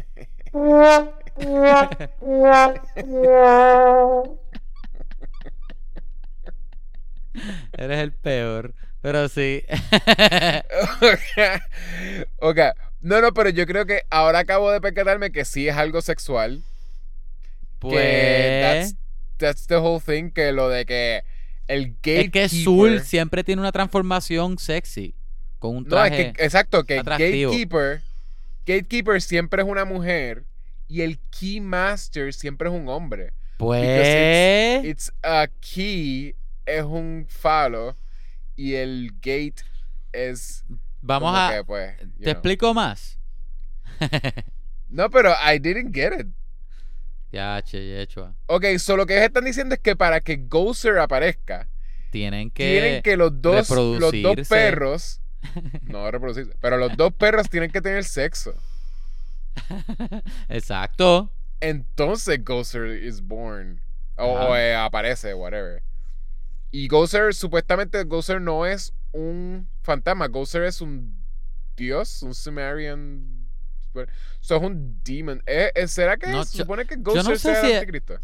Eres el peor. Pero sí. ok. No, no, pero yo creo que ahora acabo de percatarme que sí es algo sexual. Que pues. that's, that's the whole thing. Que lo de que el gatekeeper. Es que Zul siempre tiene una transformación sexy. Con un No, traje. es que, exacto, que atractivo. gatekeeper. Gatekeeper siempre es una mujer. Y el keymaster siempre es un hombre. pues. It's a key es un falo. Y el gate es. Vamos a. que, pues, ¿Te know. explico más? No, pero I didn't get it. ya, che, hecho. Ok, so lo que ellos están diciendo es que para que Gozer aparezca, Tienen que. tienen que los dos, los dos perros, no reproducirse, pero los dos perros tienen que tener sexo. Exacto. Entonces Gozer is born. O, o, eh, aparece, whatever. Y Gozer, supuestamente Gozer no es un fantasma. Gozer es un dios, un Sumerian. So es un demon. Eh, eh, ¿Será que No, se yo- supone que no Gozer sé sea si el es- anticristo?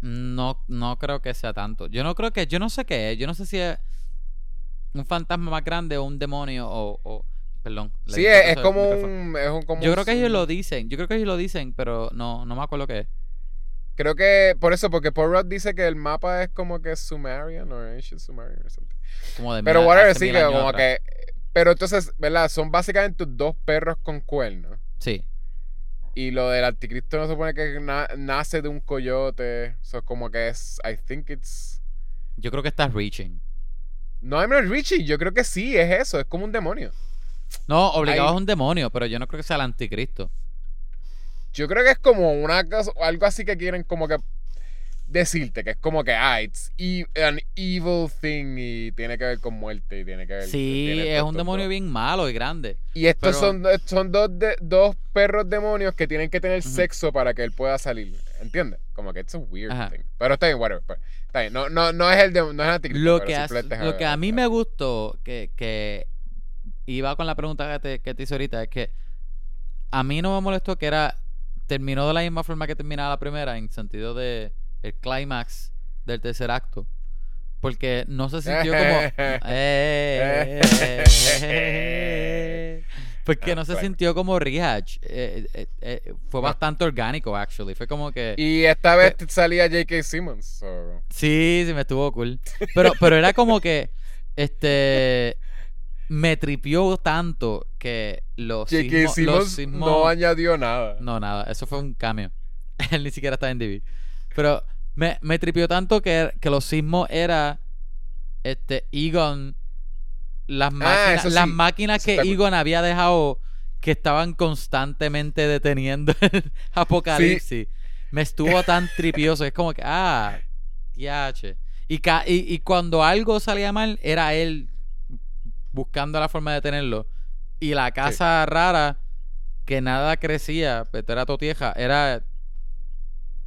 No, no creo que sea tanto. Yo no creo que. Yo no sé qué es. Yo no sé si es un fantasma más grande o un demonio o. o- Perdón. Sí, es, como un, es un como Yo un creo que ellos lo dicen. Yo creo que ellos lo dicen, pero no, no me acuerdo qué es. Creo que por eso, porque Paul Rudd dice que el mapa es como que Sumerian o Ancient Sumerian or something. Como de Pero mil- whatever, sí, que como atrás. que. Pero entonces, ¿verdad? Son básicamente dos perros con cuernos. Sí. Y lo del anticristo no se supone que na- nace de un coyote. Eso como que es. I think it's. Yo creo que estás reaching. No, I'm not Richie. Yo creo que sí, es eso. Es como un demonio. No, obligado es un demonio, pero yo no creo que sea el anticristo. Yo creo que es como una cosa, algo así que quieren como que decirte, que es como que, ah, it's e- an evil thing y tiene que ver con muerte y tiene que ver... Sí, tiene es un demonio bien malo y grande. Y estos pero- son, son dos, de- dos perros demonios que tienen que tener sexo para que él pueda salir, ¿entiendes? Como que it's a weird Ajá. thing. Pero está bien, whatever. pero está bien. No, no, no es el, de, no es Lo que, a mí me gustó, que, que iba con la pregunta que te, que te hice ahorita, es que a mí no me molestó que era terminó de la misma forma que terminaba la primera, en sentido de el clímax del tercer acto. Porque no se sintió como... Eh, porque no se sintió como rehash. Eh, eh, eh, fue No. bastante orgánico, actually. Fue como que... Y esta vez salía J.K. Simmons. so- Sí, sí, me estuvo cool. Pero, pero era como que, este, me tripió tanto que los J.K. sismos... los Simmons sismos- no añadió nada. no, nada, eso fue un cambio. Él ni siquiera está en DB. Pero me, me tripió tanto que, que los sismos era, este, Egon, las máquinas, Ah, las máquinas que. Egon había dejado que estaban constantemente deteniendo el apocalipsis. Me estuvo tan tripioso. Es como que, ah, yache. Y, ca- y, y cuando algo salía mal, era él buscando la forma de detenerlo. Y la casa rara, que nada crecía, pero era totieja, era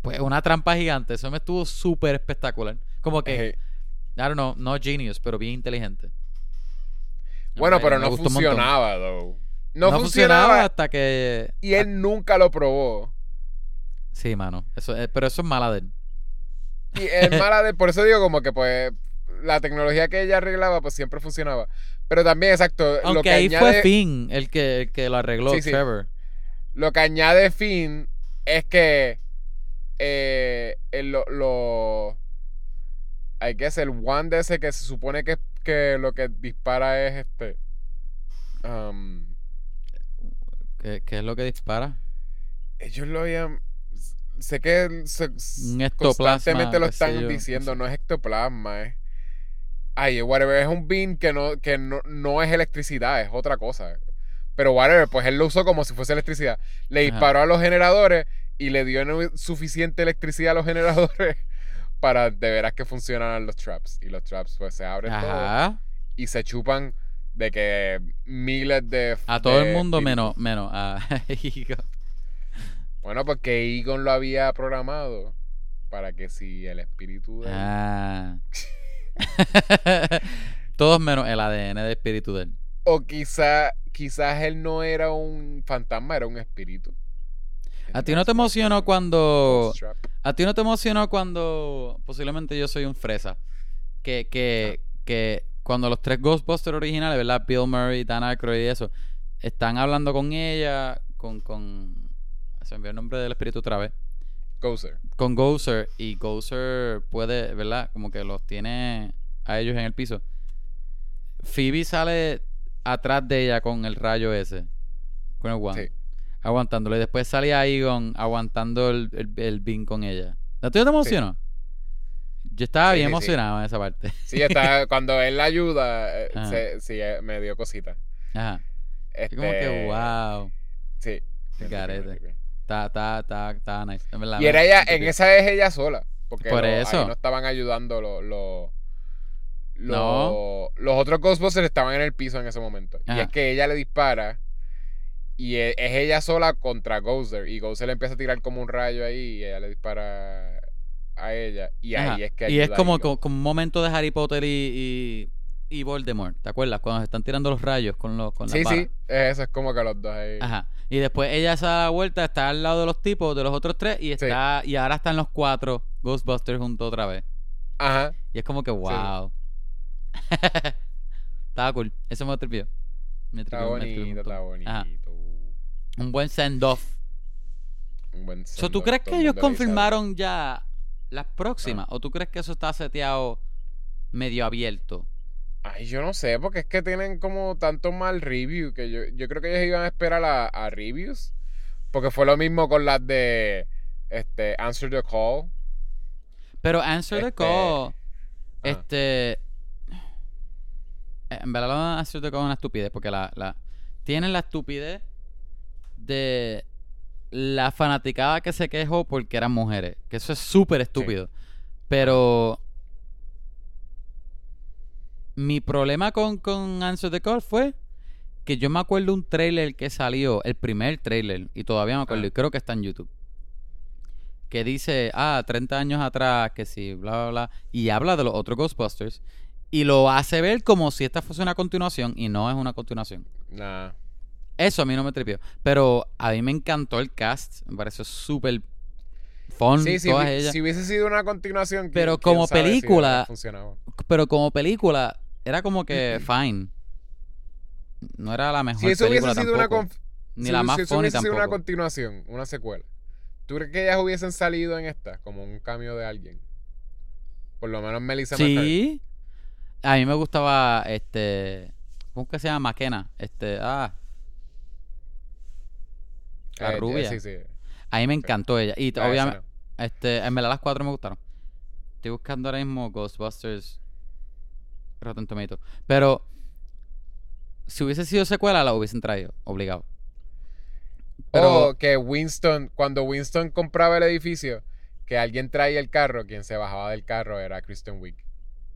pues una trampa gigante. Eso me estuvo súper espectacular. Como que, Ejé. I don't know, no genius, pero bien inteligente. Bueno, pero no funcionaba, though. No, No, funcionaba funcionaba hasta que. y él nunca lo probó. Sí, mano. Eso, eh, pero eso es mala de él. Y es mala de, por eso digo como que pues la tecnología que ella arreglaba pues siempre funcionaba. Pero también, exacto, lo Aunque que ahí añade, fue Finn el que, el que lo arregló, Sí, sí. Trevor. lo que añade Finn es que eh, el- lo, lo I guess el one de ese que se supone que, que lo que dispara es este um, ¿Qué, qué es lo que dispara? ellos lo habían sé que se- Un constantemente lo están diciendo no es ectoplasma es ay whatever es un beam que no que no, no es electricidad es otra cosa pero whatever pues él lo usó como si fuese electricidad le Ajá. disparó a los generadores y le dio suficiente electricidad a los generadores para de veras que funcionaran los traps y los traps pues se abren todos Ajá. y se chupan de que miles de A todo de el mundo menos, menos a Egon. Bueno, porque Egon lo había programado para que si el espíritu de... Ah. Todos menos el ADN de espíritu de él. O quizá, quizás él no era un fantasma, era un espíritu. ¿A ti no te emocionó cuando... ¿A ti no te emocionó cuando posiblemente yo soy un fresa? Que, que, que cuando los tres Ghostbusters originales, ¿verdad? Bill Murray, Dan Aykroyd y eso, están hablando con ella, con... con se me envió el nombre del espíritu otra vez. Gozer. Con Gozer y Gozer puede, ¿verdad? Como que los tiene a ellos en el piso. Phoebe sale atrás de ella con el rayo ese. Con el guante. Sí. Aguantándolo. Y después salía Egon aguantando el, el, el beam con ella. ¿A no te emocionó? Yo estaba Sí, bien sí, sí. emocionado en esa parte. Sí, está, cuando él la ayuda, eh, se- sí, eh, me dio cosita. Ajá. Este, como que, wow. Sí. Qué me garete. Está, está, está, está nice. En verdad, Y era ella, en esa vez ella sola. Porque Por lo- eso. ahí no estaban ayudando los... los No. los otros Ghostbusters estaban en el piso en ese momento. Y es que ella le dispara. Y e- es ella sola contra Gozer. Y Gozer le empieza a tirar como un rayo ahí. Y ella le dispara a ella. Y Ajá. ahí es que Y es como, como, como un momento de Harry Potter y, y, y Voldemort. ¿Te acuerdas? Cuando se están tirando los rayos con, los, con las Sí, sí. Eso es como que los dos ahí. Ajá. Y después ella se da la vuelta, está al lado de los tipos, de los otros tres, y está y ahora están los cuatro Ghostbusters juntos otra vez. Ajá. Y es como que wow. Estaba cool. Eso me tripió. Me Está tripió- me bonito, está. Ajá. bonito. Un buen send-off. Un buen So, ¿Tú send-off, crees que el ellos confirmaron ya las próximas? Ah. ¿O tú crees que eso está seteado medio abierto? Ay, yo no sé, porque es que tienen como tanto mal review que yo, yo creo que ellos iban a esperar a, a reviews. Porque fue lo mismo con las de este Answer the Call. Pero Answer the Este, Call, este... En verdad, lo de Answer the Call es una estupidez, porque la, la... Tienen la estupidez de la fanaticada que se quejó porque eran mujeres. Que eso es súper estúpido. Pero... Mi problema con, con Answer the Call fue que yo me acuerdo un trailer que salió, el primer trailer, y todavía me acuerdo, Ah. y creo que está en YouTube. Que dice, ah, 30 años atrás, que sí, bla, bla, bla. Y habla de los otros Ghostbusters. Y lo hace ver como si esta fuese una continuación, y no es una continuación. Nah. Eso a mí no me tripió. Pero a mí me encantó el cast. Me pareció súper fun, Sí, todas ellas. si hubiese sido una continuación. Pero como si película-. Pero como película, era como que fine. No era la mejor Si eso hubiese película sido una tampoco. conf- Ni si- la más si eso funny hubiese sido una tampoco. continuación, una secuela. ¿Tú crees que ellas hubiesen salido en esta como un cambio de alguien? Por lo menos Melissa McCarthy. Sí. A mí me gustaba este. ¿Cómo que se llama? Maquena. Este. Ah. La Eh, rubia. Sí, sí. A mí me encantó ella. Y Ah, obviamente. no. Este. En verdad las cuatro me gustaron. Estoy buscando ahora mismo Ghostbusters. Rotten Tomato. Pero. Si hubiese sido secuela, la hubiesen traído. Obligado. Pero. O que Winston, cuando Winston compraba el edificio, que alguien traía el carro, quien se bajaba del carro era Kristen Wiig.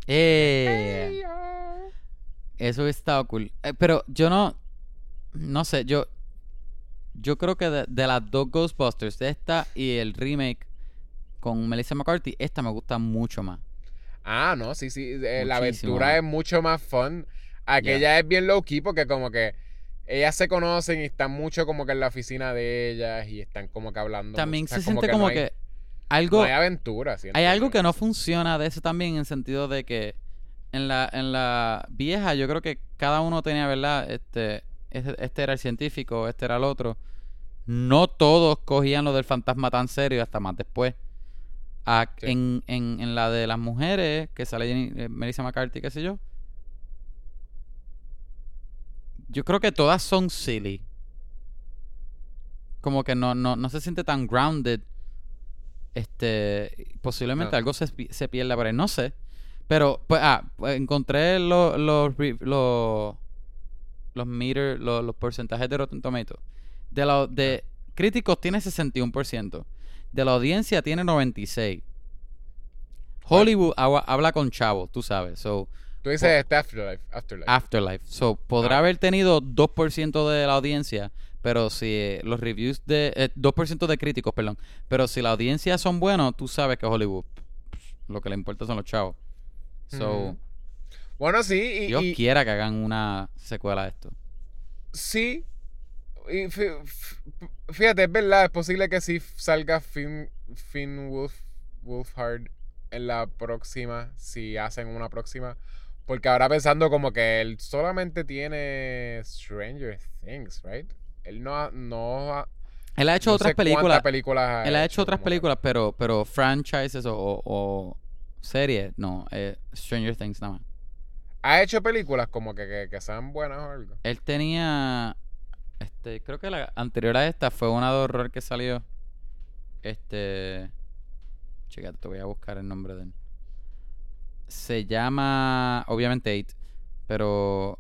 eh, Hey, oh. Eso hubiese estado cool. Eh, pero yo no. No sé, yo. Yo creo que de, de las dos Ghostbusters, esta y el remake con Melissa McCarthy, esta me gusta mucho más. Ah, no, sí, sí. eh, la aventura es mucho más fun. Aquella es bien low key porque como que ellas se conocen y están mucho como que en la oficina de ellas y están como que hablando. También mucho. O sea, se siente no como hay- que no algo. hay aventura. siento Hay algo que no funciona de eso también, en sentido de que en la, en la vieja, yo creo que cada uno tenía, ¿verdad? Este, este, este era el científico, este era el otro. No todos cogían lo del fantasma tan serio hasta más después. A- Sí. en, en, en la de las mujeres, que sale Jenny- eh, Melissa McCarthy, qué sé yo. Yo creo que todas son silly. Como que no, no, no se siente tan grounded. Este, posiblemente No. algo se, se pierda por ahí, no sé. Pero, pues, ah, pues, encontré los los los los meter, los, los porcentajes de Rotten Tomatoes. De los de críticos tiene 61%. De la audiencia tiene 96. Hollywood habla, habla con chavos, tú sabes. So, Tú dices este Afterlife. Afterlife. Afterlife. So, podrá Ah. haber tenido 2% de la audiencia, pero si eh, los reviews de... eh, 2% de críticos, perdón. Pero si la audiencia son buenos, tú sabes que Hollywood lo que le importa son los chavos. So. Bueno, sí. Y, Dios y- quiera que hagan una secuela de esto. Sí. Y fíjate, es verdad, es posible que sí salga Finn, Finn Wolf, Wolfhard en la próxima, si hacen una próxima. Porque ahora pensando como que él solamente tiene Stranger Things, right? Él no ha, no ha- Él ha hecho no otras películas. películas Él ha hecho otras películas, pero, pero franchises o, o- o series, no. eh, Stranger Things nada más. Ha hecho películas como que, que, que sean buenas o algo. Él tenía. Este, creo que la anterior a esta fue una de horror que salió. Este. Checate, te voy a buscar el nombre de él. Se llama. Obviamente 8. Pero.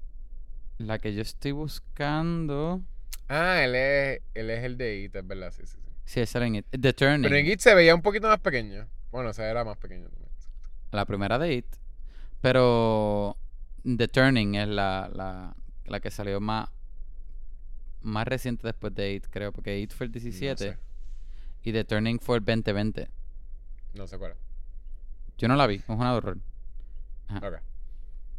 La que yo estoy buscando. Ah, él es, él es el de It, es verdad, sí, sí, sí. Sí, esa era en It. The Turning. Pero en It se veía un poquito más pequeño. Bueno, o sea, era más pequeño también. La primera de It. Pero. The Turning es la, la, la que salió más. Más reciente después de It, creo. Porque It fue el 17. No sé, Y The Turning fue el 2020. no sé cuál. Yo no la vi, es una de horror. Ajá. Ok.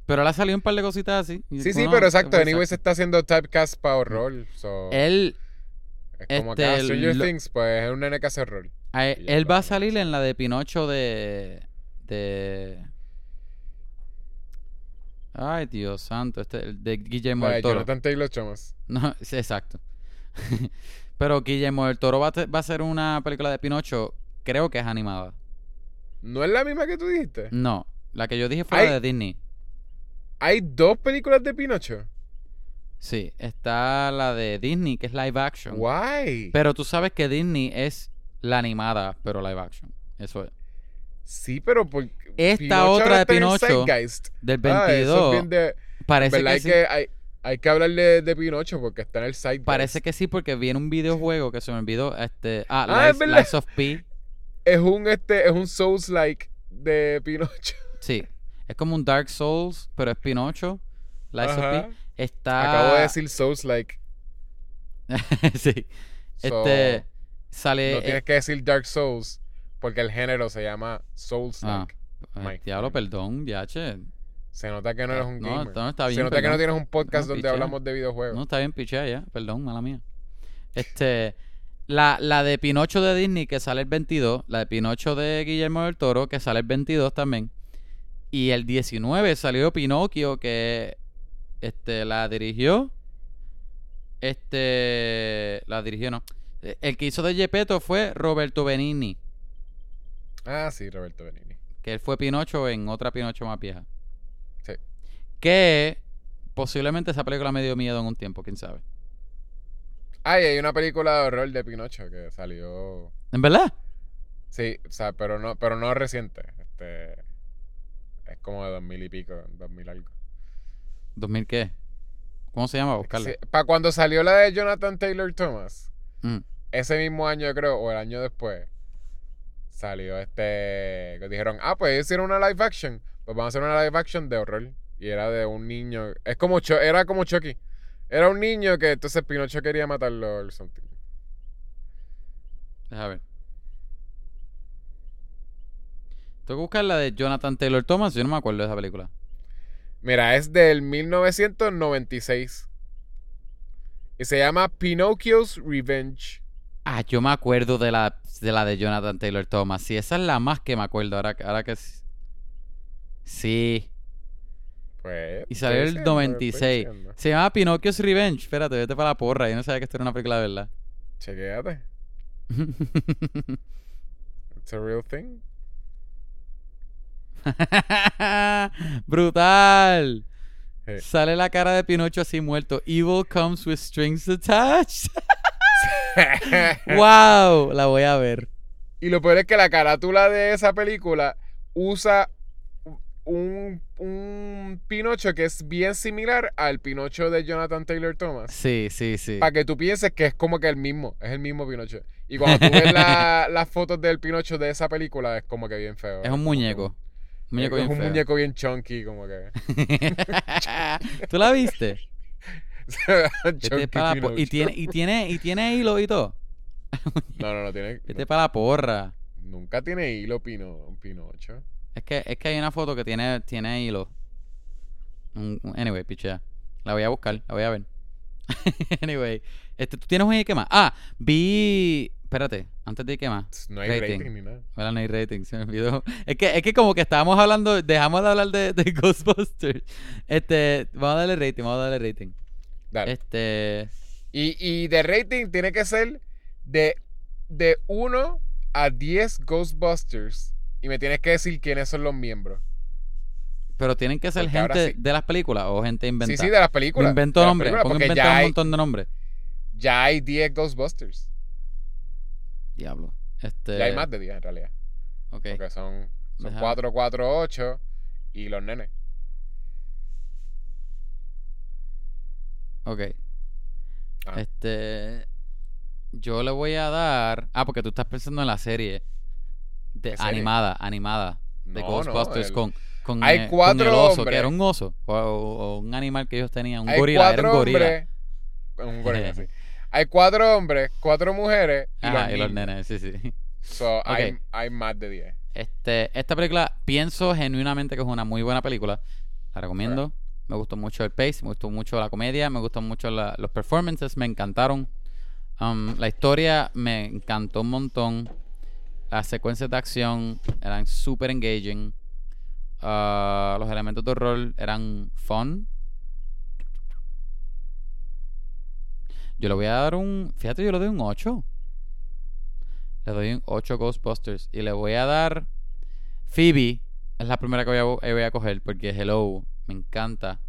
Pero le ha salido un par de cositas así. y Sí, sí, pero exacto. pues, Anyway, se está haciendo typecast para horror. So, Él, es como que este, ah, Stranger lo- Things, pues es un nene que hace horror. a- él va a salir en la de Pinocho de. de. Ay, Dios santo, este el de Guillermo de del Toro. Jonathan Taylor Thomas. No, sí, exacto. Pero Guillermo del Toro va a, te- va a hacer una película de Pinocho, creo que es animada. ¿No es la misma que tú dijiste? No, la que yo dije fue la de Disney. Hay dos películas de Pinocho. Sí, está la de Disney, que es live action. Guay. Pero tú sabes que Disney es la animada, pero live action. Eso es. Sí, pero por Esta Pinocho otra de Pinocho. Del Ah, eso 22, es bien de... parece que Hay sí. que, hay, hay que hablar de, de Pinocho porque está en el site. Parece que sí, porque viene un videojuego que se me olvidó. Este, ah, Ah, es Lies, of P. Es un, este, es un Souls-like de Pinocho. Sí, es como un Dark Souls, pero es Pinocho. Lies of. P. Está. Acabo de decir Souls-like. sí. So, Este. Sale. no eh, tienes que decir Dark Souls porque el género se llama Souls-like. eh, Mike. diablo, perdón, ya, che. Se nota que no eres un No, gamer. no, está bien, Se nota que no tienes un podcast No, donde pichea. hablamos de videojuegos. No, está bien, pichea ya. Perdón, mala mía. Este. La, la de Pinocho de Disney que sale el 22. La de Pinocho de Guillermo del Toro que sale el 22 también. Y el 19 salió Pinocchio que este la dirigió. Este. La dirigió, no. Eh, El que hizo de Gepetto fue Roberto Benigni. Ah, sí, Roberto Benini. Que él fue Pinocho en otra Pinocho más vieja. Sí. Que posiblemente esa película me dio miedo en un tiempo, quién sabe. Ah, y hay una película de horror de Pinocho que salió. ¿En verdad? Sí, o sea, pero no, pero no reciente. Este. Es como de dos mil y pico, dos mil algo. ¿2000 qué? ¿Cómo se llama? Buscarla. Para cuando salió la de Jonathan Taylor Thomas, Mm. ese mismo año, yo creo, o el año después, salió este. Que dijeron, ah, pues hicieron una live action. Pues vamos a hacer una live action de horror. Y era de un niño. Es como era como Chucky. Era un niño que entonces Pinocho quería matarlo o something. Deja ver. Tengo que buscar la de Jonathan Taylor Thomas. Yo no me acuerdo de esa película. Mira, es del 1996. Y se llama Pinocchio's Revenge. Ah, yo me acuerdo de la de, la de Jonathan Taylor Thomas. Sí, esa es la más que me acuerdo. Ahora, ahora que. Sí. Pues. Y salió el diciendo, 96. estoy diciendo. Se llama Pinocchio's Revenge. Espérate, vete para la porra. Yo no sabía que esto era una película de verdad. Chequéate. It's a real thing. Brutal. Sale la cara de Pinocho así muerto. Evil comes with strings attached. wow, la voy a ver. y lo peor es que la carátula de esa película usa un, un Pinocho que es bien similar al Pinocho de Jonathan Taylor Thomas. Sí, sí, sí. Para que tú pienses que es como que el mismo, es el mismo Pinocho. Y cuando tú ves la- las fotos del Pinocho de esa película, es como que bien feo. Es un muñeco. Un muñeco es bien un feo. muñeco bien chunky, como que. ¿Tú la viste? Vete la y tiene y tiene y tiene hilo y todo. No, no, no tiene. Vete no, para la porra. nunca tiene hilo Pino, Pinocho. Es que es que hay una foto que tiene tiene hilo. Anyway, pichea. La voy a buscar, la voy a ver. anyway, este, ¿tú tienes un qué más? Ah, vi. Espérate, antes de qué más. No hay Rating. rating, ni nada. Ahora no hay rating, se me olvidó. Es que, es que como que estábamos hablando, dejamos de hablar de, de Ghostbusters. Este, vamos a darle rating, vamos a darle rating. Dale. Este, Y, y de rating tiene que ser de, de 1 a 10 Ghostbusters. Y me tienes que decir quiénes son los miembros. pero tienen que ser Porque gente sí. de las películas o gente inventada. Sí, sí, de las Me películas. invento de las nombres, películas, porque ya un hay, montón de nombres. ya hay 10 Ghostbusters. Diablo. Este, Ya hay más de 10 en realidad. Ok. Porque son, son Deja- 4, 4, 8 y los nenes. Ok. Ah. Este. Yo le voy a dar. Ah, porque tú estás pensando en la serie. De, animada, animada. De No, Ghostbusters el- con. Con, Hay eh, con el oso, que era un oso. O, un animal que ellos tenían. Un Hay gorila, era un gorila. hombres. Un gorila, sí. Hay cuatro hombres, cuatro mujeres y, Ajá, los, y los nenes, sí, sí. So, hay, Ok. hay más de 10. Este, esta película pienso genuinamente que es una muy buena película. La recomiendo. Me gustó mucho el pace, me gustó mucho la comedia, me gustó mucho los performances, me encantaron. Um, la historia me encantó un montón. Las secuencias de acción eran súper engaging. Ah, los elementos de horror eran fun. Yo le voy a dar un. Fíjate, yo le doy un 8. Le doy un 8 Ghostbusters. Y le voy a dar. Phoebe. Es la primera que voy a, voy a coger. Porque Hello. Me encanta.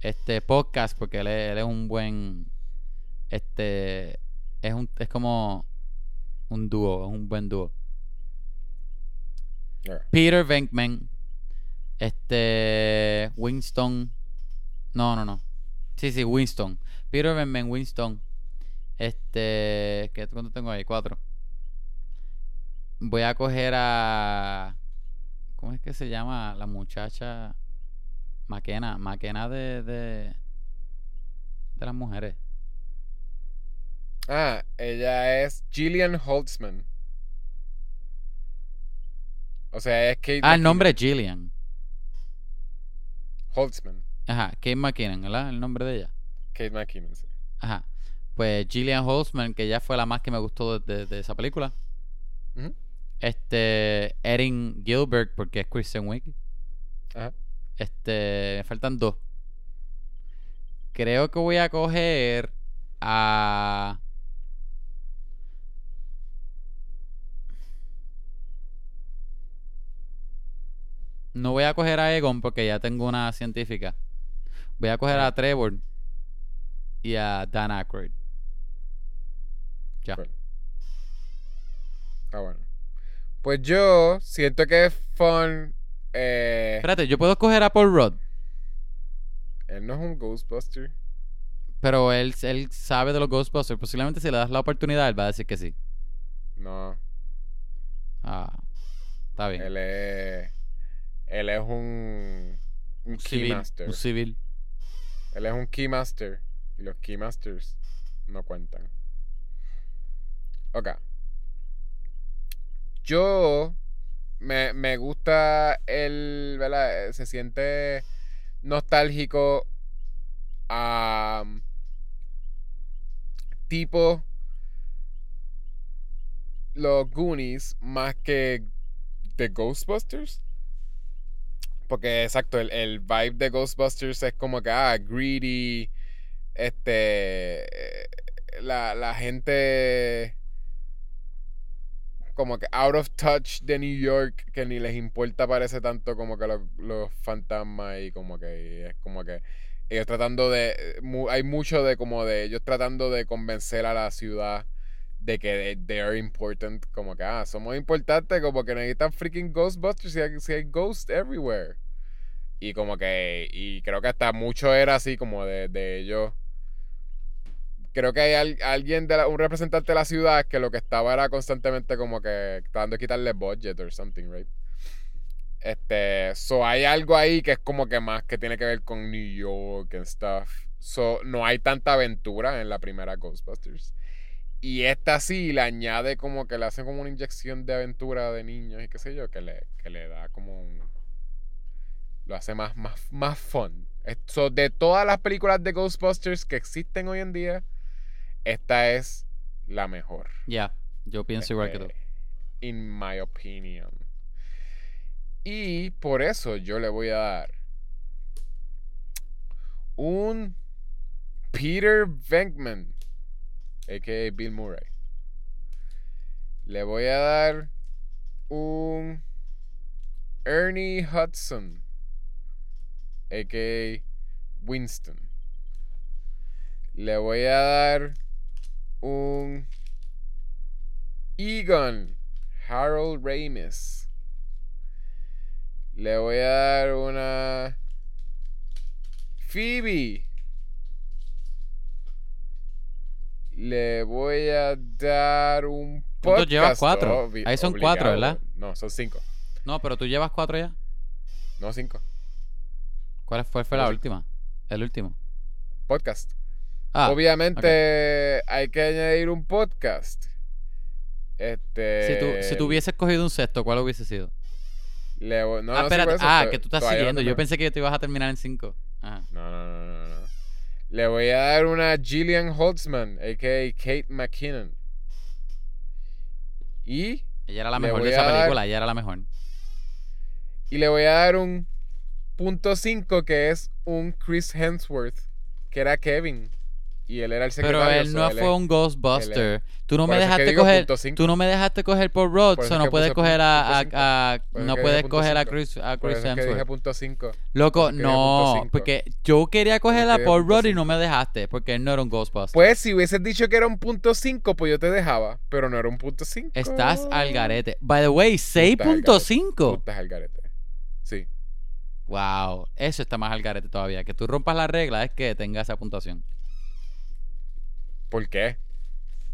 Este podcast. Porque él es, él es un buen. Este. Es, un, es como. Un dúo. Es un buen dúo. Yeah. Peter Venkman. Este. Winston. No, no, no. Sí, sí, Winston. Peter Venkman, Winston. Este. ¿qué, ¿Cuánto tengo ahí? Cuatro. Voy a coger a. ¿Cómo es que se llama la muchacha? Maquena. Maquena de. de. de las mujeres. Ah, ella es Gillian Holtzman. O sea, es Kate Ah, el nombre es Gillian. Holtzman. Ajá, Kate McKinnon, ¿verdad? El nombre de ella. Kate McKinnon, sí. Ajá. Pues Gillian Holtzman, que ya fue la más que me gustó de, de- de esa película. Este. Erin Gilbert, porque es Kristen Wiig. Ajá. Este. Me faltan dos. Creo que voy a coger a. No voy a coger a Egon porque ya tengo una científica. Voy a coger a Trevor y a Dan Aykroyd. Ya. Bueno. Ah, bueno. Pues yo siento que es fun. Eh, Espérate, yo puedo escoger a Paul Rudd, él no es un Ghostbuster. pero él, él sabe de los Ghostbusters. Posiblemente si le das la oportunidad, él va a decir que sí. No, Ah, está bien. él es. Él es un. Un civil, Keymaster. un civil. Él es un Keymaster. Y los Keymasters no cuentan. Ok. Yo. Me, me gusta el. ¿Verdad? Eh, Se siente nostálgico. a tipo. Los Goonies más que The Ghostbusters. Porque exacto, el, el vibe de Ghostbusters es como que, ah, greedy. Este. eh, La, la gente. Como que out of touch de New York, que ni les importa, parece tanto como que los, los fantasmas y como que es como que ellos tratando de. hay mucho de como de ellos tratando de convencer a la ciudad de que they are important. Como que, ah, somos importantes, como que necesitan freaking Ghostbusters y hay, si hay ghosts everywhere. Y como que, y creo que hasta mucho era así como de, de ellos. Creo que hay al- alguien, de la- un representante de la ciudad que lo que estaba era constantemente como que tratando de quitarle budget or something, right? Este, so hay algo ahí que es como que más que tiene que ver con New York and stuff. So no hay tanta aventura en la primera Ghostbusters. Y esta sí le añade como que le hace como una inyección de aventura de niños y qué sé yo, que le, que le da como un. Lo hace más, más, más fun. So, de todas las películas de Ghostbusters que existen hoy en día, esta es la mejor. Ya, yo pienso igual que tú. Este, In my opinion. Y por eso yo le voy a dar un Peter Venkman, a.k.a. Bill Murray. Le voy a dar un Ernie Hudson, a.k.a. Winston. Le voy a dar un Egon Harold Ramis. Le voy a dar una Phoebe. Le voy a dar un ¿Cuántos llevas? podcast, Cuatro. Ahí son cuatro. ¿verdad? No, son cinco. No, pero tú llevas cuatro ya. No, cinco. ¿Cuál fue, fue la Cinco. última? El último. Podcast. Ah, Obviamente hay que añadir un podcast. Este. si, tú, si tú hubieses cogido un sexto, ¿cuál hubiese sido? le voy- no, ah, no, espérate. eso, ah, que tú estás no siguiendo. Yo pensé que te ibas a terminar en cinco. Ajá. No, no, no, no, no. Le voy a dar una Gillian Holtzman, a.k.a. Kate McKinnon. Y, Ella era la mejor de esa dar- película. Ella era la mejor. Y le voy a dar un punto 5 que es un Chris Hemsworth, que era Kevin. Y él era el Pero secretario. él so no él fue un Ghostbuster. Tú no Por me eso es que dejaste coger. Tú no me dejaste coger Paul Rudd, Por so eso no puedes coger a, a- a- Por no puedes coger a. Chris, a Por Chris eso es que dije Hemsworth. punto 5. Loco, Por que dije no, punto porque yo quería coger Por a Paul Rudd y no me dejaste, porque él no era un Ghostbuster. Pues si hubieses dicho que era un punto 5, pues yo te dejaba. Pero no era un punto 5. Estás al garete. By the way, estás al garete. 6.5. Tú estás al garete. Sí. Wow, eso está más al garete todavía. Que tú rompas la regla es que tenga esa puntuación. ¿Por qué?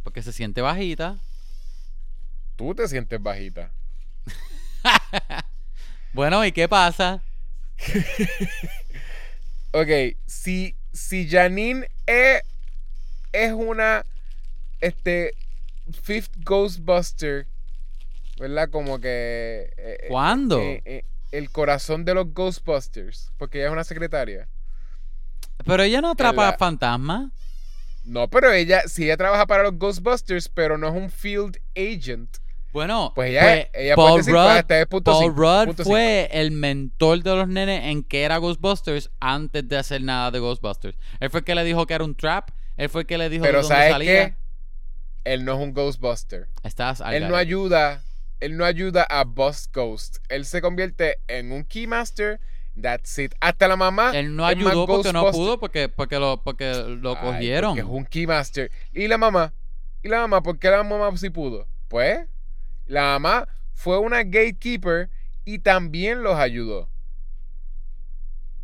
Porque se siente bajita. Tú te sientes bajita. Bueno, ¿y qué pasa? Ok, si, si Janine es, es una este fifth Ghostbuster, ¿verdad? Como que eh, ¿Cuándo? eh, eh, el corazón de los Ghostbusters, porque ella es una secretaria. Pero ella no atrapa la- fantasmas. No, pero ella, si ella trabaja para los Ghostbusters, pero no es un field agent, Bueno, pues ella, pues, ella puede Paul decir pues, Rudd, hasta punto Paul Rudd punto fue el mentor de los nenes en que era Ghostbusters antes de hacer nada de Ghostbusters. Él fue el que le dijo que era un trap. Él fue el que le dijo Pero de dónde ¿sabes salía. qué? Él no es un Ghostbuster. Estás al Él no ayuda, él no ayuda a Boss Ghost. Él se convierte en un Keymaster. That's it. Hasta la mamá. Él no ayudó porque no pudo porque, porque lo, porque lo Ay, cogieron. porque es un Keymaster. Y la mamá. Y la mamá, ¿por qué la mamá sí pudo? Pues, la mamá fue una gatekeeper y también los ayudó.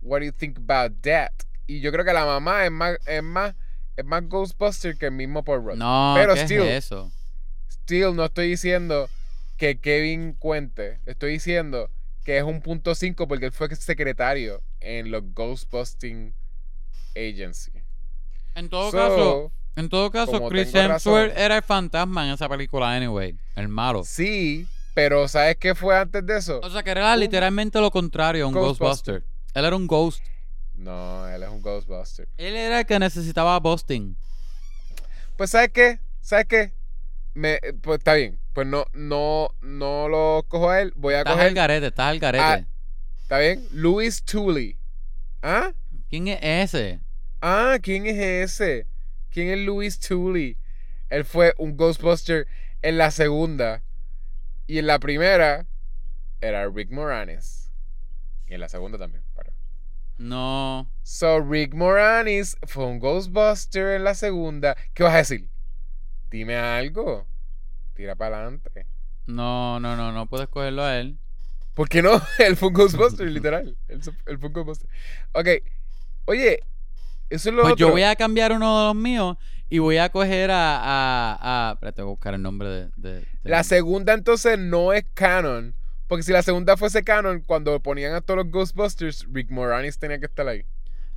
What do you think about that? Y yo creo que la mamá es más, es más, es más Ghostbuster que el mismo Paul Rudd. No, Pero ¿qué still, es eso? Still no estoy diciendo que Kevin cuente. Estoy diciendo que es un punto 5 porque él fue secretario en los Ghostbusting Agency. En todo So, caso, en todo caso, Chris Hemsworth era el fantasma en esa película anyway. El malo. Sí, pero ¿sabes qué fue antes de eso? O sea que era Un literalmente lo contrario a un Ghostbuster. Ghostbuster. Él era un ghost. No, él es un Ghostbuster. Él era el que necesitaba busting. Pues ¿sabes qué? ¿Sabes qué? Me, pues está bien. Pues no, no, no lo cojo a él. Voy a Estás al coger. garete, estás al garete. ¿Está bien? Louis Tooley. ¿Ah? ¿Quién es ese? Ah, ¿quién es ese? ¿Quién es Louis Tooley? Él fue un Ghostbuster en la segunda. Y en la primera era Rick Moranis. Y en la segunda también. para- No. So, Rick Moranis fue un Ghostbuster en la segunda. ¿Qué vas a decir? Dime algo. Tira para adelante. No, no, no, no puedes cogerlo a él. ¿Por qué no? Él fue un Ghostbuster, literal. Él, él fue un Ghostbuster. Ok. Oye, eso es lo Pues otro. yo voy a cambiar uno de los míos y voy a coger a. a, a espérate, voy a buscar el nombre de. de- de- La segunda entonces no es canon. Porque si la segunda fuese canon, cuando ponían a todos los Ghostbusters, Rick Moranis tenía que estar ahí.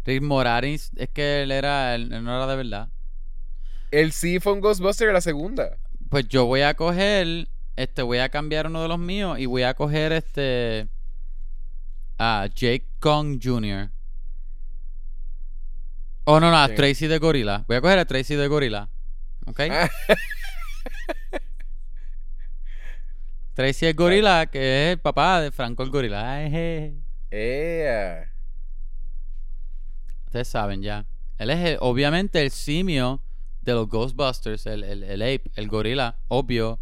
Rick Moranis, es que él era. Él, él no era de verdad. Él sí fue un Ghostbuster en la segunda. Pues yo voy a coger. Este, voy a cambiar uno de los míos y voy a coger este. A Jake Kong Jr. Oh, no, no, a Sí. Tracy de Gorilla. Voy a coger a Tracy de Gorilla. ¿Ok? Ah. Tracy el Gorilla, que es el papá de Franco el Gorilla. Ay, je. Ea. Ustedes saben ya. Él es el- obviamente el simio de los Ghostbusters, el, el, el ape, el gorila, obvio.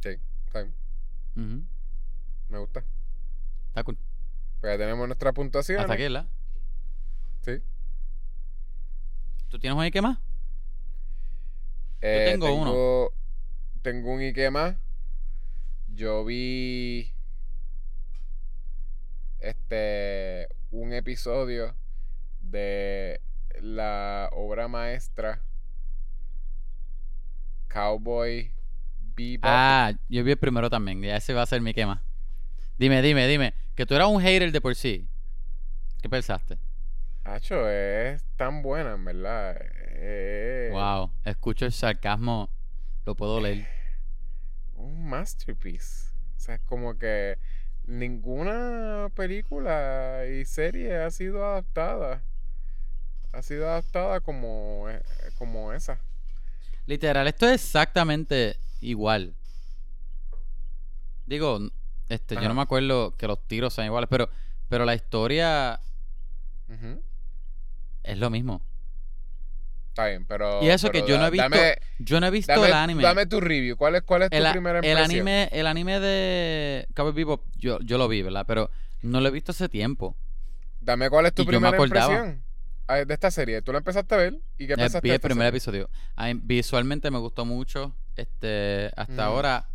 Sí, está bien. Me gusta. Está cool. Pues ya tenemos nuestra puntuación. Hasta aquí, ¿verdad? Sí. ¿Tú tienes un Ike más? Eh, tengo uno. Tengo un Ike más. Yo vi. Este. Un episodio de la obra maestra Cowboy Bebop. Ah, yo vi el primero también. Ya ese va a ser mi quema. Dime, dime, dime. Que tú eras un hater de por sí. ¿Qué pensaste? Hacho, es tan buena, en verdad. Eh, Wow, escucho el sarcasmo. Lo puedo leer. Un masterpiece. O sea, es como que ninguna película y serie ha sido adaptada. Ha sido adaptada como, eh, como esa. Literal, esto es exactamente igual. Digo, Este, yo no me acuerdo que los tiros sean iguales, pero, pero la historia es lo mismo. Está bien, pero. Y eso que yo no he visto Dame, Yo no he visto dame, el anime. dame tu review. ¿Cuál es, cuál es tu el, primera el impresión? anime, el anime de Cowboy Bebop, yo, yo lo vi, ¿verdad? Pero no lo he visto hace tiempo. Dame cuál es tu Y yo me primera impresión de esta serie. ¿Tú la empezaste a ver? ¿Y qué Eh, pensaste vi el primer serie? episodio. Visualmente me gustó mucho. Este, hasta Ujú. ahora.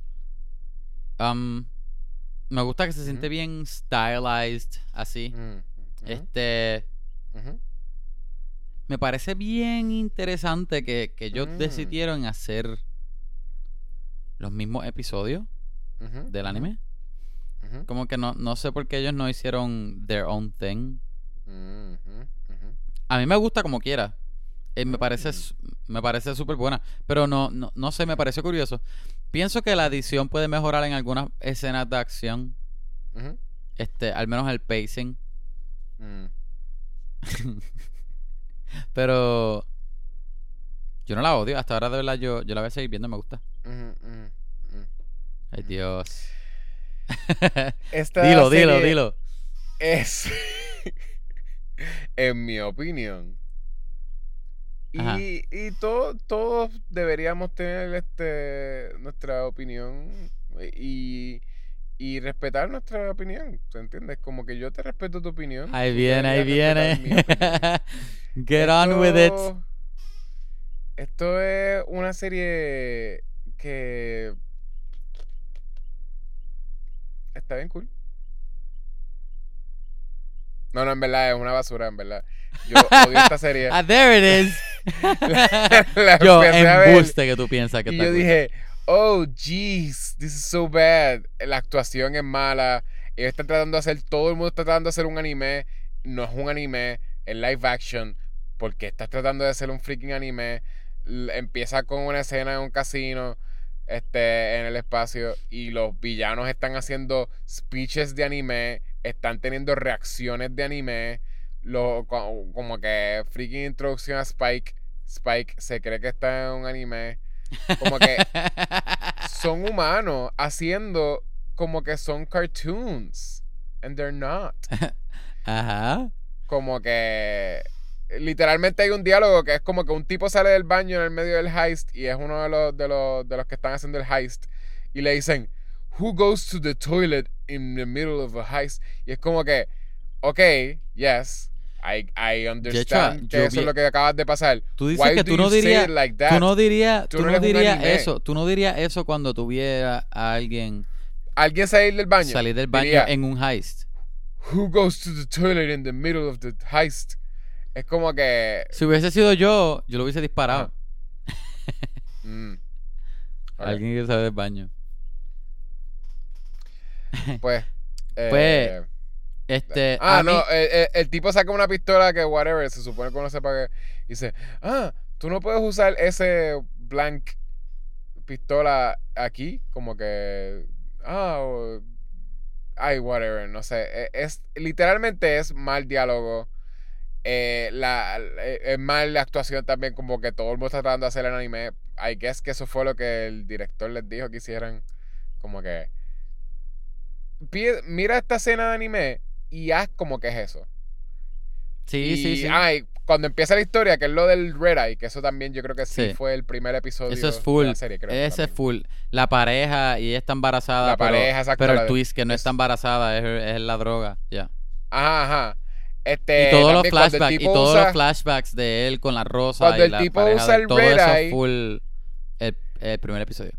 um, me gusta que se siente bien stylized, así. Mm, Este, me parece bien interesante que, que ellos Mm. decidieron hacer los mismos episodios del anime. Como que no, no sé por qué ellos no hicieron their own thing. A mí me gusta como quiera. Eh, me parece Mm. me parece súper buena. Pero no, no, no sé, me pareció curioso. Pienso que la edición puede mejorar en algunas escenas de acción. Este, al menos el pacing. Mm. Pero yo no la odio. Hasta ahora de verdad yo, yo la voy a seguir viendo, me gusta. Ay Dios. Esta dilo, dilo, dilo. Es, en mi opinión. Ajá. Y, y todo- todos deberíamos tener este nuestra opinión y, y respetar nuestra opinión. ¿Se entiendes? Como que yo te respeto tu opinión. Ahí viene, ahí viene. Get on with it. Esto es una serie que está bien cool. No, no, en verdad es una basura, en verdad. Yo odio esta serie. Ah, there it is. La- la yo, embuste que tú piensas que y está yo cool. dije, oh, jeez, this is so bad. La actuación es mala. Ellos están tratando de hacer, todo el mundo está tratando de hacer un anime. No es un anime, es live action. Porque estás tratando de hacer un freaking anime. Empieza con una escena en un casino, este, en el espacio. Y los villanos están haciendo speeches de anime. Están teniendo reacciones de anime. Lo, co- como que freaking introducción a Spike. Spike se cree que está en un anime. Como que son humanos haciendo como que son cartoons. And they're not. Ajá. Como que literalmente hay un diálogo que es como que un tipo sale del baño en el medio del heist y es uno de los, de los, de los que están haciendo el heist. Y le dicen, Who goes to the toilet in the middle of a heist? Y es como que, ok, yes, I, I understand que yo eso vi- es lo que acabas de pasar. Tú dices Why que tú no it like tú no dirías, Tú tú no no dirías eso, tú no dirías eso cuando tuviera a alguien Alguien salir del baño. salir del baño diría, en un heist. Who goes to the toilet in the middle of the heist? Es como que. Si hubiese sido yo, yo lo hubiese disparado. mm, ok, Alguien que sale del baño. Pues. Pues, eh, Este, ah, mí- no, el, el- tipo saca una pistola que, whatever, se supone que uno sepa que. Dice, ah, tú no puedes usar ese blank pistola aquí, como que. Ah, o- ay, whatever, no sé. e- Es, literalmente es mal diálogo. Eh, la, eh, es mal la actuación también, como que todo el mundo está tratando de hacer el anime. I guess que eso fue lo que el director les dijo que hicieran. Como que. Pide- mira esta escena de anime y haz como que es eso. sí, sí, Y, sí. ay, cuando empieza la historia, que es lo del Red Eye, que eso también yo creo que sí, Sí. fue el primer episodio Eso es de full. la serie, creo. Ese es full. La pareja y ella está embarazada. La pero, pareja, exacto, pero el de- twist que no es- está embarazada es, es la droga. Ya. Ajá, ajá. Este, y todos los flashbacks. Y todos usa- los flashbacks de él con la rosa. Cuando y el la tipo pareja usa de- el todo red eso eye- full. El, el primer episodio.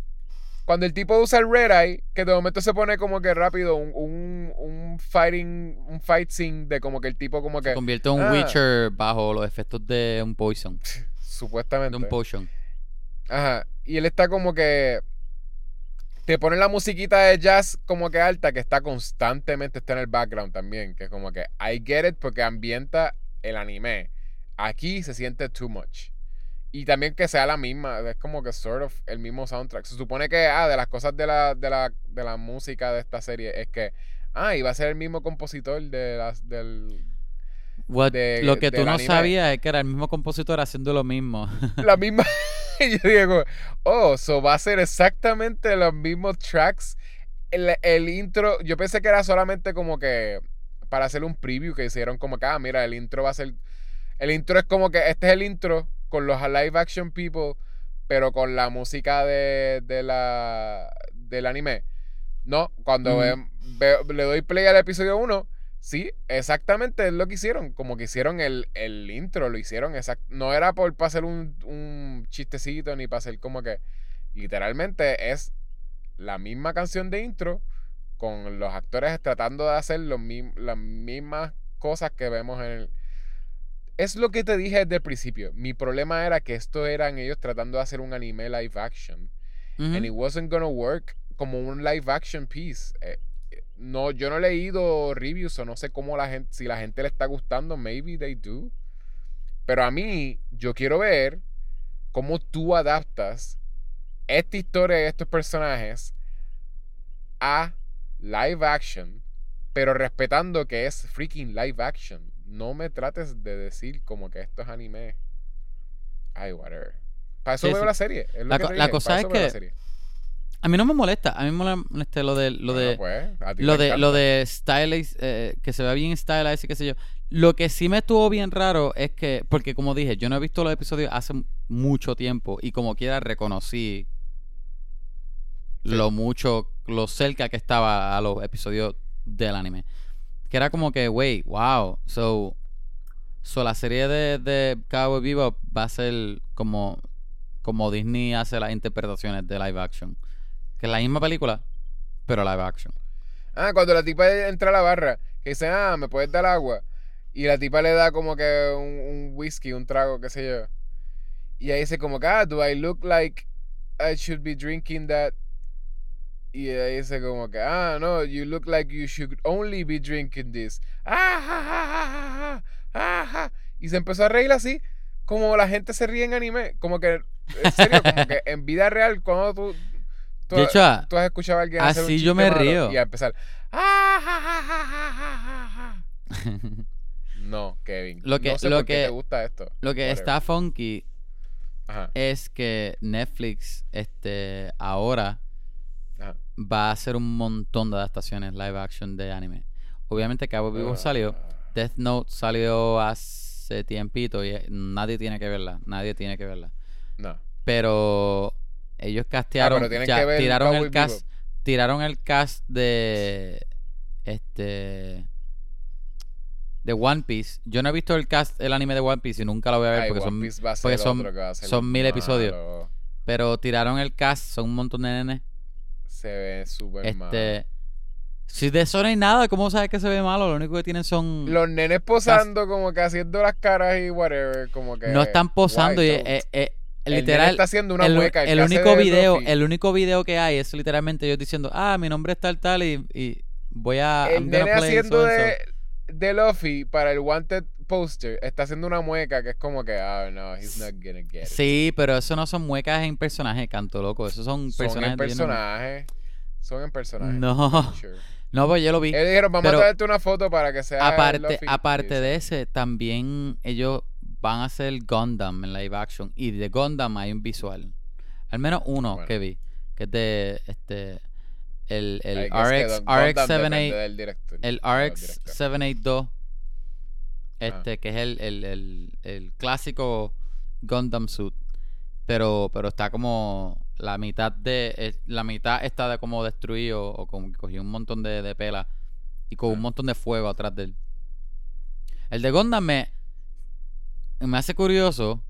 Cuando el tipo usa el Red Eye, que de momento se pone como que rápido un, un, un fighting, un fight scene de como que el tipo como que Se convierte en un ah. Witcher bajo los efectos de un poison. De supuestamente. un potion. Ajá. Y él está como que. Te pone la musiquita de jazz como que alta, que está constantemente, está en el background también. Que es como que I get it porque ambienta el anime. Aquí se siente too much. Y también que sea la misma, es como que sort of el mismo soundtrack. Se supone que, ah, de las cosas de la, de la, de la música de esta serie es que, ah, iba a ser el mismo compositor de las, del, What- de- lo que tú no anime. sabías es que era el mismo compositor haciendo lo mismo. la misma. y yo digo, oh, so va a ser exactamente los mismos tracks el, el intro, yo pensé que era solamente como que para hacer un preview que hicieron como que, ah, mira, el intro va a ser. El intro es como que este es el intro con los live action people, pero con la música de, de la, del anime. No, cuando ve- veo- le doy play al episodio 1, sí, exactamente es lo que hicieron. Como que hicieron el, el intro, lo hicieron exact No era por para hacer un, un chistecito ni para hacer como que. Literalmente es la misma canción de intro con los actores tratando de hacer los las mismas cosas que vemos en el... Es lo que te dije desde el principio. Mi problema era que esto eran ellos tratando de hacer un anime live action. Ujú. And it wasn't gonna work como un live action piece. Eh, no, yo no he leído reviews o no sé cómo la gente, si la gente le está gustando, maybe they do. Pero a mí, yo quiero ver cómo tú adaptas esta historia de estos personajes a live action, pero respetando que es freaking live action. No me trates de decir como que esto es anime. Ay, whatever. Para eso Sí, veo sí. la serie. es La co- cosa es que. A mí no me molesta. A mí me molesta lo de. Lo Bueno, de pues, Lo de, lo de stylized, eh, que se vea bien stylized y qué sé yo. Lo que sí me estuvo bien raro es que, porque como dije, yo no he visto los episodios hace mucho tiempo y como quiera reconocí Sí. lo mucho, lo cerca que estaba a los episodios del anime. Que era como que, wait, wow, so, so la serie de, de Cowboy Bebop va a ser como, como Disney hace las interpretaciones de live action. Que es la misma película, pero live action. Ah, cuando la tipa entra a la barra, que dice, ah, ¿me puedes dar agua? Y la tipa le da como que un, un whisky, un trago, qué sé yo. Y ahí dice como que, ah, do I look like I should be drinking that? Y ahí dice como que, ah, no, you look like you should only be drinking this. Ah, ja, ja, ja, ja, ja, ja, ja. Y se empezó a reír así, como la gente se ríe en anime. Como que, en serio, como que en vida real, cuando tú... tú- De hecho, ah, tú has escuchado a alguien hacer un así yo me río. Y a empezar. "Ah, ja, ja, ja, ja, ja, ja, ja". No, Kevin. Lo que- no sé lo por qué que- te gusta esto. Lo que Whatever. está funky Ajá, es que Netflix este ahora. Va a hacer un montón de adaptaciones live action de anime. Obviamente Cabo Vivo Ah, salió, Death Note salió hace tiempito y eh, nadie tiene que verla, nadie tiene que verla. No. Pero ellos castearon, Ah, pero tienen ya que ver tiraron Cowboy el cast, Bebop. tiraron el cast de este de One Piece. Yo no he visto el cast, el anime de One Piece y nunca lo voy a ver Ay, porque One son Piece va a porque ser son- mil episodios. Pero tiraron el cast, son un montón de nenes. Se ve súper. Este. Si de eso no hay nada, ¿cómo sabes que se ve malo? Lo único que tienen son. Los nenes posando, como que haciendo las caras y whatever. Como que. no están posando. Y, eh, eh, El literal. está haciendo una el, mueca. el hace único de video, el único video que hay es literalmente ellos diciendo, ah, mi nombre es tal tal y, y voy a. El nene play haciendo so and so". de, de Luffy para el Wanted poster está haciendo una mueca que es como que, ah, no, he's not gonna get it. Sí, pero eso no son muecas en personaje, canto loco. Esos son Son personajes. en de- personaje. Son en personaje. No. Sure. No, pues yo lo vi. Ellos dijeron, vamos Pero- a traerte una foto para que sea. Aparte, aparte de ese, también ellos van a hacer Gundam en live action. Y de Gundam hay un visual. Al menos uno Bueno. que vi. Que es de este. El, el RX, Don- Gundam depende RX78. del director, El o del RX director. 782. Este, que es el, el, el, el clásico Gundam suit. Pero, pero está como. La mitad de. eh, La mitad está de como destruido. O como que cogió un montón de, de pela. Y con un montón de fuego atrás de él. El de Gundam me. Me hace curioso.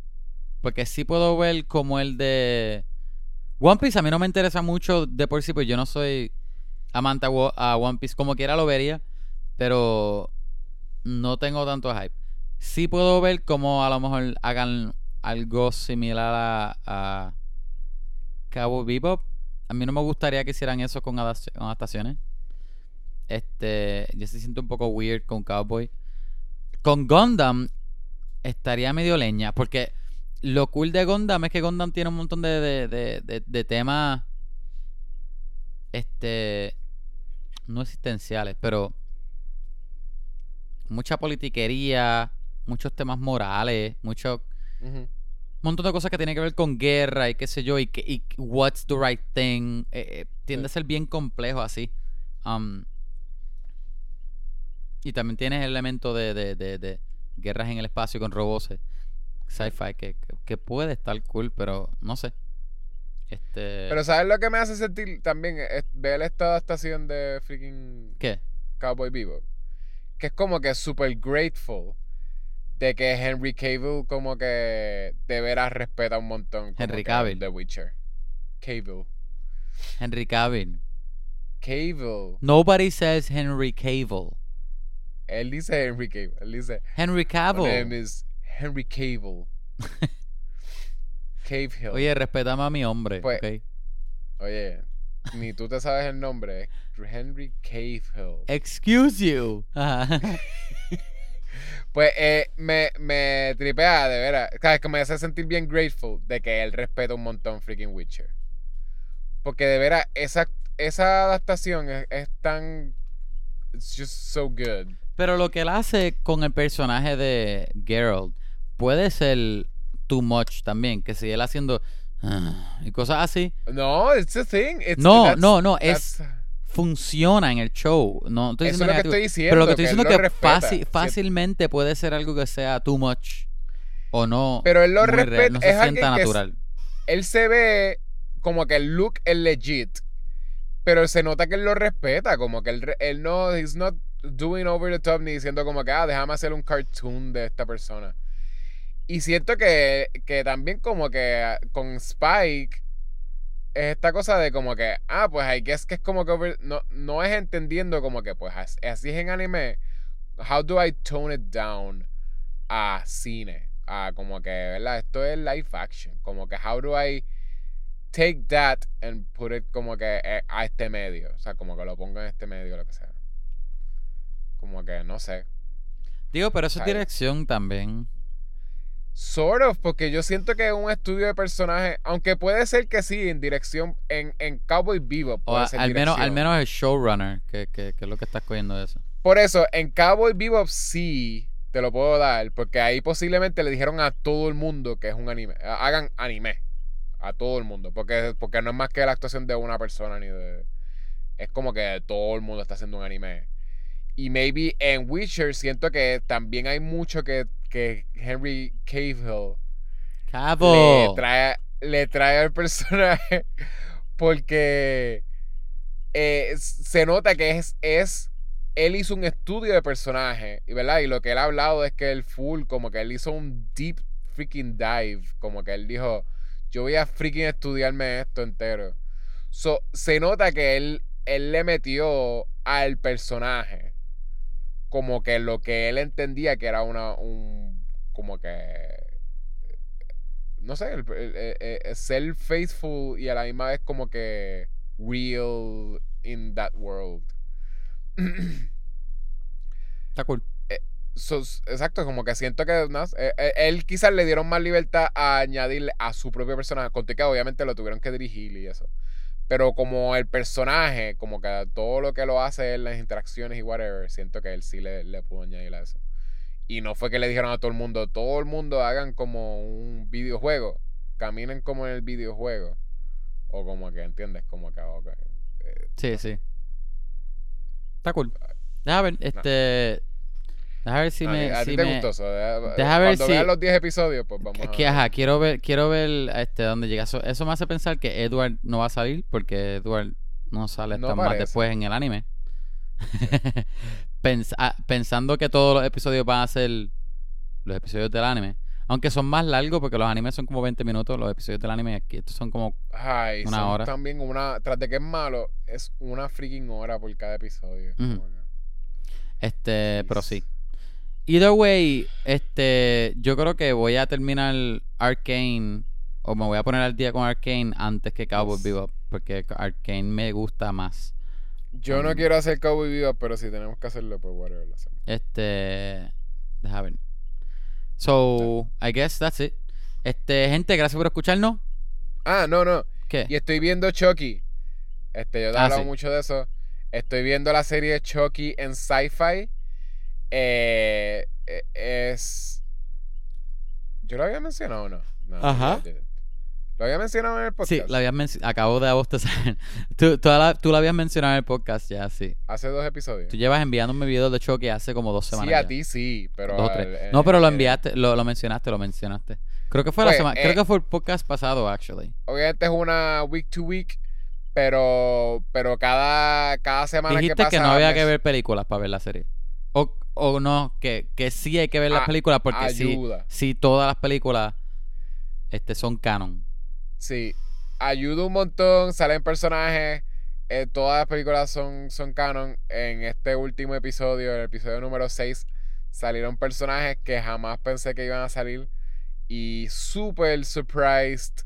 Porque sí puedo ver como el de. One Piece a mí no me interesa mucho de por sí, pues yo no soy amante a One Piece. Como quiera lo vería, pero no tengo tanto hype. Sí puedo ver cómo a lo mejor hagan algo similar a, a Cabo Bebop. A mí no me gustaría que hicieran eso con adap- con adaptaciones. Este, yo se siento un poco weird con Cowboy. Con Gundam estaría medio leña, porque lo cool de Gundam es que Gundam tiene un montón de, de, de, de- de temas este no existenciales, pero mucha politiquería, muchos temas morales, mucho Ujú. montón de cosas que tienen que ver con guerra y qué sé yo, y, que, y what's the right thing. eh, eh, tiende a ser bien complejo así. Um, y también tienes el elemento de, de, de, de guerras en el espacio con robots. eh, Sci-fi que, que- puede estar cool, pero no sé. Este. Pero ¿sabes lo que me hace sentir también? Es ver esta adaptación de freaking ¿Qué? Cowboy Bebop. Que es como que super grateful de que Henry Cavill como que de veras respeta un montón. como Henry Cavill. The Witcher. Cavill. Henry Cavill. Cavill. Nobody says Henry Cavill. Él dice Henry Cavill. Él dice, Henry my Cavill. name is Henry Cavill. Cavill. Oye, respetame a mi hombre, Pues-. Oye, ni tú te sabes el nombre. Henry Cavill. Excuse you. Ajá. Pues eh, me, me tripea, de veras. O sea, es que me hace sentir bien grateful de que él respeta un montón freaking Witcher. Porque de veras, esa, esa adaptación es, es tan. It's just so good. Pero lo que él hace con el personaje de Geralt puede ser too much también. Que si él haciendo y cosas así, No, it's a thing. It's, No, no, no, es- funciona en el show. No estoy Eso es lo que estoy diciendo. Pero lo que estoy diciendo es que fácil- fácilmente puede ser algo que sea too much o no. Pero él lo respeta. no se es alguien sienta que natural. él se ve como que el look es legit. Pero se nota que él lo respeta. Como que él, él no. He's not doing over the top ni diciendo como que, ah, déjame hacer un cartoon de esta persona. Y siento que, que también como que con Spike es esta cosa de como que, ah, pues I guess que es como que over- no, no es entendiendo como que, pues as- así es en anime. How do I tone it down a cine? A como que, ¿verdad? Esto es live action. Como que, how do I take that and put it como que eh, a este medio? O sea, como que lo pongo en este medio, lo que sea. Como que, no sé. Digo, pero eso es dirección también. Sort of, porque yo siento que es un estudio de personajes, aunque puede ser que sí, en dirección, en, en Cowboy Bebop. Puede ser al menos, al menos el showrunner, que, que, que es lo que estás cogiendo de eso. Por eso, en Cowboy Bebop sí te lo puedo dar, porque ahí posiblemente le dijeron a todo el mundo que es un anime. Ha- Hagan anime. A todo el mundo. Porque, porque no es más que la actuación de una persona ni de. Es como que todo el mundo está haciendo un anime. Y maybe en Witcher siento que también hay mucho que, que Henry Cavill le trae, le trae al personaje porque eh, se nota que es, es él hizo un estudio de personaje y verdad y lo que él ha hablado es que él full como que él hizo un deep freaking dive como que él dijo yo voy a freaking estudiarme esto entero so, se nota que él él le metió al personaje como que lo que él entendía que era una un como que no sé, el- el- el- ser faithful y a la misma vez como que real in that world. Está cool. So, s- exacto, como que siento que no, eh, eh, él quizás le dieron más libertad a añadirle a su propio personaje, conté que obviamente lo tuvieron que dirigir y eso. Pero como el personaje, como que todo lo que lo hace en las interacciones y whatever, siento que él sí le, le pudo añadir a eso. Y no fue que le dijeron a todo el mundo, todo el mundo hagan como un videojuego, caminen como en el videojuego. O como que, ¿entiendes? Como que, ok, eh, Sí, sí. Está cool. Deja ver, este. Deja ver si a, me. a ti te me- gustó eso. Deja- deja ver Cuando si- veas los 10 episodios, pues vamos que, que, a... ajá, quiero ver, quiero ver este dónde llega. Eso, eso me hace pensar que Edward no va a salir porque Edward no sale No hasta más después en el anime. Pens- ah, pensando que todos los episodios van a ser los episodios del anime. Aunque son más largos porque los animes son como 20 minutos, los episodios del anime aquí estos son como Ay, Una son hora. también una. Tras de que es malo, es una freaking hora por cada episodio. Este, pero sí. Either way, este, yo creo que voy a terminar Arcane o me voy a poner al día con Arcane antes que Cowboy Yes. Bebop porque Arcane me gusta más. Yo no Um, quiero hacer Cowboy Bebop, pero si tenemos que hacerlo, pues whatever lo hacemos. Este, deja ver. So, I guess that's it. Este, gente, gracias por escucharnos. Ah, no, no. ¿Qué? Y estoy viendo Chucky. Este, yo te he Ah, hablado sí. mucho de eso. Estoy viendo la serie Chucky en Sci-Fi. Eh, eh, es. ¿Yo lo había mencionado no? No, Ajá. Lo había mencionado en el podcast. Sí, la habías menc- acabo de abostezar. tú, tú la, tú la habías mencionado en el podcast ya, sí. Hace dos episodios. Tú llevas enviándome videos de choque hace como dos semanas. Sí, a ya. ti sí, pero. Dos o al- tres. eh, No, pero lo eh, enviaste, lo, lo mencionaste, lo mencionaste. Creo que fue la Pues, semana, eh, creo que fue el podcast pasado, actually. Obviamente es una week to week, pero. Pero cada, cada semana Dijiste que que, pasa. no había que ver películas para ver la serie. O, no, que, que sí hay que ver las A- películas porque sí, ayuda. sí todas las películas este, son canon. Sí, ayuda un montón, salen personajes, eh, todas las películas son, son canon. En este último episodio, el episodio número 6, salieron personajes que jamás pensé que iban a salir. Y súper surprised.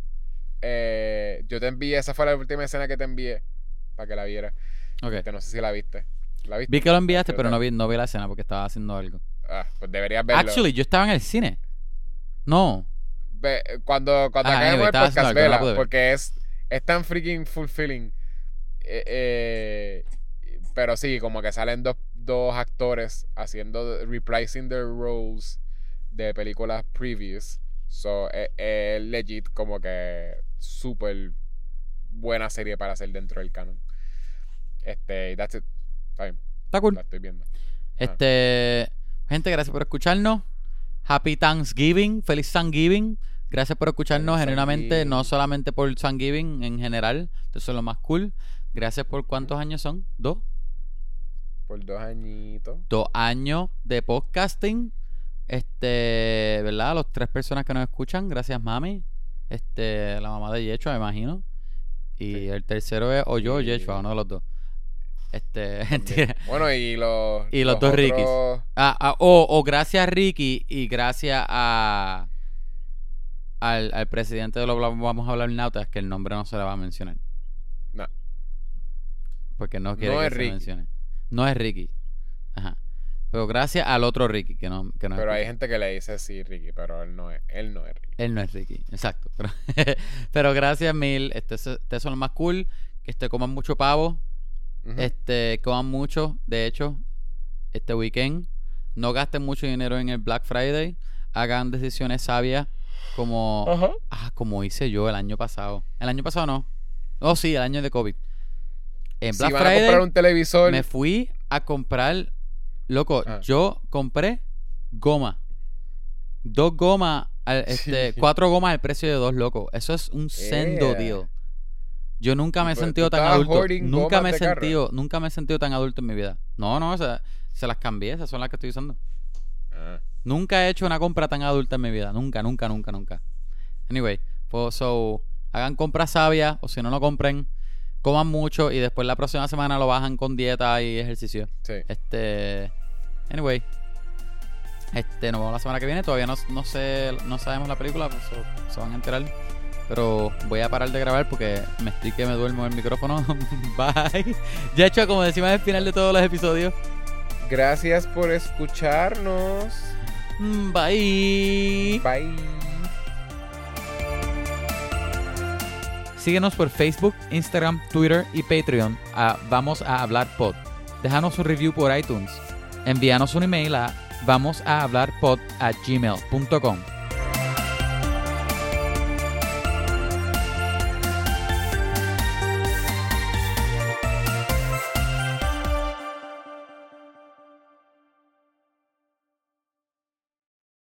eh, yo te envié, esa fue la última escena que te envié, para que la vieras. Ok. Que no sé si la viste. ¿La viste? Vi que lo enviaste, pero no vi, no vi la escena porque estaba haciendo algo. Ah, pues deberías verlo. Actually, yo estaba en el cine. No. Ve- cuando cuando Ah, acabemos anyway, el estaba haciendo podcast, algo, no la vela, pude ver. porque es, es tan freaking fulfilling. Eh, eh, pero sí, como que salen dos, dos actores haciendo, reprising their roles de películas previous. So, es es legit como que súper buena serie para hacer dentro del canon. Este, that's it. Está bien, Está cool. la estoy viendo. Este, gente, gracias por escucharnos. Happy Thanksgiving, feliz Thanksgiving. Gracias por escucharnos Feliz genuinamente, no solamente por Thanksgiving en general. Eso es lo más cool. Gracias por cuántos años son? ¿Dos? Por dos añitos. Dos años de podcasting. Este, ¿verdad? Los tres personas que nos escuchan. Gracias, mami. Este, la mamá de Yechua, me imagino. Y Sí. el tercero es o yo o Yechua, uno de los dos. Este. Bueno, y los. Y los dos Rickys. otros- Ah, ah, o, o gracias a Ricky y gracias a al, al presidente de lo vamos a hablar nautas que el nombre no se le va a mencionar. No. Porque no quiere No que es se Ricky. mencione. No es Ricky. Ajá. Pero gracias al otro Ricky que no, que no Pero hay gente que le dice sí, Ricky, pero él no es, él no es Ricky. Él no es Ricky, exacto. Pero, pero gracias mil. Este, es- ustedes son los más cool. Que este, coman mucho pavo. Este, coman mucho, de hecho, este weekend. No gasten mucho dinero en el Black Friday. Hagan decisiones sabias como, ah, como hice yo el año pasado. El año pasado no. Oh, sí, el año de COVID. En Si Black a comprar Friday un televisor, me fui a comprar, loco, Ah. yo compré goma. Dos gomas, al- este, Sí. cuatro gomas al precio de dos, loco. Eso es un sendo Yeah. deal. Yo nunca me he pues, sentido tan adulto. Nunca me he de carro. sentido, nunca me he sentido tan adulto en mi vida. No, no, o sea, se las cambié, esas son las que estoy usando. Ah, Nunca he hecho una compra tan adulta en mi vida. Nunca, nunca, nunca, nunca. Anyway, pues, so, hagan compras sabias o si no, no compren. Coman mucho y después la próxima semana lo bajan con dieta y ejercicio. sí. Este. Anyway. Este, nos vemos la semana que viene. Todavía no, no sé, no sabemos la película, pues so- se van a enterar. Pero voy a parar de grabar porque me estoy que me duermo el micrófono. Bye. Ya hecho, como decimos al final de todos los episodios. Gracias por escucharnos. mm, Bye. Bye. Síguenos por Facebook, Instagram, Twitter y Patreon a Vamos a Hablar Pod. Déjanos un review por iTunes. Envíanos un email a vamos a hablar pod a gmail.com.